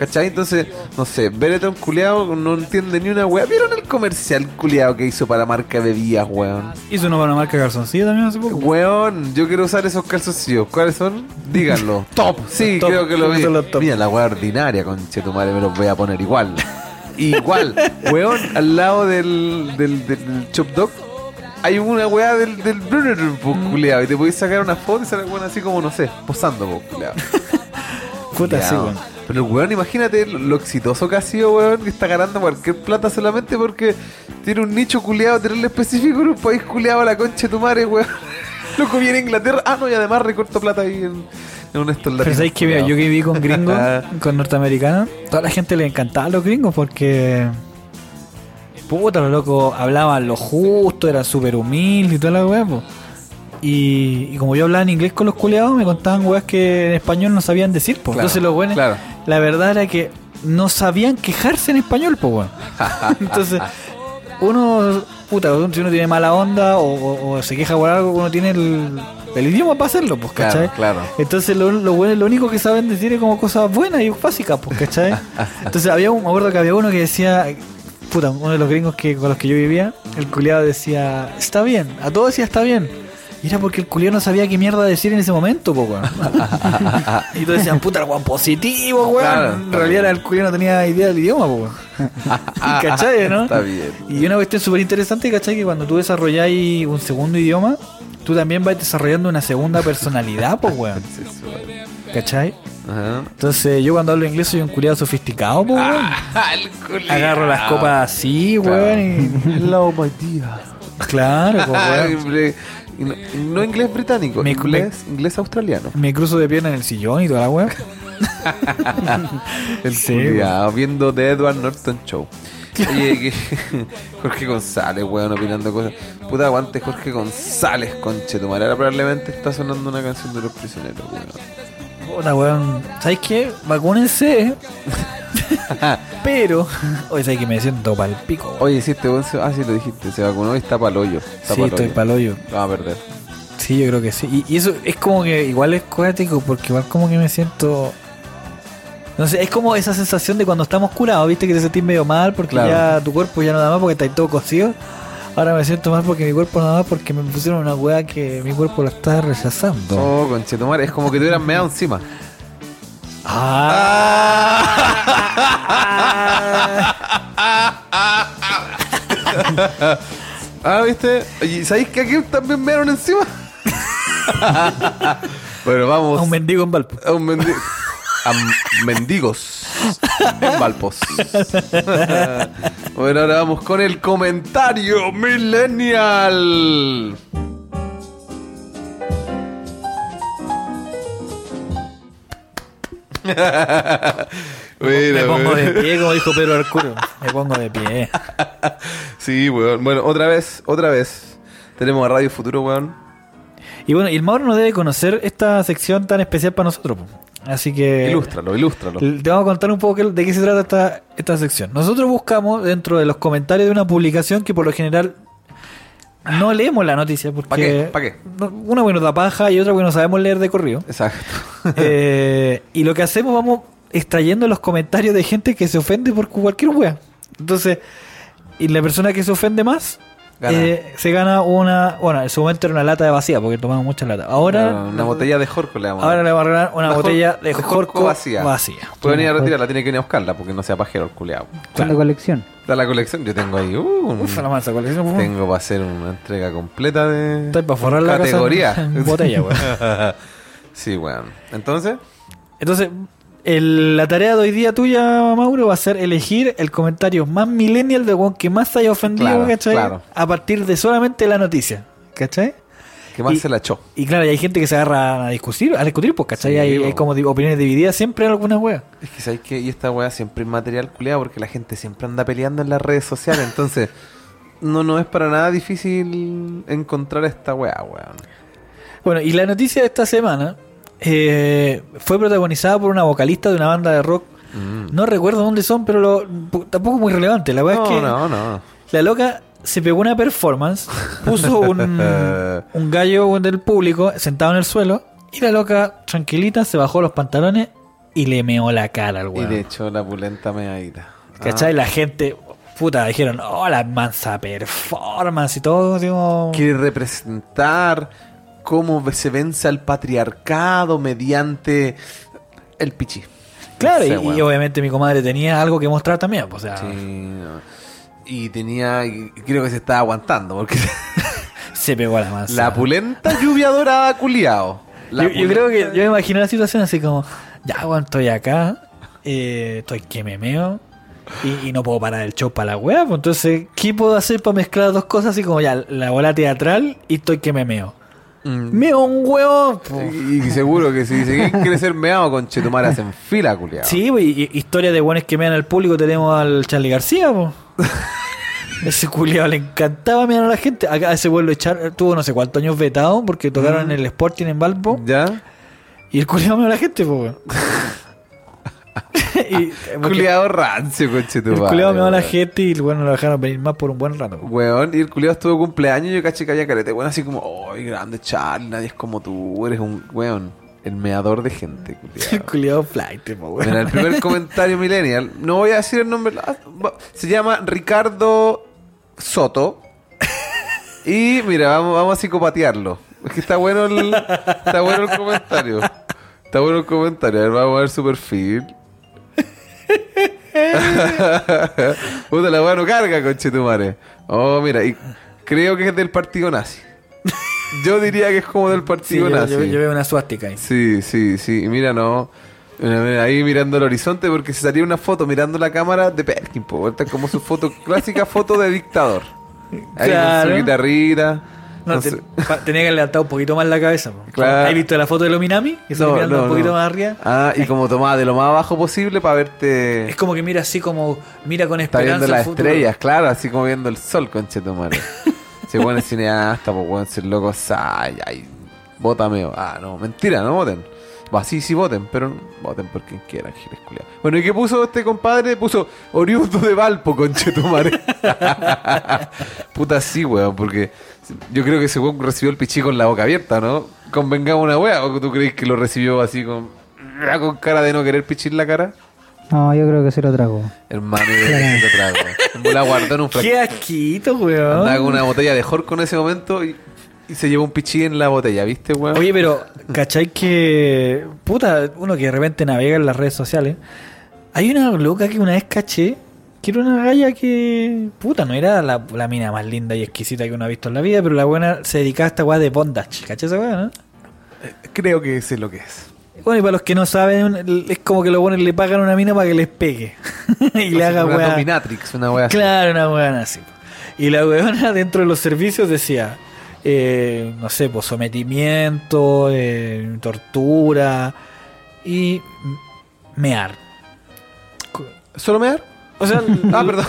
Speaker 2: ¿Cachai? Entonces, no sé, Bereton culeado no entiende ni una weá. ¿Vieron el comercial culeado que hizo para marca de bebidas, weón?
Speaker 3: Hizo uno para una marca de calzoncillo también hace poco.
Speaker 2: Weón, yo quiero usar esos calzoncillos. ¿Cuáles son? Díganlo. top. Sí,
Speaker 3: Top.
Speaker 2: creo que lo vi. Mira, la weá ordinaria, conchetumare, me los voy a poner igual. igual. Weón, al lado del, del, del Chop Dog hay una weá del, del Brunner, po,
Speaker 3: Mm.
Speaker 2: culiao, Y te podéis sacar una foto y sale weón así como, no sé, posando, po, culiao.
Speaker 3: Puta, sí, weón.
Speaker 2: Pero weón, imagínate lo, lo exitoso que ha sido, weón, que está ganando cualquier plata solamente porque tiene un nicho culiado, tenerle específico en un país culiado a la concha de tu madre, weón. Loco viene a Inglaterra. Ah, no, y además recorto plata ahí en, en un estos
Speaker 3: Pero sabéis que mira, yo que viví con gringos, con norteamericanos, toda la gente le encantaba a los gringos porque. Puta, los locos hablaban lo justo, eran súper humildes y toda la weá. Y, y como yo hablaba en inglés con los culeados, me contaban weas que en español no sabían decir, pues.
Speaker 2: Claro,
Speaker 3: Entonces los buenos,
Speaker 2: claro.
Speaker 3: La verdad era que no sabían quejarse en español, pues. Entonces, uno, puta, si uno tiene mala onda o, o- o se queja por algo, uno tiene el, el idioma para hacerlo, pues, ¿cachai?
Speaker 2: Claro, claro.
Speaker 3: Entonces lo, lo bueno, lo único que saben decir es como cosas buenas y básicas, pues, ¿cachai? Entonces había un, me acuerdo que había uno que decía, puta, uno de los gringos que con los que yo vivía, el culiado decía, está bien, a todos decía está bien. Y era porque el culiado no sabía qué mierda decir en ese momento, pues, weón. y todos decían, puta, el weón positivo, weón.
Speaker 2: Claro,
Speaker 3: en realidad
Speaker 2: bien.
Speaker 3: el culiado no tenía idea del idioma, pues, weón. ¿Cachai, no?
Speaker 2: Está bien.
Speaker 3: Y una cuestión súper interesante, ¿cachai? Que cuando tú desarrolláis un segundo idioma, tú también vas desarrollando una segunda personalidad, pues, weón. ¿Cachai?
Speaker 2: Ajá.
Speaker 3: Entonces, yo cuando hablo inglés soy un culiado sofisticado, pues, weón.
Speaker 2: el culiao.
Speaker 3: Agarro las copas así, weón. y-
Speaker 2: Hello, my dear.
Speaker 3: Claro, pues, weón.
Speaker 2: No, inglés británico,
Speaker 3: Me-
Speaker 2: inglés, inglés australiano.
Speaker 3: Me cruzo de pierna en el sillón y toda la weón.
Speaker 2: El
Speaker 3: Sí,
Speaker 2: culiao, viendo The Edward Norton Show. Oye, Jorge González, weón, opinando cosas. Puta aguante Jorge González, conche tu probablemente está sonando una canción de los prisioneros, weón.
Speaker 3: Puta, weón. ¿Sabes qué? Vacúnense. Pero. Oye, ¿sabes que me siento pa'l pico?
Speaker 2: Oye, este weón. Ah, sí, lo dijiste, se vacunó y está pa'l hoyo. Está
Speaker 3: Sí,
Speaker 2: pa'l
Speaker 3: estoy
Speaker 2: hoyo.
Speaker 3: pa'l hoyo.
Speaker 2: Lo va a perder.
Speaker 3: Sí, yo creo que sí. Y, y eso es como que igual es cuático porque igual como que me siento... No sé, es como esa sensación de cuando estamos curados, viste que te sentís medio mal porque
Speaker 2: Claro.
Speaker 3: ya tu cuerpo ya no da más porque está todo cocido. Ahora me siento mal porque mi cuerpo no da más porque me pusieron una weá que mi cuerpo la está rechazando.
Speaker 2: Oh, conche tu madre, es como que te hubieran meado encima. Ah, ¿viste? ¿Y sabéis que aquí también mearon encima? bueno, vamos
Speaker 3: A un mendigo en Valpo.
Speaker 2: a un mendi- a mendigos en Valpos. bueno, ahora vamos con el comentario millennial.
Speaker 3: me
Speaker 2: Mira,
Speaker 3: pongo
Speaker 2: weón.
Speaker 3: de pie, como dijo Pedro Arcuro. Me pongo de pie.
Speaker 2: Sí, weón. Bueno, otra vez, otra vez. Tenemos a Radio Futuro, weón.
Speaker 3: Y bueno, y el Mauro no debe conocer esta sección tan especial para nosotros. Así que...
Speaker 2: Ilústralo, ilústralo.
Speaker 3: Te vamos a contar un poco de qué se trata esta, esta sección. Nosotros buscamos dentro de los comentarios de una publicación que por lo general no leemos la noticia porque
Speaker 2: ¿Pa qué? ¿Pa qué?
Speaker 3: una bueno da paja y otra que no sabemos leer de corrido.
Speaker 2: Exacto.
Speaker 3: Eh, y lo que hacemos vamos extrayendo los comentarios de gente que se ofende por cualquier wea. Entonces, y la persona que se ofende más. Eh, se gana una, bueno, en su momento era una lata de vacía porque tomamos mucha lata. Ahora
Speaker 2: Una, una botella de Jorco le vamos a
Speaker 3: Ahora
Speaker 2: dar.
Speaker 3: le vamos a regalar una
Speaker 2: Una
Speaker 3: botella
Speaker 2: Jor-
Speaker 3: de
Speaker 2: de
Speaker 3: Jorco
Speaker 2: vacía.
Speaker 3: vacía.
Speaker 2: Puede venir a retirarla, tiene que ir a buscarla porque no sea pajero el culeado.
Speaker 1: De colección.
Speaker 2: Da la colección, yo tengo ahí. Uh, un-
Speaker 3: Uf, la mansa colección. uf.
Speaker 2: tengo para hacer una entrega completa de
Speaker 3: Estoy para forrar la casa
Speaker 2: categoría.
Speaker 3: en- en botella, weón.
Speaker 2: sí, weón. Entonces,
Speaker 3: Entonces, el- la tarea de hoy día tuya, Mauro, va a ser elegir el comentario más millennial de weón que más te haya ofendido,
Speaker 2: Claro,
Speaker 3: ¿cachai?
Speaker 2: claro.
Speaker 3: A partir de solamente la noticia, ¿cachai?
Speaker 2: ¿qué más
Speaker 3: Y-
Speaker 2: se la echó?
Speaker 3: Y claro, y hay gente que se agarra a discutir, a discutir, pues, ¿cachai?
Speaker 2: Sí,
Speaker 3: hay, como opiniones divididas siempre en alguna wea.
Speaker 2: Es que sabéis que y esta weá siempre es material culeado porque la gente siempre anda peleando en las redes sociales. Entonces, no, no es para nada difícil encontrar esta weá, weón.
Speaker 3: Bueno, y la noticia de esta semana eh, fue protagonizada por una vocalista de una banda de rock.
Speaker 2: Mm.
Speaker 3: No recuerdo dónde son, pero lo- tampoco es muy relevante. La verdad
Speaker 2: No,
Speaker 3: es que
Speaker 2: no, no.
Speaker 3: la loca se pegó una performance, puso un, un gallo del público sentado en el suelo y la loca tranquilita se bajó los pantalones y le meó la cara al
Speaker 2: Y
Speaker 3: weón.
Speaker 2: de hecho, la pulenta medadita.
Speaker 3: ¿Cachai? La gente, puta, dijeron, oh, la mansa performance y todo. Digo,
Speaker 2: quiere representar cómo se vence al patriarcado mediante el pichi.
Speaker 3: claro, y, obviamente mi comadre tenía algo que mostrar también. pues, O sea,
Speaker 2: Sí, no. Y tenía, y creo que se estaba aguantando, porque
Speaker 3: se pegó a la mansa.
Speaker 2: la pulenta lluvia dorada culiao.
Speaker 3: Yo, yo creo que yo me imagino la situación así como, ya, weón, estoy acá, eh, estoy que me meo y, y no puedo parar el show para la weá. Pues entonces, ¿qué puedo hacer para mezclar dos cosas así como ya, la bola teatral y estoy que me meo?
Speaker 2: Mm.
Speaker 3: Meo un huevo.
Speaker 2: Y, y seguro que si dice ¿quién quiere ser meado con Chetumara hacen fila, culiao.
Speaker 3: Sí, pues, y, y historia de buenos que mean al público tenemos al Charlie García, po. Ese culiado le encantaba mear a la gente. Acá ese vuelo echar tuvo no sé cuántos años vetado porque tocaron en el Sporting en Valpo.
Speaker 2: ¿Ya?
Speaker 3: Y el culiado meó a la gente, po. y, porque
Speaker 2: Culiado rancio, con
Speaker 3: el culiado meó a la gente y bueno, lo dejaron venir más por un buen rato.
Speaker 2: Weón, y el culiado estuvo cumpleaños y yo caché que había carete. Weón, así como, ¡ay, grande Charlie! Nadie es como tú, eres un weón. El meador de gente,
Speaker 3: El
Speaker 2: culiado.
Speaker 3: flight, weón.
Speaker 2: Mira, el primer comentario millennial, no voy a decir el nombre, ah, se llama Ricardo Soto. Y mira, vamos, vamos a psicopatearlo. Es que está bueno el, está bueno el comentario. Está bueno el comentario. A ver, vamos a ver su perfil. Puta, la weá no carga, conchetumare. Oh, mira, y creo que es del partido nazi. Yo diría que es como del partido nazi.
Speaker 3: yo- yo veo una suástica ahí.
Speaker 2: Sí, sí, sí. Mira, no. Ahí mirando el horizonte porque se salía una foto mirando la cámara de Perkin, po. Como su foto, clásica foto de dictador. Ahí
Speaker 3: Claro.
Speaker 2: con su guitarrita.
Speaker 3: No,
Speaker 2: No
Speaker 3: te- pa- tenía que haber levantado un poquito más la cabeza.
Speaker 2: Claro.
Speaker 3: ¿Has visto la foto de los Minami? Que
Speaker 2: No,
Speaker 3: mirando
Speaker 2: no,
Speaker 3: un poquito más arriba.
Speaker 2: Ah, y como tomaba de lo más abajo posible para verte.
Speaker 3: Es como que mira así como mira con
Speaker 2: Está
Speaker 3: esperanza
Speaker 2: viendo las
Speaker 3: el futuro.
Speaker 2: estrellas, claro, así como viendo el sol, conchetumare. Si bueno es cineasta, pues bueno, ser loco, ay, ay, bótame. Ah, no, mentira, no voten. Va, sí, sí voten, pero voten por quien quieran, giles. Bueno, ¿y qué puso este compadre? Puso oriundo de Valpo, conchetumare. Puta sí, weón, porque yo creo que ese weón recibió el pichí con la boca abierta, ¿no? Convengamos una wea, ¿o tú crees que lo recibió así con, con cara de no querer pichir la cara?
Speaker 1: No, yo creo que se lo trago.
Speaker 2: Hermano, yo creo que se lo trago. Me la guardó en un frasco.
Speaker 3: Qué asquito, weón.
Speaker 2: Andaba con una botella de Jorco en ese momento y, y se llevó un pichí en la botella, ¿viste, weón?
Speaker 3: Oye, pero, ¿cachai que. Puta, uno que de repente navega en las redes sociales. Hay una loca que una vez caché. Que era una galla que. Puta, no era la, la mina más linda y exquisita que uno ha visto en la vida, pero la buena se dedicaba a esta weá de bondage. ¿Cachai esa weá, no?
Speaker 2: creo que sé lo que es.
Speaker 3: Bueno, y para los que no saben, es como que los buenos le pagan una mina para que les pegue. y le haga
Speaker 2: una
Speaker 3: weá.
Speaker 2: dominatrix, una así.
Speaker 3: Claro, una weona así. Y la weona dentro de los servicios decía, eh, no sé, pues sometimiento, eh, tortura y mear.
Speaker 2: ¿Solo me dar?
Speaker 3: O sea,
Speaker 2: Ah, perdón.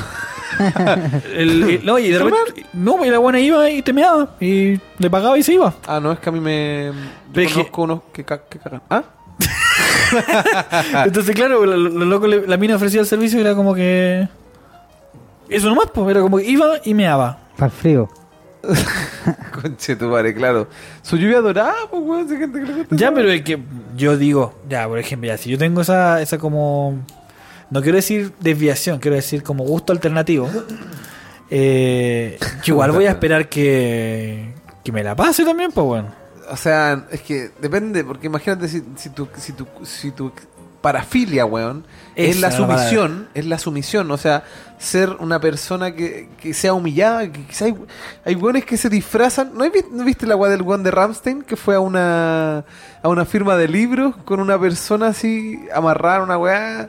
Speaker 3: el- el- no, y de
Speaker 2: ¿Solo
Speaker 3: repente, no, y la buena iba y te meaba y le pagaba y se iba.
Speaker 2: Ah, no, es que a mí me. Yo
Speaker 3: es que-
Speaker 2: conozco unos que, ca- que cagan. ¿Ah?
Speaker 3: Entonces, claro, lo, lo loco le- la mina ofrecía el servicio y era como que... Eso nomás, pues, era como que iba y meaba.
Speaker 1: Para el frío.
Speaker 2: Conche tu madre, claro. Su lluvia dorada, pues, weón. Hay gente que le gusta
Speaker 3: Ya, pero es que yo digo, ya, por ejemplo, ya, si yo tengo esa, esa como, no quiero decir desviación, quiero decir como gusto alternativo, eh, yo igual voy a esperar que, que me la pase también, pues bueno.
Speaker 2: O sea, es que depende, porque imagínate si, si tu, si tu, si tu parafilia, weón, es
Speaker 3: Esa
Speaker 2: la
Speaker 3: es la palabra.
Speaker 2: sumisión, es la sumisión, o sea, ser una persona que, que sea humillada, que quizá hay, hay weones que se disfrazan, ¿no, vi- no viste la weá del weón de Ramstein que fue a una a una firma de libros con una persona así amarrada a una weá,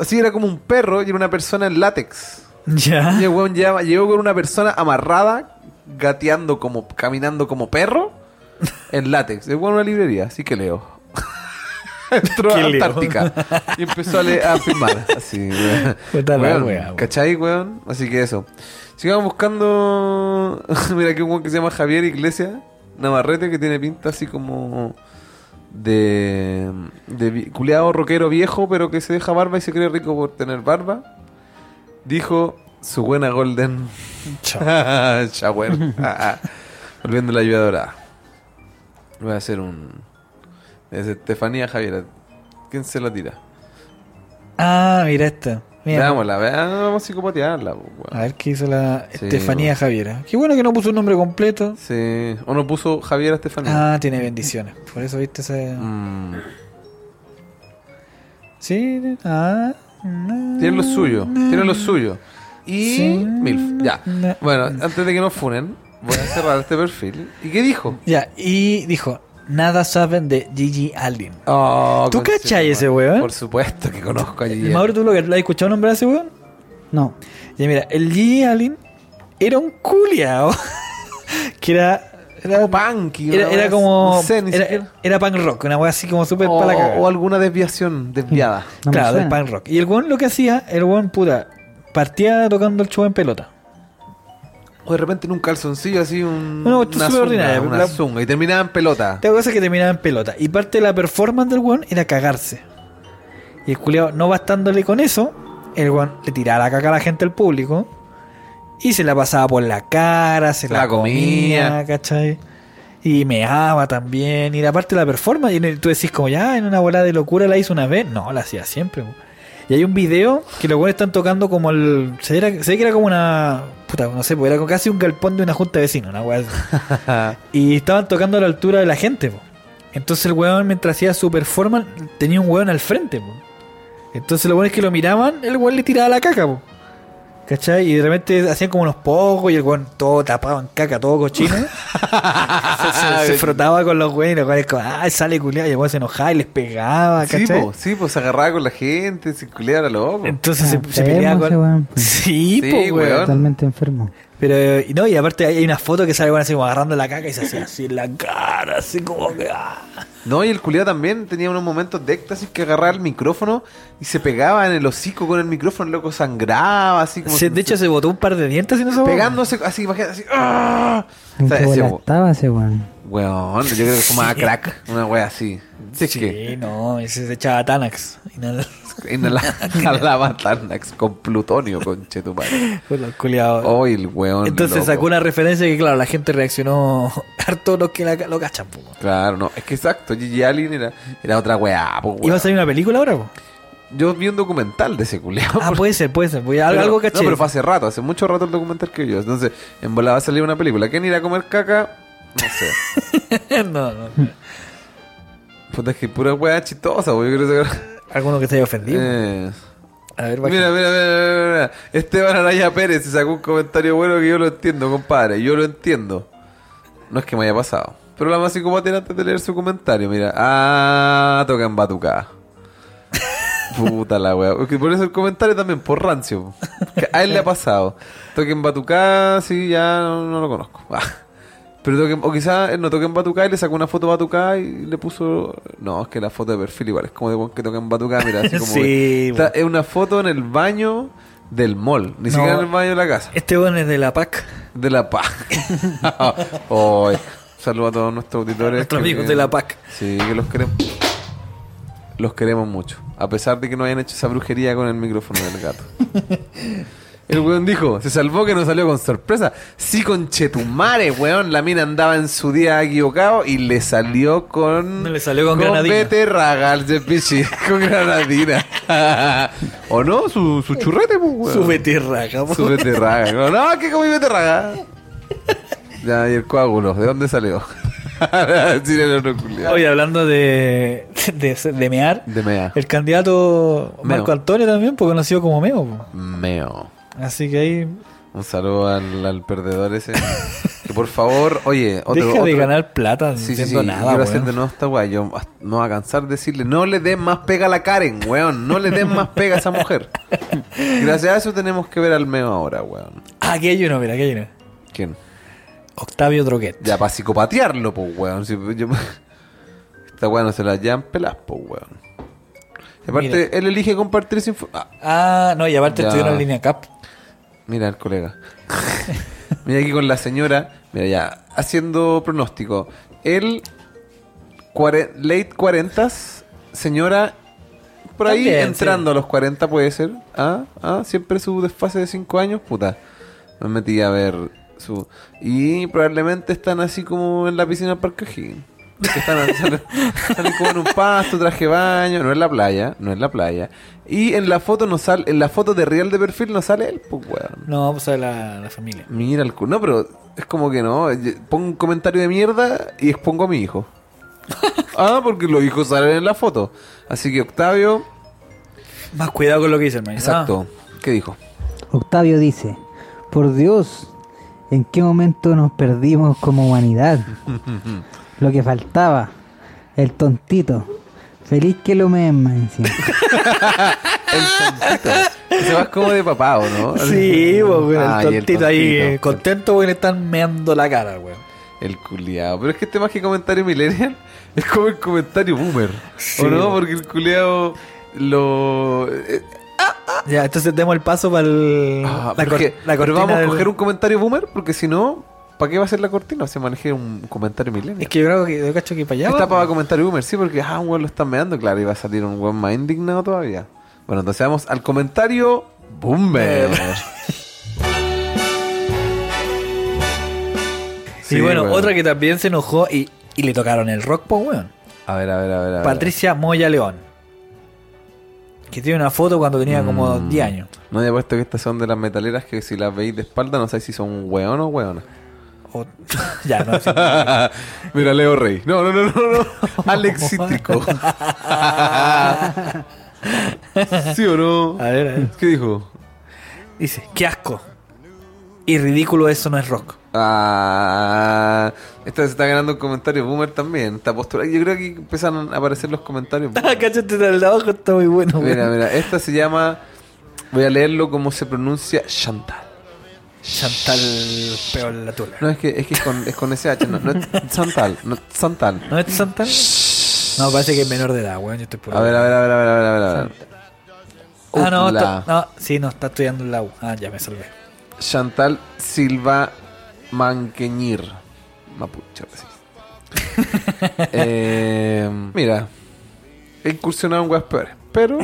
Speaker 2: así era como un perro y era una persona en látex.
Speaker 3: Ya.
Speaker 2: Y el weón lleva- llegó con una persona amarrada, gateando como, caminando como perro, en látex. Weón en una librería, así que leo. Entró a. Antártica y empezó a, le- a firmar. Así, weón. Weón,
Speaker 3: weón.
Speaker 2: ¿Cachai, weón? Así que eso. Sigamos buscando. Mira, aquí un weón que se llama Javier Iglesias Navarrete que tiene pinta así como. De. De culiado rockero viejo, pero que se deja barba y se cree rico por tener barba. Dijo su buena Golden. Shower. Ah, ah. Volviendo a la lluvia dorada. Voy a hacer un. Es Estefanía Javier. ¿Quién se la tira?
Speaker 3: Ah, mira esta. Mira.
Speaker 2: Veámosla, veámosla, vamos a psicopatearla. po,
Speaker 3: A ver qué hizo la
Speaker 2: Sí,
Speaker 3: Estefanía
Speaker 2: bueno.
Speaker 3: Javiera. Qué bueno que no puso un nombre completo.
Speaker 2: Sí. O no puso Javier a Estefanía.
Speaker 3: Ah, tiene bendiciones. Por eso viste ese.
Speaker 2: Mm.
Speaker 3: Sí, ah.
Speaker 2: Tiene lo suyo. Tiene lo suyo. Y.
Speaker 3: Sí.
Speaker 2: Milf. Ya.
Speaker 3: No.
Speaker 2: Bueno, antes de que nos funen, voy a cerrar este perfil. ¿Y qué dijo?
Speaker 3: Ya, y dijo, nada saben de Gigi Allen.
Speaker 2: Oh,
Speaker 3: ¿Tú cachai
Speaker 2: tu
Speaker 3: ese weón?
Speaker 2: Por supuesto que conozco a Gigi.
Speaker 3: Mauro, ¿tú lo, lo has escuchado nombrar a ese weón?
Speaker 1: No.
Speaker 3: Ya mira, el Gigi Allen era un culiao. que era... Era,
Speaker 2: Punky, una
Speaker 3: era, era como...
Speaker 2: no sé, ni
Speaker 3: era,
Speaker 2: siquiera.
Speaker 3: era punk rock, una wea así como súper
Speaker 2: o,
Speaker 3: para la cagada.
Speaker 2: o alguna desviación desviada.
Speaker 1: No
Speaker 3: claro, del punk rock. Y el weón lo que hacía, el weón puta, partía tocando el show en pelota.
Speaker 2: O de repente en un calzoncillo así, un,
Speaker 3: No, esto es
Speaker 2: una,
Speaker 3: súper
Speaker 2: zunga,
Speaker 3: ordinario,
Speaker 2: una
Speaker 3: la-
Speaker 2: zunga, y terminaba en pelota.
Speaker 3: Tengo cosas que terminaban en pelota. Y parte de la performance del weón era cagarse. Y el culiao, no bastándole con eso, el weón le tiraba la caca a la gente del público. Y se la pasaba por la cara, se la,
Speaker 2: La comía.
Speaker 3: comía, ¿cachai? Y meaba también. Y la parte de la performance, y tú decís como ya en una bola de locura la hizo una vez. No, la hacía siempre. Y hay un video que los weones están tocando como el. Se, era, se ve que era como una. Puta, no sé, pues era casi un galpón de una junta de vecinos, una weá. Y estaban tocando a la altura de la gente, po. Entonces el weón, mientras hacía su performance, tenía un weón al frente, po. Entonces los weones que lo miraban, el weón le tiraba la caca, po. ¿Cachai? Y de repente hacían como unos pocos y el weón todo tapado en caca, todo cochino. se, se- se frotaba con los weones y los weones como, ah, sale culiado. Y el weón se enojaba y les pegaba,
Speaker 2: Sí,
Speaker 3: ¿cachai?
Speaker 2: pues, sí, pues se agarraba con la gente, se culeaba era loco.
Speaker 3: Entonces se,
Speaker 1: Ah,
Speaker 3: se peleaba con.
Speaker 1: weón, pues.
Speaker 3: Sí,
Speaker 2: Sí,
Speaker 3: po,
Speaker 2: weón.
Speaker 1: Totalmente enfermo.
Speaker 3: Pero, y no, y aparte hay una foto que sale bueno, así como agarrando la caca y se hace así en la cara, así como que. ah.
Speaker 2: No, y el culiado también tenía unos momentos de éxtasis que agarraba el micrófono y se pegaba en el hocico con el micrófono, el loco sangraba, así como.
Speaker 3: Se- de hecho, se botó un par de dientes en eso.
Speaker 2: pegándose así, imagínate, así. ¡ah! O
Speaker 1: ¿En
Speaker 2: sea,
Speaker 1: qué
Speaker 2: ese
Speaker 1: estaba ese weón?
Speaker 2: weón, yo creo que fumaba crack, una wea así. Sí,
Speaker 3: Sí,
Speaker 2: que
Speaker 3: no, ese se echaba Tanax. Y nada,
Speaker 2: inhalaba Tarnax con plutonio, conche tu madre. Oh, el weón.
Speaker 3: Entonces
Speaker 2: loco.
Speaker 3: sacó una referencia que, claro, la gente reaccionó harto los que la- lo cachan. po.
Speaker 2: Claro, no, es que exacto, Gigi Allen era, era otra weá, po.
Speaker 3: ¿Iba a salir una película ahora? po?
Speaker 2: Yo vi un documental de ese culiado.
Speaker 3: Ah, puede ser, puede ser. Voy a-
Speaker 2: Pero-
Speaker 3: algo caché.
Speaker 2: No, pero fue hace rato, hace mucho rato el documental que yo. Entonces, en volada va a salir una película. ¿Quién irá a comer caca? No sé.
Speaker 3: no, no.
Speaker 2: Puta, es que pura weá chistosa. Yo quiero sacar.
Speaker 3: Alguno que se haya ofendido.
Speaker 2: Eh.
Speaker 3: A ver,
Speaker 2: Mira, mira, mira, mira, mira. Esteban Araya Pérez se sacó un comentario bueno que yo lo entiendo, compadre. Yo lo entiendo. No es que me haya pasado. Pero la más psicopatía antes de leer su comentario, mira. Ah, toca en batucada. Puta la wea. Por eso el comentario también, por rancio. Que a él le ha pasado. Toque en batucada, sí, ya no, no lo conozco. Ah. Pero toque, o quizás él no toque en batucada y le sacó una foto de batucada y le puso. No, es que la foto de perfil igual es como de que toca en batucada. Mira, así como.
Speaker 3: Sí,
Speaker 2: Está- es una foto en el baño del mall, ni
Speaker 3: No.
Speaker 2: siquiera en el baño de la casa,
Speaker 3: Este weón es de la PAC.
Speaker 2: de la paz. Hoy, saludo a todos nuestros auditores.
Speaker 3: Nuestros amigos de la PAC.
Speaker 2: Sí, que los queremos. Los queremos mucho, a pesar de que no hayan hecho esa brujería con el micrófono del gato. El weón dijo, se salvó que no salió con sorpresa. Sí, con Chetumare, weón. La mina andaba en su día equivocado y le salió con.
Speaker 3: No le salió con granadina.
Speaker 2: beterraga al Zepichi, con granadina. ¿O no? Su, su churrete, pues, weón.
Speaker 3: Su betirraca. po.
Speaker 2: Su beterraga. No, no, que comí beterraga. Ya, y el coágulo, ¿de dónde salió?
Speaker 3: Oye, hablando de, de, de mear,
Speaker 2: De mea.
Speaker 3: el candidato
Speaker 2: Meo.
Speaker 3: Marco Antonio también, pues conocido como Meo. po.
Speaker 2: Meo.
Speaker 3: Así que ahí
Speaker 2: Un saludo al, al perdedor ese. que por favor, oye, otro,
Speaker 3: deja de
Speaker 2: otro-
Speaker 3: ganar plata
Speaker 2: Sí, sí,
Speaker 3: nada,
Speaker 2: quiero
Speaker 3: weón.
Speaker 2: hacer de nuevo esta weá. Yo hasta- no voy a cansar de decirle, no le den más pega a la Karen, weón. No le den más pega a esa mujer. Gracias a eso tenemos que ver al Meo ahora, weón.
Speaker 3: Ah, aquí hay uno, mira, aquí hay uno.
Speaker 2: ¿Quién?
Speaker 3: Octavio Droguet.
Speaker 2: Ya, para psicopatearlo, pues, weón. Si yo- Esta weá no se la llevan pelas, pues, weón. Y aparte,
Speaker 3: Mira.
Speaker 2: él elige compartir info. Ah,
Speaker 3: Ah, no, y aparte
Speaker 2: Ya.
Speaker 3: estuvieron en línea CAP.
Speaker 2: Mira el colega. mira aquí con la señora. Mira ya, haciendo pronóstico. Cuare- late 40 señora, por ahí
Speaker 3: También,
Speaker 2: entrando a los 40 puede ser. Ah, ah, siempre su desfase de 5 años, puta. Me metí a ver su... Y probablemente están así como en la piscina del Parque O'Higgins. Que Están, salen, salen como en un pasto, traje baño, no es la playa, no es la playa. Y en la foto no sale, en la foto de real de perfil no sale él, pues weón.
Speaker 3: No, pues la, la familia.
Speaker 2: Mira el cu- No, pero es como que no. Yo Pongo un comentario de mierda y expongo a mi hijo. ah, porque los hijos salen en la foto. Así que Octavio.
Speaker 3: Más cuidado con lo que dicen, man.
Speaker 2: Exacto. ¿Qué dijo?
Speaker 1: Octavio dice, por Dios, ¿en qué momento nos perdimos como humanidad? Lo que faltaba, el tontito. Feliz que lo más encima.
Speaker 2: El tontito. Se va como de papá, ¿o no?
Speaker 3: Ah. Sí, pues, weón,
Speaker 2: Ay,
Speaker 3: el tontito ahí eh, contento porque le están meando la cara, weón.
Speaker 2: El culiao. Pero es que este más que comentario millennial es como el comentario boomer.
Speaker 3: Sí,
Speaker 2: ¿O no? Porque el culiao lo. eh,
Speaker 3: Ya, entonces demos el paso para el,
Speaker 2: ah,
Speaker 3: la,
Speaker 2: pero
Speaker 3: cor-
Speaker 2: que-
Speaker 3: la
Speaker 2: pero
Speaker 3: cortina
Speaker 2: vamos a
Speaker 3: del-
Speaker 2: coger un comentario boomer porque si no, ¿para qué va a ser la cortina? Se maneje un comentario millennial.
Speaker 3: Es que yo creo que yo cacho que para allá.
Speaker 2: Está para comentario boomer, sí, porque ah, un weón lo están meando, claro, y va a salir un weón más indignado todavía. Bueno, entonces vamos al comentario boomer.
Speaker 3: Y
Speaker 2: Sí,
Speaker 3: bueno,
Speaker 2: weón.
Speaker 3: otra que también se enojó y, y le tocaron el rock, pues, weón.
Speaker 2: A ver, a ver, a ver. a.
Speaker 3: Patricia Moya León. Que tiene una foto cuando tenía como
Speaker 2: Mm.
Speaker 3: 10 años.
Speaker 2: No había puesto que estas son de las metaleras que si las veis de espalda no sé si son weón o weona.
Speaker 3: O- ya, no.
Speaker 2: Mira, Leo Rey. No, no, no, no, no. Alex Cítrico. ¿Sí o no?
Speaker 3: A ver, a ver.
Speaker 2: ¿Qué dijo?
Speaker 3: Dice, qué asco. Y ridículo eso no es rock.
Speaker 2: Ah, esta se está ganando un comentario boomer también. Esta postura. Yo creo que empiezan a aparecer los comentarios.
Speaker 3: Ah, Cáchate el de abajo, está muy bueno,
Speaker 2: Mira, mira, esta se llama. Voy a leerlo como se pronuncia Chantal.
Speaker 3: Chantal peor la tula.
Speaker 2: No, es que es, que es con, es con SH, no, no es Santal, no es Santal.
Speaker 3: ¿No es Chantal? No, parece que es menor de edad, weón. Yo estoy por
Speaker 2: A ver, a ver, a ver, a ver, a ver, a ver. a ver.
Speaker 3: Ah, no, está, no, sí, no, está estudiando en la U. Ah, ya me salvé.
Speaker 2: Chantal Silva Manqueñir. Mapuche, eh, mira, he incursionado en weas peores, pero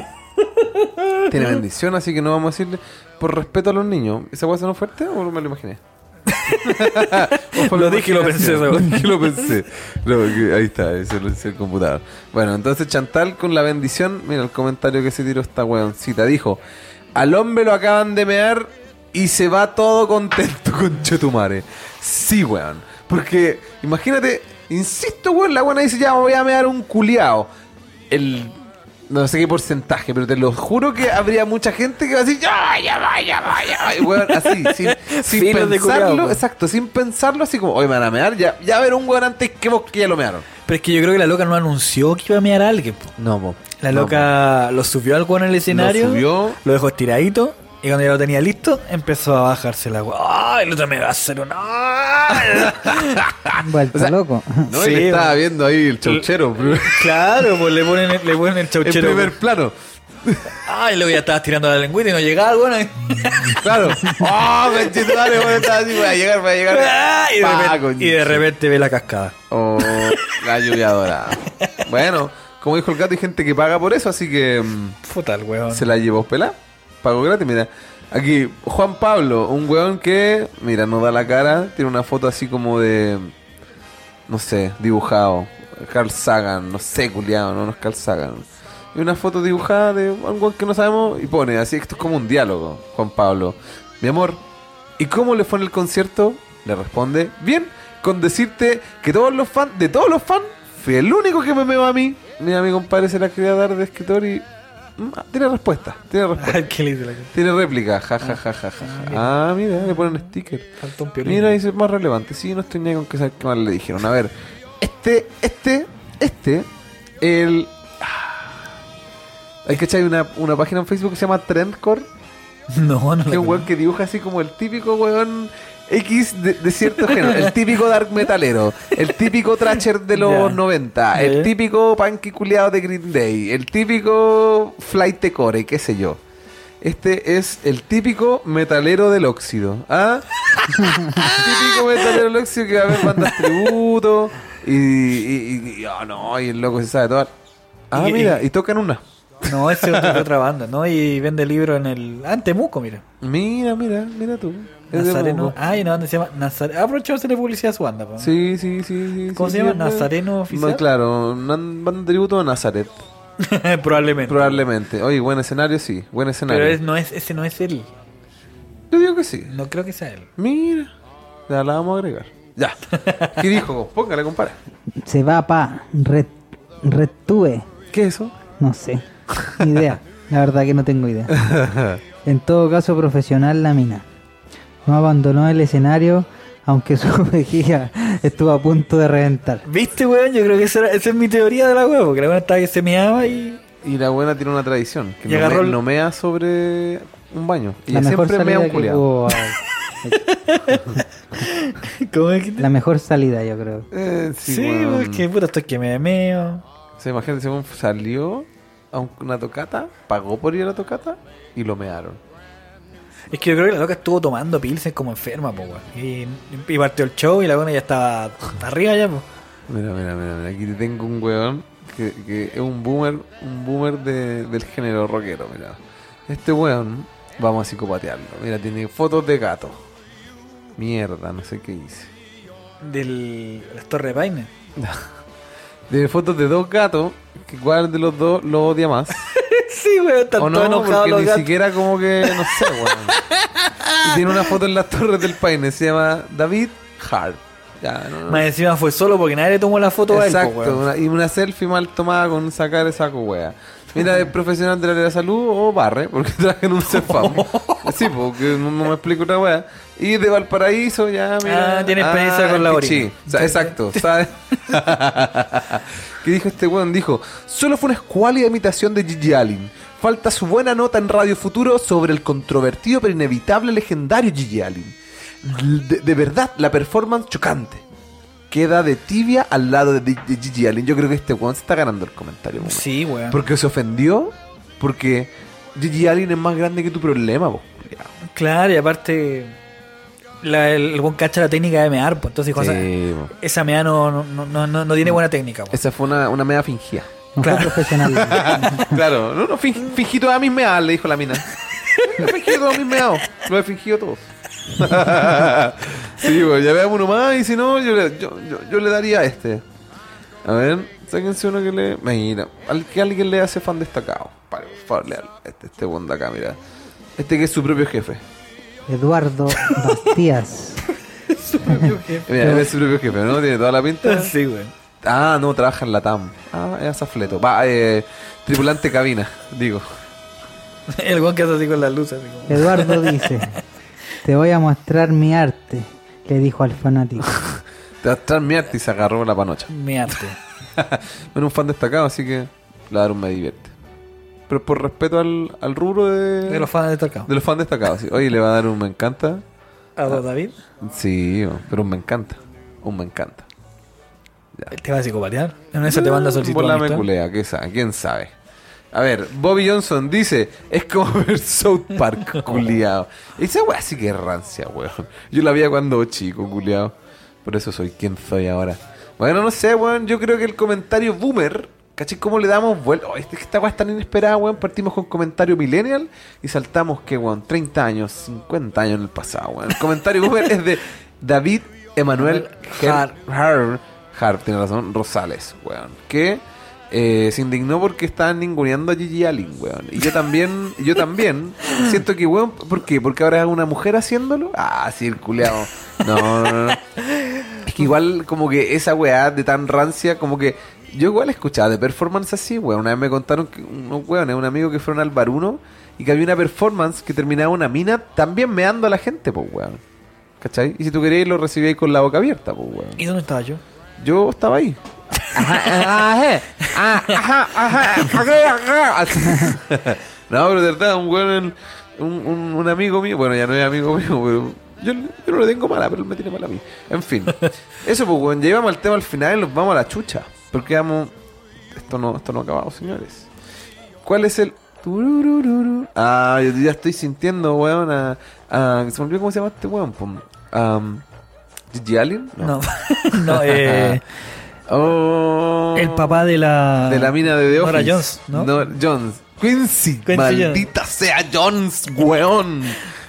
Speaker 2: tiene bendición, así que no vamos a decirle por respeto a los niños. ¿Esa wea sonó fuerte o me lo imaginé?
Speaker 3: Lo dije y lo pensé,
Speaker 2: Lo dije lo pensé. No, ahí está, ese es el computador. Bueno, entonces Chantal con la bendición, mira el comentario que se tiró esta weoncita. Dijo, al hombre lo acaban de mear y se va todo contento con Chetumare. Sí, weón. Porque, imagínate, insisto, weón, la buena dice, ya me voy a mear un culiao. El... No sé qué porcentaje, pero te lo juro que habría mucha gente que va a decir, ya vaya, vaya, vaya, vaya", weón, así, sin, sin
Speaker 3: Filos de culiao,
Speaker 2: pensarlo,
Speaker 3: weón.
Speaker 2: exacto, sin pensarlo, así como, hoy me van a mear, ya, ya ver un weón antes que vos que ya lo mearon.
Speaker 3: Pero es que yo creo que la loca no anunció que iba a mear a alguien. po.
Speaker 2: No, po.
Speaker 3: La
Speaker 2: No,
Speaker 3: loca lo subió al weón en el escenario.
Speaker 2: Lo subió.
Speaker 3: Lo dejó estiradito. Y cuando ya lo tenía listo, empezó a bajarse la weón. ¡Ay, el otro me va a hacer
Speaker 2: O sea,
Speaker 1: loco.
Speaker 2: No,
Speaker 3: Sí,
Speaker 2: estaba viendo ahí el chauchero.
Speaker 3: claro, pues le ponen, le ponen el
Speaker 2: en
Speaker 3: chauchero.
Speaker 2: primer plano.
Speaker 3: Ay, luego ya estaba tirando la lengüita y no llegaba el weón.
Speaker 2: Claro. ¡Oh, conchetumare! Bueno, estaba así, voy a llegar, voy a llegar.
Speaker 3: Y, de
Speaker 2: Pa,
Speaker 3: repente, y de
Speaker 2: conche.
Speaker 3: repente ve la cascada.
Speaker 2: Oh, la lluvia dorada. Bueno, como dijo el gato, hay gente que paga por eso, así que mm,
Speaker 3: Puta el weón.
Speaker 2: se la llevó pelá. Pago gratis, mira. Aquí, Juan Pablo, un weón que, mira, no da la cara, tiene una foto así como de, no sé, dibujado. Carl Sagan, no sé, culiado, no, no es Carl Sagan. Y una foto dibujada de un weón que no sabemos y pone, así, esto es como un diálogo, Juan Pablo. Mi amor, ¿y cómo le fue en el concierto? Le responde, bien, con decirte que todos los fans, de todos los fans, fui el único que me meó a mí. Mira, mi compadre se la quería dar de escritor y... mm, tiene respuesta, tiene respuesta. Tiene réplica, ja, ja, ja, ja, ja. Ah, mira, le ponen sticker. Mira, dice más relevante. Sí, no estoy ni con que saber qué más le dijeron. A ver, este, este, este, el. ah, Hay que echar una, una página en Facebook que se llama Trendcore,
Speaker 3: No, no
Speaker 2: que es un weón que dibuja así como el típico weón X de, de cierto género. El típico dark metalero, el típico trasher de los
Speaker 3: Ya.
Speaker 2: 90, el típico punky culiado de Green Day, el típico flight de core, qué sé yo. Este es el típico metalero del óxido. ¿Ah? típico metalero del óxido que va a ver bandas tributo. Y, y, oh, no, y el loco se sabe todo. Ah,
Speaker 3: Y-
Speaker 2: mira, y tocan una.
Speaker 3: No, ese es de otra banda, ¿no? Y vende libros en el. Ah, en Temuco, mira.
Speaker 2: Mira, mira, mira tú.
Speaker 3: Nazareno. Ah, y una banda se llama Nazareno. Aprovechamos de hacerle publicidad a su banda, po.
Speaker 2: Sí, sí, sí, sí.
Speaker 3: ¿Cómo
Speaker 2: sí,
Speaker 3: se llama?
Speaker 2: sí,
Speaker 3: ¿Nazareno oficial?
Speaker 2: No, claro, nan- banda de tributo a Nazaret.
Speaker 3: Probablemente.
Speaker 2: Probablemente. Oye, buen escenario, sí. Buen escenario.
Speaker 3: Pero es- no es, ese no es él.
Speaker 2: Yo digo que sí.
Speaker 3: No creo que sea él.
Speaker 2: Mira. Ya la vamos a agregar. Ya. ¿Qué dijo? Póngale, compadre.
Speaker 1: Se va pa. Red, Retue.
Speaker 2: ¿Qué es eso?
Speaker 1: No sé. Ni idea. La verdad que no tengo idea. En todo caso, profesional la mina. No abandonó el escenario, aunque su vejiga estuvo a punto de reventar.
Speaker 3: ¿Viste, weón? Yo creo que esa, era- esa es mi teoría de la weón. Porque la weón estaba que se meaba y.
Speaker 2: Y la buena tiene una tradición. Que
Speaker 3: Y
Speaker 2: no,
Speaker 3: agarró
Speaker 2: me-
Speaker 3: el-
Speaker 2: no mea sobre un baño. Y
Speaker 1: La mejor
Speaker 2: siempre mea un culiado.
Speaker 1: hubo,
Speaker 3: ¿Cómo es que te-
Speaker 1: La mejor salida, yo creo.
Speaker 2: Eh, sí,
Speaker 3: Sí,
Speaker 2: weón.
Speaker 3: weón, que puta, estoy que me meo.
Speaker 2: O sea, imagínate, salió a un- una tocata, pagó por ir a la tocata y lo mearon.
Speaker 3: Es que yo creo que la loca estuvo tomando pilsen como enferma, po. Y, y partió el show y la weón ya estaba arriba ya, po.
Speaker 2: Mira, mira, mira, mira. Aquí te tengo un weón que, que es un boomer, un boomer de- del género rockero, mira. Este weón, vamos a psicopatearlo. Mira, tiene fotos de gato. Mierda, no sé qué hice.
Speaker 3: Del las Torres de Paine.
Speaker 2: Tiene fotos de dos gatos, que cuál de los dos lo odia más.
Speaker 3: sí, weón, están
Speaker 2: o no,
Speaker 3: todos enojados
Speaker 2: porque
Speaker 3: los
Speaker 2: ni
Speaker 3: gatos.
Speaker 2: siquiera como que, no sé, weón. Y tiene una foto en las torres del Paine, se llama David Hart. Ya, no, no.
Speaker 3: Más encima fue solo porque nadie le tomó la foto a él,
Speaker 2: Exacto,
Speaker 3: weón.
Speaker 2: una- y una selfie mal tomada con sacar de saco, wea. Mira, es profesional del área de salud o barre, porque trabaja en un CEFAM. sí, porque no, no me explico otra wea. Y de Valparaíso, ya, mira.
Speaker 3: Ah, tiene experiencia con la orina.
Speaker 2: O sea, exacto, ¿sabes? ¿Qué dijo este weón? Dijo, solo fue una escuálida imitación de Gigi Allen. Falta su buena nota en Radio Futuro sobre el controvertido pero inevitable legendario Gigi Allen. de, de verdad, la performance chocante. Queda de tibia al lado de, de Gigi Allen. Yo creo que este weón se está ganando el comentario. weón.
Speaker 3: Sí, weón.
Speaker 2: Porque se ofendió. Porque Gigi Allen es más grande que tu problema, po.
Speaker 3: Claro, y aparte, la, el, el buen cacha la técnica de mear, pues entonces dijo, o sea,
Speaker 2: Sí,
Speaker 3: esa mea no, no, no, no, no tiene buena técnica. pues.
Speaker 2: Esa fue una, una media fingida.
Speaker 3: Claro.
Speaker 1: profesional.
Speaker 2: claro, no, no, fing- fingí todas mis meadas, le dijo la mina. He fingido todos mis meados, lo he fingido todos. sí, pues ya veamos uno más y si no, yo le, yo, yo, yo le daría a este. A ver, sáquense uno que le. Mira, al que alguien le hace fan destacado. Vale, por favor, este, este buen de acá, mira. Este que es su propio jefe.
Speaker 1: Eduardo Bastías.
Speaker 2: Mira, él es su propio jefe, ¿no? Tiene toda la pinta.
Speaker 3: Sí, weón.
Speaker 2: Ah, no, trabaja en la TAM. Ah, es azafleto. Va, eh, tripulante cabina, digo.
Speaker 3: El buen que hace así con las luces. como-
Speaker 1: Eduardo dice, te voy a mostrar mi arte, le dijo al fanático.
Speaker 2: Te va a estar mi arte y se agarró la panocha.
Speaker 3: Mi arte.
Speaker 2: Bueno, un fan destacado, así que le va a dar un me divierte. Pero por respeto al, al rubro de,
Speaker 3: De los fans destacados.
Speaker 2: de los fans destacados. sí. Oye, le va a dar un me encanta.
Speaker 3: A David.
Speaker 2: Sí, pero un me encanta. Un me encanta.
Speaker 3: Te va a psicopatear. En eso te manda solicitud.
Speaker 2: Por la me
Speaker 3: amistad.
Speaker 2: culea, ¿qué sabe? ¿quién sabe? A ver, Bobby Johnson dice, es como ver South Park, culiao. Esa weá sí que es rancia, weón. Yo la veía cuando chico, culiao. Por eso soy quien soy ahora. Bueno, no sé, weón. Yo creo que el comentario boomer, ¿cachai? ¿Cómo le damos vuelta? Oh, este- esta weá es tan inesperada, weón. Partimos con comentario millennial y saltamos, que weón? 30 años, 50 años en el pasado, weón. El comentario boomer es de David Emanuel
Speaker 3: Har-
Speaker 2: Har, Har, tiene razón, Rosales, weón. Que eh, se indignó porque estaban ninguneando a Gigi Allen, weón. Y yo también, yo también siento que, weón, ¿por qué? Porque ahora es una mujer haciéndolo. Ah, sí, el culeado. No, no, no. Es que igual como que esa weá de tan rancia, como que yo igual escuchaba de performance así, weón. Una vez me contaron que unos weones, un amigo que fueron al baruno y que había una performance que terminaba una mina también meando a la gente, pues, weón. ¿Cachai? Y si tú querías lo recibíais con la boca abierta, pues, weón.
Speaker 3: ¿Y dónde estaba yo?
Speaker 2: Yo estaba ahí. Ajá, ajá, ajá, ajá, ajá, ajá. Así. No, pero de verdad, un weón, un, un, un amigo mío, bueno, ya no es amigo mío, pero yo, yo no le tengo mala, pero él me tiene mala a mí. En fin, eso pues, weón, llevamos el tema al final y nos vamos a la chucha. Porque vamos, esto no, esto no ha acabado, señores. ¿Cuál es el? Ah, yo ya estoy sintiendo, weón, a, a- se me olvidó cómo se llama este weón. Um, Gigi Allen?
Speaker 3: No. no, eh,
Speaker 2: Oh.
Speaker 3: el papá de la.
Speaker 2: de la mina de The
Speaker 3: Nora
Speaker 2: Office.
Speaker 3: Jones, ¿no?
Speaker 2: Jones. Quincy,
Speaker 3: Quincy
Speaker 2: maldita sea Jones, weón.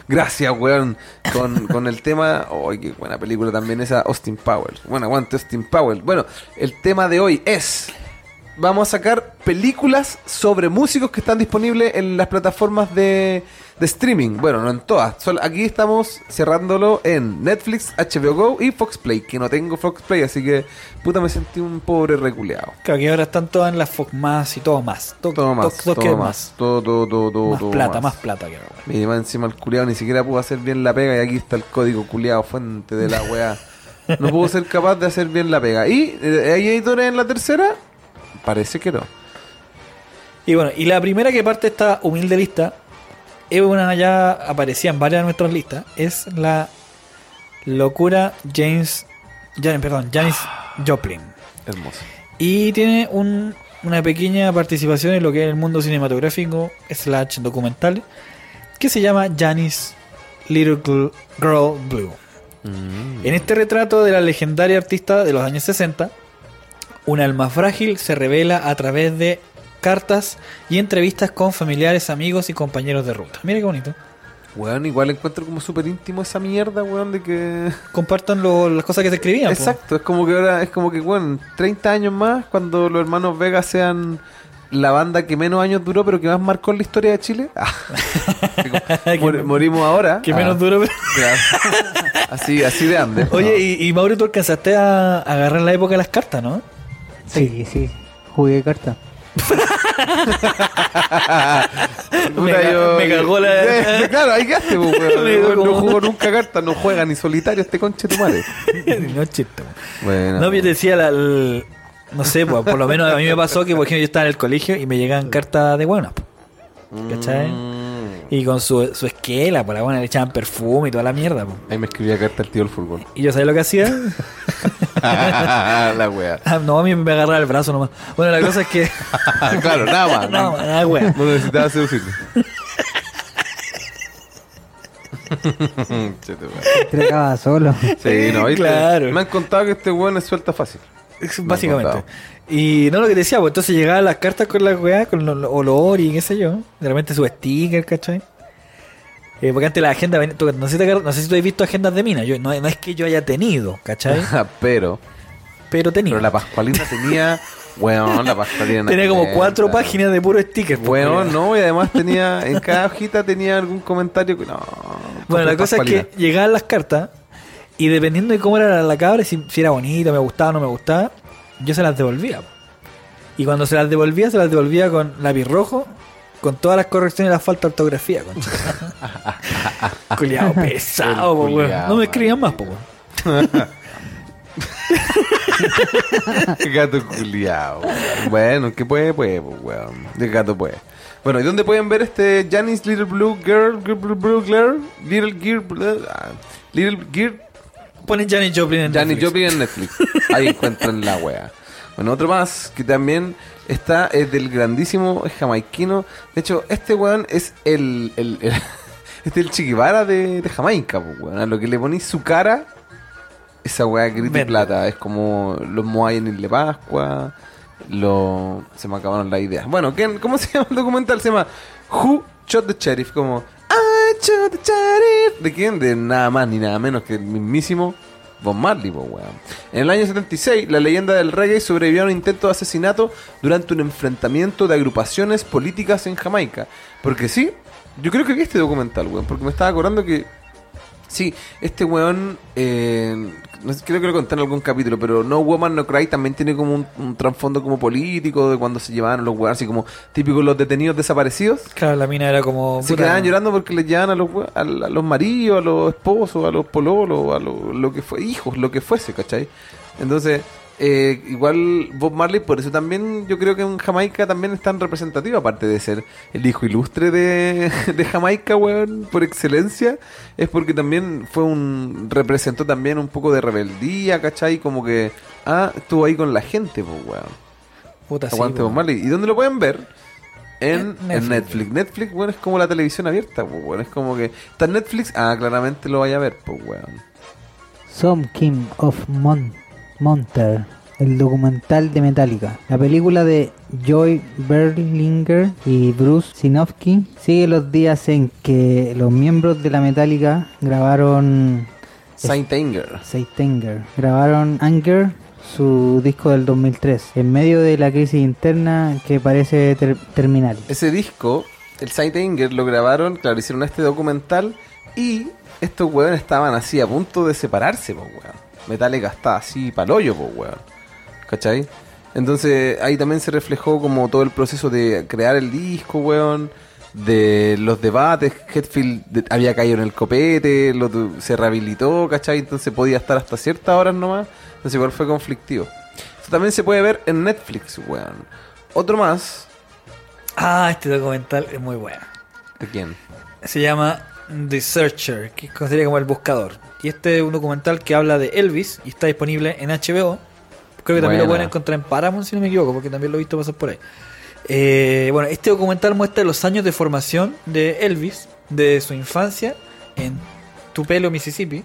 Speaker 2: Gracias, weón. Con, con el tema. ¡Ay, qué buena película también esa! Austin Powell. Bueno, aguante Austin Powell. Bueno, el tema de hoy es. Vamos a sacar películas sobre músicos que están disponibles en las plataformas de, de streaming. Bueno, no en todas. Solo- aquí estamos cerrándolo en Netflix, HBO Go y Fox Play. Que no tengo Fox Play, así que puta me sentí un pobre reculeado.
Speaker 3: Claro, que ahora están todas en la Fox más y todo más. Todo,
Speaker 2: Todo más,
Speaker 3: todo- todo
Speaker 2: más,
Speaker 3: más.
Speaker 2: todo, todo, todo, todo,
Speaker 3: Más
Speaker 2: todo
Speaker 3: plata, más plata que ahora.
Speaker 2: Y más encima el culiado ni siquiera pudo hacer bien la pega y aquí está el código culiado fuente de la weá. No pudo ser capaz de hacer bien la pega. ¿Y eh, hay editores en la tercera? Parece que no.
Speaker 3: Y bueno, y la primera que parte esta humilde lista, es una ya aparecía en varias de nuestras listas, es la locura James, Jan- perdón, Janis Joplin.
Speaker 2: Hermoso.
Speaker 3: Y tiene un- una pequeña participación en lo que es el mundo cinematográfico slash documental que se llama Janis Little Girl Blue. En este retrato de la legendaria artista de los años 60, un alma frágil se revela a través de cartas y entrevistas con familiares, amigos y compañeros de ruta. Mira qué bonito.
Speaker 2: Weón, igual encuentro como súper íntimo esa mierda, weón, de que...
Speaker 3: Compartan lo- las cosas que se escribían. po.
Speaker 2: Exacto, es como que ahora, es como que, weón, 30 años más, cuando los hermanos Vega sean la banda que menos años duró, pero que más marcó en la historia de Chile. Ah. Mor- morimos ahora.
Speaker 3: Que
Speaker 2: Ah.
Speaker 3: menos duro. pero-
Speaker 2: Claro. así, así de Andes.
Speaker 3: Oye, y, y Mauro, tú alcanzaste a, a agarrar la época de las cartas, ¿no?
Speaker 1: Sí, sí, jugué carta.
Speaker 3: Me ca- me cagó la-
Speaker 2: claro, ahí pues, weón.
Speaker 3: Me cagó.
Speaker 2: No jugó nunca cartas, no juega ni solitario este conche tu madre.
Speaker 3: no po.
Speaker 2: Bueno.
Speaker 3: No, yo decía, la- el- no sé, pues, por lo menos a mí me pasó que, por ejemplo, yo estaba en el colegio y me llegaban cartas de buenas. ¿Cachai?
Speaker 2: Mm.
Speaker 3: Y con su, su esquela, por la buena le echaban perfume y toda la mierda. po.
Speaker 2: Ahí me escribía carta el tío del fútbol.
Speaker 3: Y yo, ¿sabía lo que hacía?
Speaker 2: la wea.
Speaker 3: Ah, no, a mí me agarraba el brazo nomás. Bueno, la cosa es que.
Speaker 2: claro, nada más.
Speaker 3: no,
Speaker 2: No,
Speaker 3: nada, wea.
Speaker 2: no necesitaba seducirme.
Speaker 1: Entregaba solo.
Speaker 2: sí, no, ¿viste?
Speaker 3: Claro.
Speaker 2: Me han contado que este weón es suelta fácil.
Speaker 3: Básicamente. Y no lo que te decía, pues entonces llegaban las cartas con la weá, con los olor y qué sé yo. De repente su sticker, ¿cachai? Eh, porque antes la agenda, no, sé si te no sé si tú has visto agendas de mina, yo, no, no es que yo haya tenido, ¿cachai?
Speaker 2: pero,
Speaker 3: Pero tenía.
Speaker 2: pero la Pascualina tenía. Weón, la Pascualina.
Speaker 3: Tenía como cuatro páginas de puro sticker. pues,
Speaker 2: Weón, no, y además tenía. En cada hojita tenía algún comentario. No.
Speaker 3: Bueno, la cosa es que llegaban las cartas y dependiendo de cómo era la, la cabra, si, si era bonita, me gustaba o no me gustaba, yo se las devolvía. Y cuando se las devolvía, se las devolvía con lápiz rojo, con todas las correcciones y las faltas de ortografía. concha. Culiao pesado, po,
Speaker 2: culiao,
Speaker 3: No me escribían más, po,
Speaker 2: gato culiao. Bueno, que puede, puede, pues, weón. El gato puede. Bueno, ¿y dónde pueden ver este Janis Little Blue Girl? Blue, Girl? Little Gear. ah, Little Gear.
Speaker 3: Ponen Janis Joplin en
Speaker 2: Janis
Speaker 3: Netflix.
Speaker 2: Joplin en Netflix. Ahí encuentran la wea. Bueno, otro más que también está es del grandísimo jamaiquino. De hecho, este weón es el. el, el- este es el chiquibara de, de Jamaica, pues, weón. A lo que le ponís su cara, esa weá grita y plata. Es como los Moai en Isla Pascua. Lo, se me acabaron las ideas. Bueno, ¿quién- ¿cómo se llama el documental? Se llama Who Shot the Sheriff. Como I shot the sheriff. ¿De quién? De nada más ni nada menos que el mismísimo Bob Marley, po, weón. En el año 76, la leyenda del reggae sobrevivió a un intento de asesinato durante un enfrentamiento de agrupaciones políticas en Jamaica. Porque sí, yo creo que vi este documental, weón. Porque me estaba acordando que Sí, este weón, eh, creo que lo conté en algún capítulo, pero No Woman No Cry también tiene como un, un trasfondo como político de cuando se llevaban los weones, así como típicos los detenidos desaparecidos.
Speaker 3: Claro, la mina era como.
Speaker 2: Se quedaban llorando porque les llevaban a los, a, a los maridos, a los esposos, a los pololos, a lo, lo que fue, hijos, lo que fuese, ¿cachai? Entonces, eh, igual Bob Marley, por eso también yo creo que en Jamaica también es tan representativo, aparte de ser el hijo ilustre de, de Jamaica, weón, por excelencia, es porque también fue un, representó también un poco de rebeldía, ¿cachai? Como que, ah, estuvo ahí con la gente, pues, weón.
Speaker 3: Puta, sí,
Speaker 2: Aguante
Speaker 3: weón.
Speaker 2: Bob Marley. ¿Y dónde lo pueden ver? En,
Speaker 3: En
Speaker 2: en
Speaker 3: Netflix.
Speaker 2: Netflix. Netflix. bueno, es como la televisión abierta, pues, bueno, es como que está en Netflix, ah, claramente lo vaya a ver, pues, weón.
Speaker 1: Some King of Mon Monter, el documental de Metallica. La película de Joy Berlinger y Bruce Sinofsky sigue los días en que los miembros de la Metallica grabaron
Speaker 2: Saint Anger.
Speaker 1: Seitenger, grabaron Anger, su disco del 2003, en medio de la crisis interna que parece ter- terminal.
Speaker 2: Ese disco, el Saint Anger, lo grabaron, claro, hicieron este documental y estos weones estaban así a punto de separarse, pues, weón. Metallica está así pa'l pues, weón. ¿Cachai? Entonces ahí también se reflejó como todo el proceso de crear el disco, weón. De los debates, Hetfield de- había caído en el copete, lo se rehabilitó, ¿cachai? Entonces podía estar hasta ciertas horas nomás. Entonces igual fue conflictivo. Esto también se puede ver en Netflix, weón. Otro más.
Speaker 3: Ah, este documental es muy bueno.
Speaker 2: ¿De quién?
Speaker 3: Se llama The Searcher, que sería como el buscador. Y este es un documental que habla de Elvis y está disponible en HBO. Creo que también lo pueden encontrar en Paramount, si no me equivoco, porque también lo he visto pasar por ahí. Eh, bueno, este documental muestra los años de formación de Elvis, de su infancia en Tupelo, Mississippi,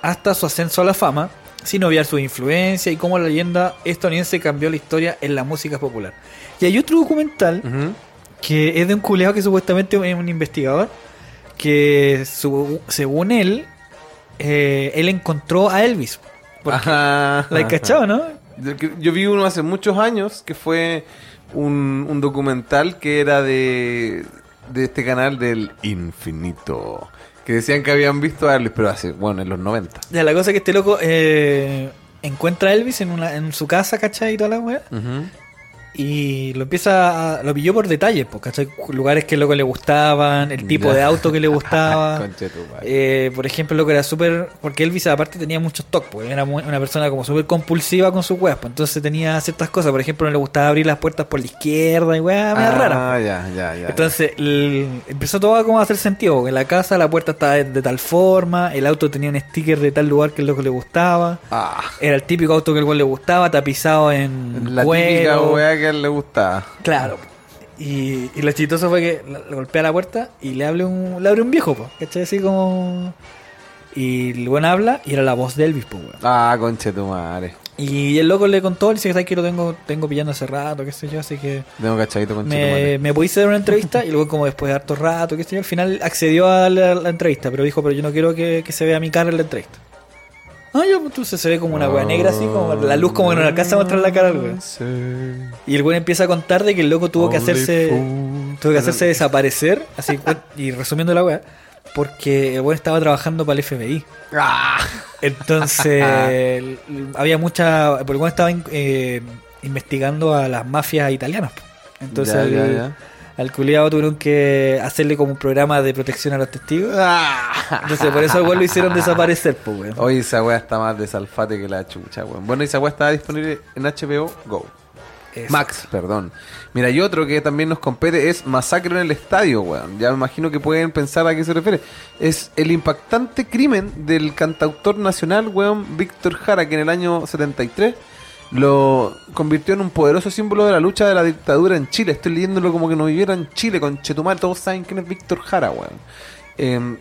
Speaker 3: hasta su ascenso a la fama, sin obviar su influencia y cómo la leyenda estadounidense cambió la historia en la música popular. Y hay otro documental que es de un culeado que supuestamente es un investigador que su- según él eh, él encontró a Elvis Porque-
Speaker 2: Ajá.
Speaker 3: la he cachado ¿no?
Speaker 2: Yo, vi uno hace muchos años que fue un, un documental que era de, de este canal del Infinito. Que decían que habían visto a Elvis, pero hace, bueno, en los 90.
Speaker 3: ya la cosa es que este loco eh, encuentra a Elvis en, una, en su casa ¿cachai? y toda la wea y lo empieza a, lo pilló por detalles, pues, ¿cachai? Lugares que loco le gustaban, el tipo de auto que le gustaba. Eh, por ejemplo, lo que era súper. Porque Elvis, aparte, tenía muchos toques, pues, era muy- una persona como súper compulsiva con sus weas, pues, entonces tenía ciertas cosas. Por ejemplo, no le gustaba abrir las puertas por la izquierda y weas
Speaker 2: ah,
Speaker 3: raras.
Speaker 2: ya, ya, ya.
Speaker 3: Entonces el- empezó todo a como a hacer sentido. porque En la casa la puerta estaba de, de tal forma, el auto tenía un sticker de tal lugar que es lo que le gustaba.
Speaker 2: Ah,
Speaker 3: Era el típico auto que el güey le gustaba, tapizado en
Speaker 2: la típica
Speaker 3: cuero.
Speaker 2: weá que a él le gustaba.
Speaker 3: Claro. Y, y lo chistoso fue que le golpea la puerta y le abre un, le abre un viejo, po, ¿cachai? Así como... Y el buen habla y era la voz de Elvis, pues, weón.
Speaker 2: Ah, conche tu madre.
Speaker 3: Y el loco le contó, le dice que "Sabes que lo tengo, tengo pillando hace rato, qué sé yo, así que
Speaker 2: Tengo cachadito
Speaker 3: me, me podéis hacer una entrevista. Y luego como después de harto rato, qué sé yo, al final accedió a la, la entrevista, pero dijo, pero yo no quiero que, que se vea mi cara en la entrevista. Ah, pues entonces se ve como una weá negra así, como la luz como que no le alcanza a mostrar la cara al weón. Y el weón empieza a contar de que el loco tuvo que hacerse tuvo que hacerse desaparecer, así y resumiendo la weá, porque el weón estaba trabajando para el FBI.
Speaker 2: Ah,
Speaker 3: Entonces había mucha, porque el weón estaba eh, investigando a las mafias italianas. Entonces
Speaker 2: Ya,
Speaker 3: al,
Speaker 2: ya, ya.
Speaker 3: Al culiado tuvieron que hacerle como un programa de protección a los testigos.
Speaker 2: Ah.
Speaker 3: Entonces por eso al weón lo hicieron desaparecer, pues weón.
Speaker 2: Oye, esa weá está más desalfate que la chucha, weón. Bueno, esa weá está disponible en HBO Go.
Speaker 3: Eso.
Speaker 2: Max, perdón. Mira, y otro que también nos compete es Masacre en el Estadio, weón. Ya me imagino que pueden pensar a qué se refiere. Es el impactante crimen del cantautor nacional, weón, Víctor Jara, que en el año 73 lo convirtió en un poderoso símbolo de la lucha de la dictadura en Chile. Estoy leyéndolo como que no viviera en Chile, con Chetumal. Todos saben quién es Víctor Jara, weón. Eh,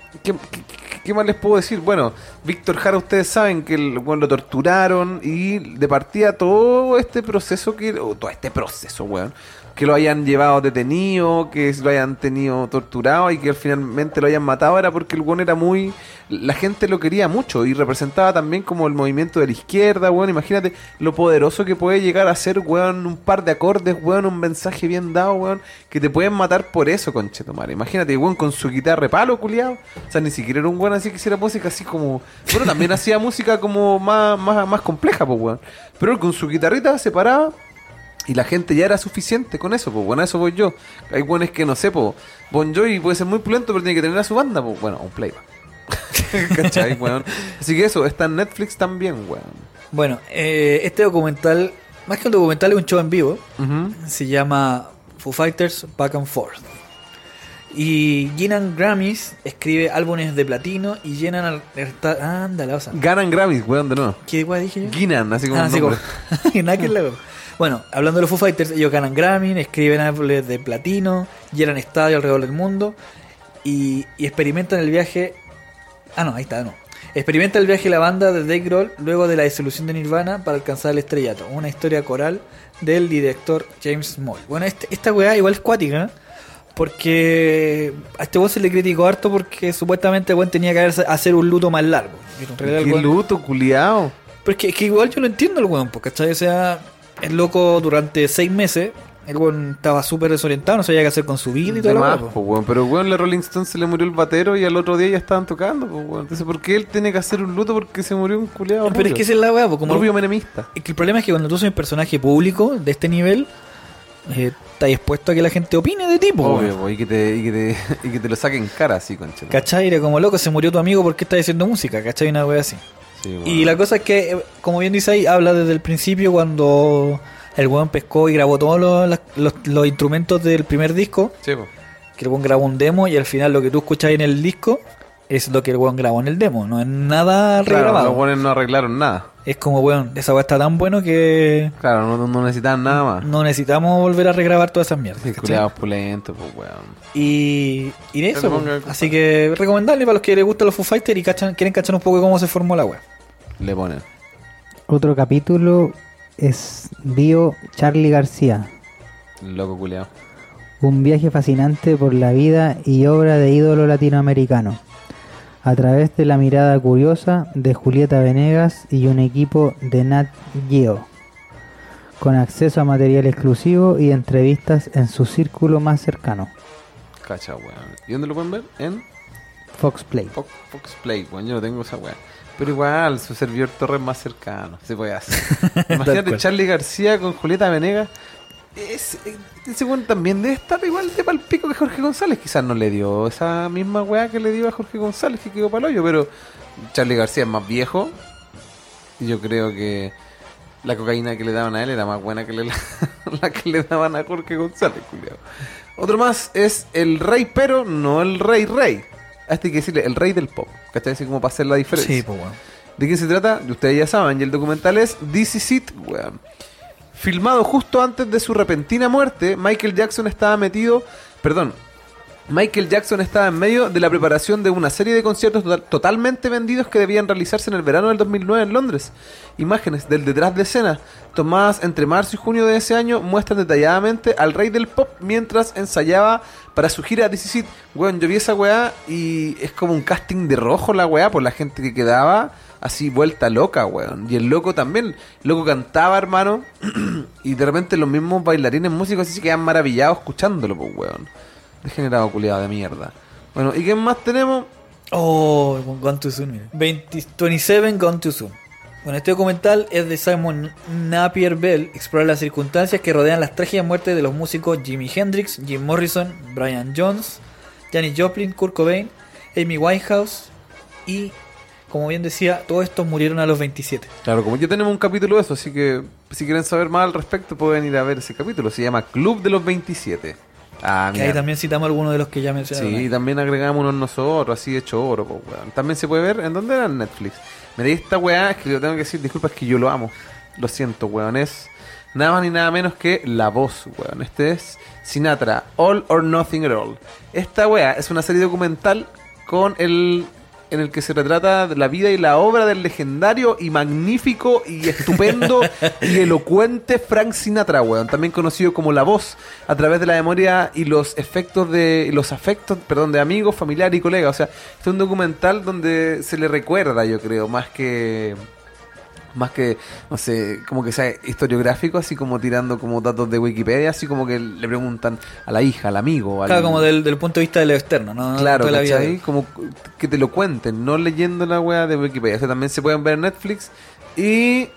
Speaker 2: ¿qué, más les puedo decir? Bueno, Víctor Jara, ustedes saben que el, weón, lo torturaron y de partida todo este proceso que. o todo este proceso, weón. Que lo hayan llevado detenido, que lo hayan tenido torturado y que finalmente lo hayan matado era porque el weón era muy. La gente lo quería mucho y representaba también como el movimiento de la izquierda, weón. Imagínate lo poderoso que puede llegar a ser, weón, un par de acordes, weón, un mensaje bien dado, weón, que te pueden matar por eso, conchetumare. Imagínate, weón, con su guitarra palo, culiado. O sea, ni siquiera era un weón así que hiciera música así como. Bueno, también hacía música como más, más, más compleja, pues, weón. Pero con su guitarrita se paraba. Y la gente ya era suficiente con eso, pues bueno, a eso voy yo. Hay buenos que no sé, pues Bon Jovi puede ser muy pulento, pero tiene que tener a su banda, pues bueno, un playback. ¿Cachai, weón? Así que eso, está en Netflix también, weón.
Speaker 3: Bueno, eh, este documental, más que un documental, es un show en vivo. Se llama Foo Fighters Back and Forth. Y Geenan Grammys escribe álbumes de platino y llenan al. Ándale, o sea.
Speaker 2: Ganan Grammys, weón, de nuevo.
Speaker 3: ¿Qué guay dije yo?
Speaker 2: Guinan, así como
Speaker 3: Ah,
Speaker 2: un
Speaker 3: sí,
Speaker 2: nombre.
Speaker 3: como- Nada que. Bueno, hablando de los Foo Fighters, ellos ganan Grammy, escriben álbumes de platino, llenan estadios alrededor del mundo y, y experimentan el viaje. Ah, no, ahí está, no. Experimenta el viaje de la banda de Dave Grohl luego de la disolución de Nirvana para alcanzar el estrellato. Una historia coral del director James Small. Bueno, este- esta weá igual es cuática, ¿eh? porque a este weón se le criticó harto porque supuestamente weón tenía que hacer- un luto más largo.
Speaker 2: Qué luto, culiao.
Speaker 3: pero es que, es que igual yo lo entiendo el weón, porque ¿cachai? O sea, el loco durante seis meses, el weón estaba súper desorientado, no sabía qué hacer con su vida y todo
Speaker 2: De
Speaker 3: lo demás,
Speaker 2: pues, weón. Pero, weón, la Rolling Stone se le murió el batero y al otro día ya estaban tocando, pues, weón. Entonces, ¿por qué él tiene que hacer un luto porque se murió un culiao?
Speaker 3: Pero es que esa es la weá, pues, como
Speaker 2: rubio menemista.
Speaker 3: es que el problema es que cuando tú soy un personaje público de este nivel, eh, estás dispuesto a que la gente opine de ti, pues,
Speaker 2: Obvio, po, y que, te, y, que te, y que te lo saquen cara así, concha.
Speaker 3: ¿Cachai? Era como loco, se murió tu amigo porque estás haciendo música, ¿cachai? Una weá así.
Speaker 2: Sí.
Speaker 3: Y la cosa es que, eh, como bien dice ahí, habla desde el principio cuando el weón pescó y grabó todos los, las- los- los instrumentos del primer disco.
Speaker 2: Sí, po.
Speaker 3: que el weón grabó un demo y al final lo que tú escuchas en el disco es lo que el weón grabó en el demo, no es nada
Speaker 2: Claro,
Speaker 3: regrabado.
Speaker 2: los weones no arreglaron nada.
Speaker 3: Es como, weón, esa weá está tan bueno que
Speaker 2: Claro, no, no necesitaban nada más.
Speaker 3: no necesitamos volver a regrabar todas esas mierdas.
Speaker 2: Sí, pulentos, pues, weón.
Speaker 3: Y, y de eso, pues. así que recomendable para los que les gustan los Foo Fighters y cachan- quieren cachar un poco cómo se formó la weá.
Speaker 2: Le ponen.
Speaker 1: Otro capítulo es Bio Charlie García.
Speaker 2: Loco culiado.
Speaker 1: Un viaje fascinante por la vida y obra de ídolo latinoamericano. A través de la mirada curiosa de Julieta Venegas y un equipo de Nat Geo. Con acceso a material exclusivo y entrevistas en su círculo más cercano.
Speaker 2: Cacha, weón. ¿Y dónde lo pueden ver? En
Speaker 1: Fox Play.
Speaker 2: Fox, Fox Play, weón. Yo no tengo esa weón. Pero igual, su servidor torre es más cercano. Se puede hacer. Imagínate. Charlie García con Julieta Venegas. Es, eh, ese weón también debe estar igual de palpico que Jorge González. Quizás no le dio esa misma weá que le dio a Jorge González que quedó para hoyo, pero Charlie García es más viejo. Y yo creo que la cocaína que le daban a él era más buena que le- la, que le daban a Jorge González, culiao. Otro más es el rey, pero no el rey rey. A este hay que decirle el rey del pop. ¿Cachai? Así como para hacer la diferencia.
Speaker 3: Sí, pues weón.
Speaker 2: ¿De qué se trata? Ustedes ya saben, y el documental es This Is It, weón. Filmado justo antes de su repentina muerte, Michael Jackson estaba metido, perdón, Michael Jackson estaba en medio de la preparación de una serie de conciertos total- totalmente vendidos que debían realizarse en el verano del 2009 en Londres. Imágenes del detrás de escena, tomadas entre marzo y junio de ese año, muestran detalladamente al rey del pop mientras ensayaba para su gira This. Weón, yo vi esa weá y es como un casting de rojo la weá por la gente que quedaba así vuelta loca, weón. Y el loco también, el loco cantaba, hermano, y de repente los mismos bailarines músicos así se quedan maravillados escuchándolo, pues, weón. Degenerado culiado de mierda. Bueno, ¿y qué más tenemos?
Speaker 3: Oh, Gone Too Soon, mira. 20 27 Gone Too Soon. Bueno, este documental es de Simon Napier Bell. Explora las circunstancias que rodean las trágicas muertes de los músicos Jimi Hendrix, Jim Morrison, Brian Jones, Janis Joplin, Kurt Cobain, Amy Winehouse y, como bien decía, todos estos murieron a los 27.
Speaker 2: Claro, como ya tenemos un capítulo de eso, así que si quieren saber más al respecto pueden ir a ver ese capítulo. Se llama Club de los 27. Ah,
Speaker 3: Que ahí también citamos algunos de los que ya mencionaron.
Speaker 2: Sí,
Speaker 3: ahí.
Speaker 2: también agregamos unos nosotros, así hecho oro, pues, weón. También se puede ver, ¿en dónde era? En Netflix. Me di esta weá, es que lo tengo que decir, disculpa, es que yo lo amo. Lo siento, weón. Es nada más ni nada menos que La Voz, weón. Este es Sinatra, All or Nothing at All. Esta weá es una serie documental con el en el que se retrata la vida y la obra del legendario y magnífico y estupendo y elocuente Frank Sinatra, weón, también conocido como La Voz, a través de la memoria y los efectos de los afectos, perdón, de amigos, familiares y colegas. O sea, este es un documental donde se le recuerda, yo creo, más que más que, no sé, como que sea historiográfico, así como tirando como datos de Wikipedia, así como que le preguntan a la hija, al amigo, al,
Speaker 3: Claro, como del, del punto de vista de lo externo, ¿no?
Speaker 2: Claro,
Speaker 3: la vida
Speaker 2: Como que te lo cuenten, no leyendo la weá de Wikipedia. O sea, también se pueden ver en Netflix. Y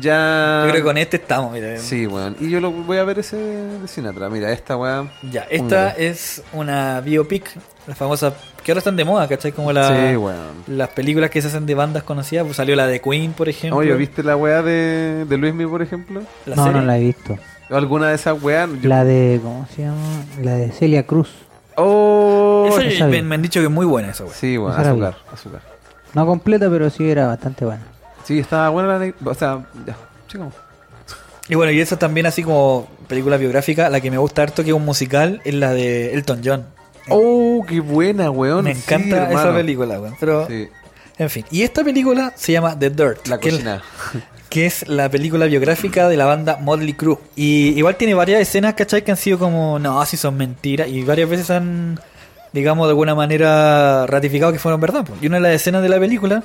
Speaker 2: ya.
Speaker 3: Yo creo que con este estamos, mira.
Speaker 2: Sí, weón. Y yo lo voy a ver ese de Sinatra. Mira, esta weá.
Speaker 3: Ya, esta es una biopic, la famosa, que ahora están de moda, ¿cachai? Como la,
Speaker 2: Sí, weón.
Speaker 3: las películas que se hacen de bandas conocidas, pues salió la de Queen, por ejemplo.
Speaker 2: Oye, ¿viste la weá de, de Luismi, por ejemplo?
Speaker 3: La
Speaker 1: no,
Speaker 3: serie.
Speaker 1: no la he visto.
Speaker 2: ¿O ¿Alguna de esas weas? Yo-
Speaker 1: La de, ¿cómo se llama? La de Celia Cruz.
Speaker 2: Oh,
Speaker 3: Esa
Speaker 1: esa
Speaker 3: me, han dicho que es muy buena esa, güey.
Speaker 2: Sí, weón, azúcar, azúcar.
Speaker 1: No completa, pero sí era bastante buena.
Speaker 2: Sí, estaba buena la. O sea, ya, sigamos.
Speaker 3: Y bueno, y esa también así como película biográfica, la que me gusta harto que es un musical, es la de Elton John.
Speaker 2: Oh, qué buena, weón.
Speaker 3: me
Speaker 2: sí,
Speaker 3: encanta esa
Speaker 2: hermano.
Speaker 3: película, güey. Pero,
Speaker 2: Sí,
Speaker 3: en fin. Y esta película se llama The Dirt.
Speaker 2: la
Speaker 3: que es-
Speaker 2: cocina.
Speaker 3: que es la película biográfica de la banda Motley Crue. Y igual tiene varias escenas, ¿cachai? Que han sido como, no, así son mentiras. Y varias veces han, digamos, de alguna manera ratificado que fueron verdad. pues. Y una de las escenas de la película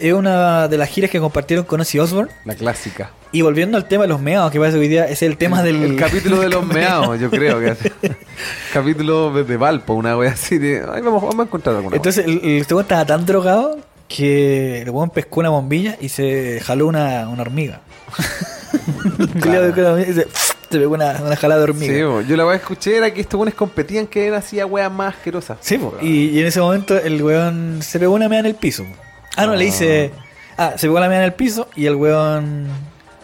Speaker 3: es una de las giras que compartieron con Ozzy Osbourne.
Speaker 2: La clásica.
Speaker 3: Y volviendo al tema de los meados, que parece que hoy día es el tema del...
Speaker 2: El capítulo de los meados, yo creo que es. capítulo de, Valpo, una wea así de. Ay, vamos, vamos a encontrar alguna.
Speaker 3: Entonces el, el weón estaba tan drogado que el weón pescó una bombilla y se jaló una, una hormiga. Y se, se pegó una, una jalada de hormiga.
Speaker 2: Sí, bo. yo la wea que escuché era que estos buenos competían que él hacía weas más asquerosas.
Speaker 3: Sí, po. y, y en ese momento el weón se pegó una mea en el piso. Ah, no, le dice. Ah, se pegó la mea en el piso y el weón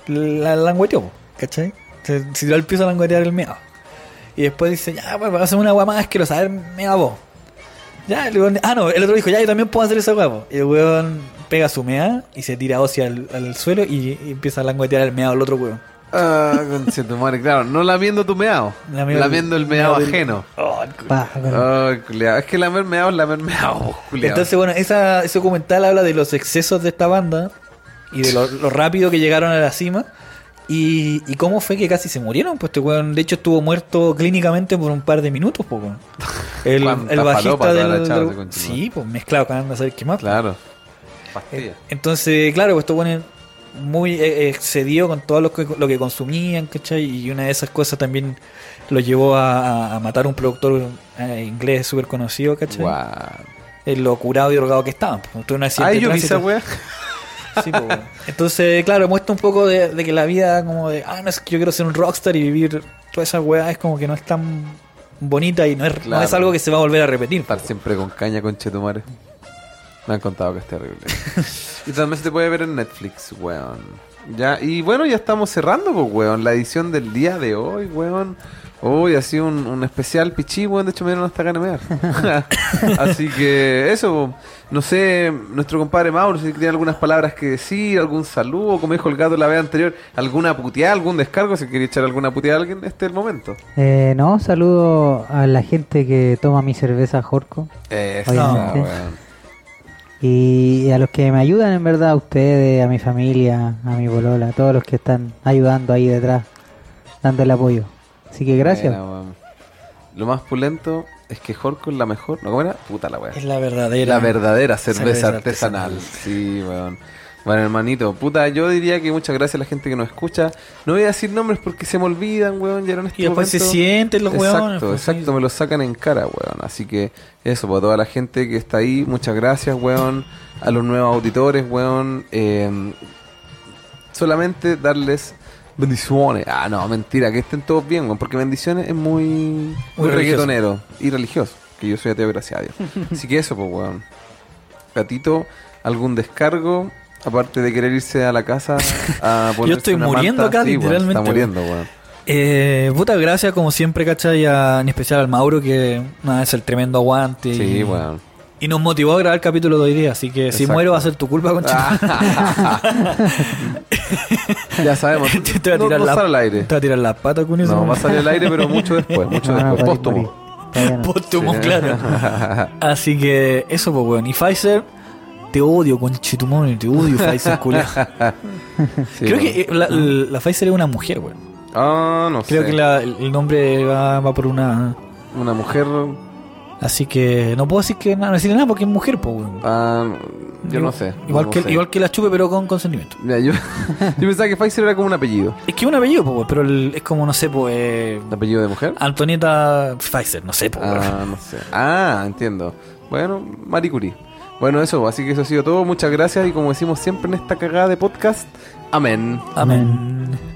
Speaker 3: la langueteó, ¿cachai? Se, se tiró al piso a languetear el meado. Y después dice, ya, pues vamos a hacer una weá más asquerosa, a ver, mea vos. Ya, el weón, ah, no, el otro dijo, ya, yo también puedo hacer esa weá. Y el weón pega su mea y se tira ósea al, al suelo y, y empieza a languetear el meado al otro weón.
Speaker 2: Ah, tu madre, claro, no lamiendo tu meado,
Speaker 3: Lamiendo-
Speaker 2: lamiendo el meado
Speaker 3: del-
Speaker 2: ajeno.
Speaker 3: Oh.
Speaker 1: Pa,
Speaker 2: culiao. Es que lamer meado es lamer meado, culiao.
Speaker 3: Entonces, bueno, esa, ese documental habla de los excesos de esta banda y de lo, lo rápido que llegaron a la cima y, y cómo fue que casi se murieron. Pues este weón, de hecho, estuvo muerto clínicamente por un par de minutos, pues, weón. El, el bajista del. del- sí, pues mezclado con anda a saber qué más. pues.
Speaker 2: Claro. Pastilla.
Speaker 3: Entonces, claro, pues estos weones muy eh, excedido con todo lo que, lo que consumían, ¿cachai? Y una de esas cosas también lo llevó a, matar a un productor eh, inglés súper conocido, ¿cachai?
Speaker 2: Guau.
Speaker 3: En lo curado y drogado que estaban. Pues,
Speaker 2: Ay, yo vi
Speaker 3: tránsito.
Speaker 2: esa wea.
Speaker 3: Sí, pues, bueno. Entonces, claro, muestra un poco de, de que la vida, como de, ah, no es que yo quiero ser un rockstar y vivir toda esa weá es como que no es tan bonita y no es, no
Speaker 2: Claro.
Speaker 3: es algo que se va a volver a repetir.
Speaker 2: Estar siempre con caña con Chetumare. Me han contado que es terrible. y también se te puede ver en Netflix, weón. Ya, y bueno, ya estamos cerrando, pues, weón. La edición del día de hoy, weón. Hoy ha sido un, un especial pichí, weón. De hecho, me dieron hasta ganas de mear. Así que eso, no sé, nuestro compadre Mauro, si tiene algunas palabras que decir, algún saludo, como dijo el gato la vez anterior, alguna puteada, algún descargo, si quería echar alguna puteada a alguien, este es el momento.
Speaker 1: Eh, no, saludo a la gente que toma mi cerveza Jorco
Speaker 2: Eso, weón.
Speaker 1: Y a los que me ayudan en verdad, a ustedes, a mi familia, a mi bolola, a todos los que están ayudando ahí detrás, dando el apoyo. Así que gracias.
Speaker 2: Lo más pulento es que Jorco es la mejor. ¿No cómo era? Puta la weá.
Speaker 3: Es la verdadera.
Speaker 2: La verdadera cerveza,
Speaker 3: cerveza
Speaker 2: artesanal.
Speaker 3: artesanal.
Speaker 2: Sí, weón. Bueno, hermanito, puta, yo diría que muchas gracias a la gente que nos escucha. No voy a decir nombres porque se me olvidan, weón, ya en este
Speaker 3: Y después se sienten los
Speaker 2: Exacto,
Speaker 3: weones. pues,
Speaker 2: exacto, me lo sacan en cara, weón. Así que eso, para toda la gente que está ahí, muchas gracias, weón. A los nuevos auditores, weón. Eh, solamente darles bendiciones. Ah, no, mentira, que estén todos bien, weón. Porque bendiciones es muy, muy,
Speaker 3: religioso.
Speaker 2: reggaetonero y religioso. Que yo soy ateo, gracias a Dios. Así que eso, pues, weón. Gatito, algún descargo. Aparte de querer irse a la casa a ponerse
Speaker 3: estoy
Speaker 2: una
Speaker 3: muriendo
Speaker 2: manta.
Speaker 3: acá,
Speaker 2: Sí,
Speaker 3: literalmente,
Speaker 2: Está muriendo, weón.
Speaker 3: Eh, puta, gracias como siempre, ¿cachai? A- en especial al Mauro, que nada, es el tremendo aguante.
Speaker 2: Sí,
Speaker 3: y,
Speaker 2: weón.
Speaker 3: y nos motivó a grabar el capítulo de hoy día. Así que si muero va a ser tu culpa, concha.
Speaker 2: ya sabemos.
Speaker 3: te voy a tirar
Speaker 2: no
Speaker 3: la,
Speaker 2: sale al aire.
Speaker 3: Te voy a tirar la pata con eso.
Speaker 2: No, va a salir al aire, pero mucho después. Mucho
Speaker 1: no,
Speaker 2: después. Póstumo.
Speaker 3: Póstumo,
Speaker 2: Sí.
Speaker 3: claro. Así que eso, pues, weón. Y Pfizer, te odio, conchetumón. Te odio, Pfizer, culiao.
Speaker 2: Sí,
Speaker 3: Creo que eh, la, la Pfizer es una mujer, weón.
Speaker 2: Ah, no
Speaker 3: Creo
Speaker 2: sé.
Speaker 3: que la- el nombre va, va por una.
Speaker 2: Una mujer.
Speaker 3: Así que no puedo decir que nada, no decirle nada porque es mujer, pues, weón.
Speaker 2: Ah, yo no sé.
Speaker 3: Igual,
Speaker 2: no
Speaker 3: que,
Speaker 2: sé.
Speaker 3: igual que la chupe, pero con consentimiento.
Speaker 2: Mira, yo, yo pensaba que Pfizer era como un apellido.
Speaker 3: Es que es un apellido, pues, weón, pero el- es como, no sé, pues. eh,
Speaker 2: ¿Un apellido de mujer?
Speaker 3: Antonieta Pfizer, no sé, pues, weón.
Speaker 2: Ah, no sé. Ah, entiendo. Bueno, Marie Curie. Bueno, eso, así que eso ha sido todo. Muchas gracias y como decimos siempre en esta cagada de podcast, amén.
Speaker 3: Amén.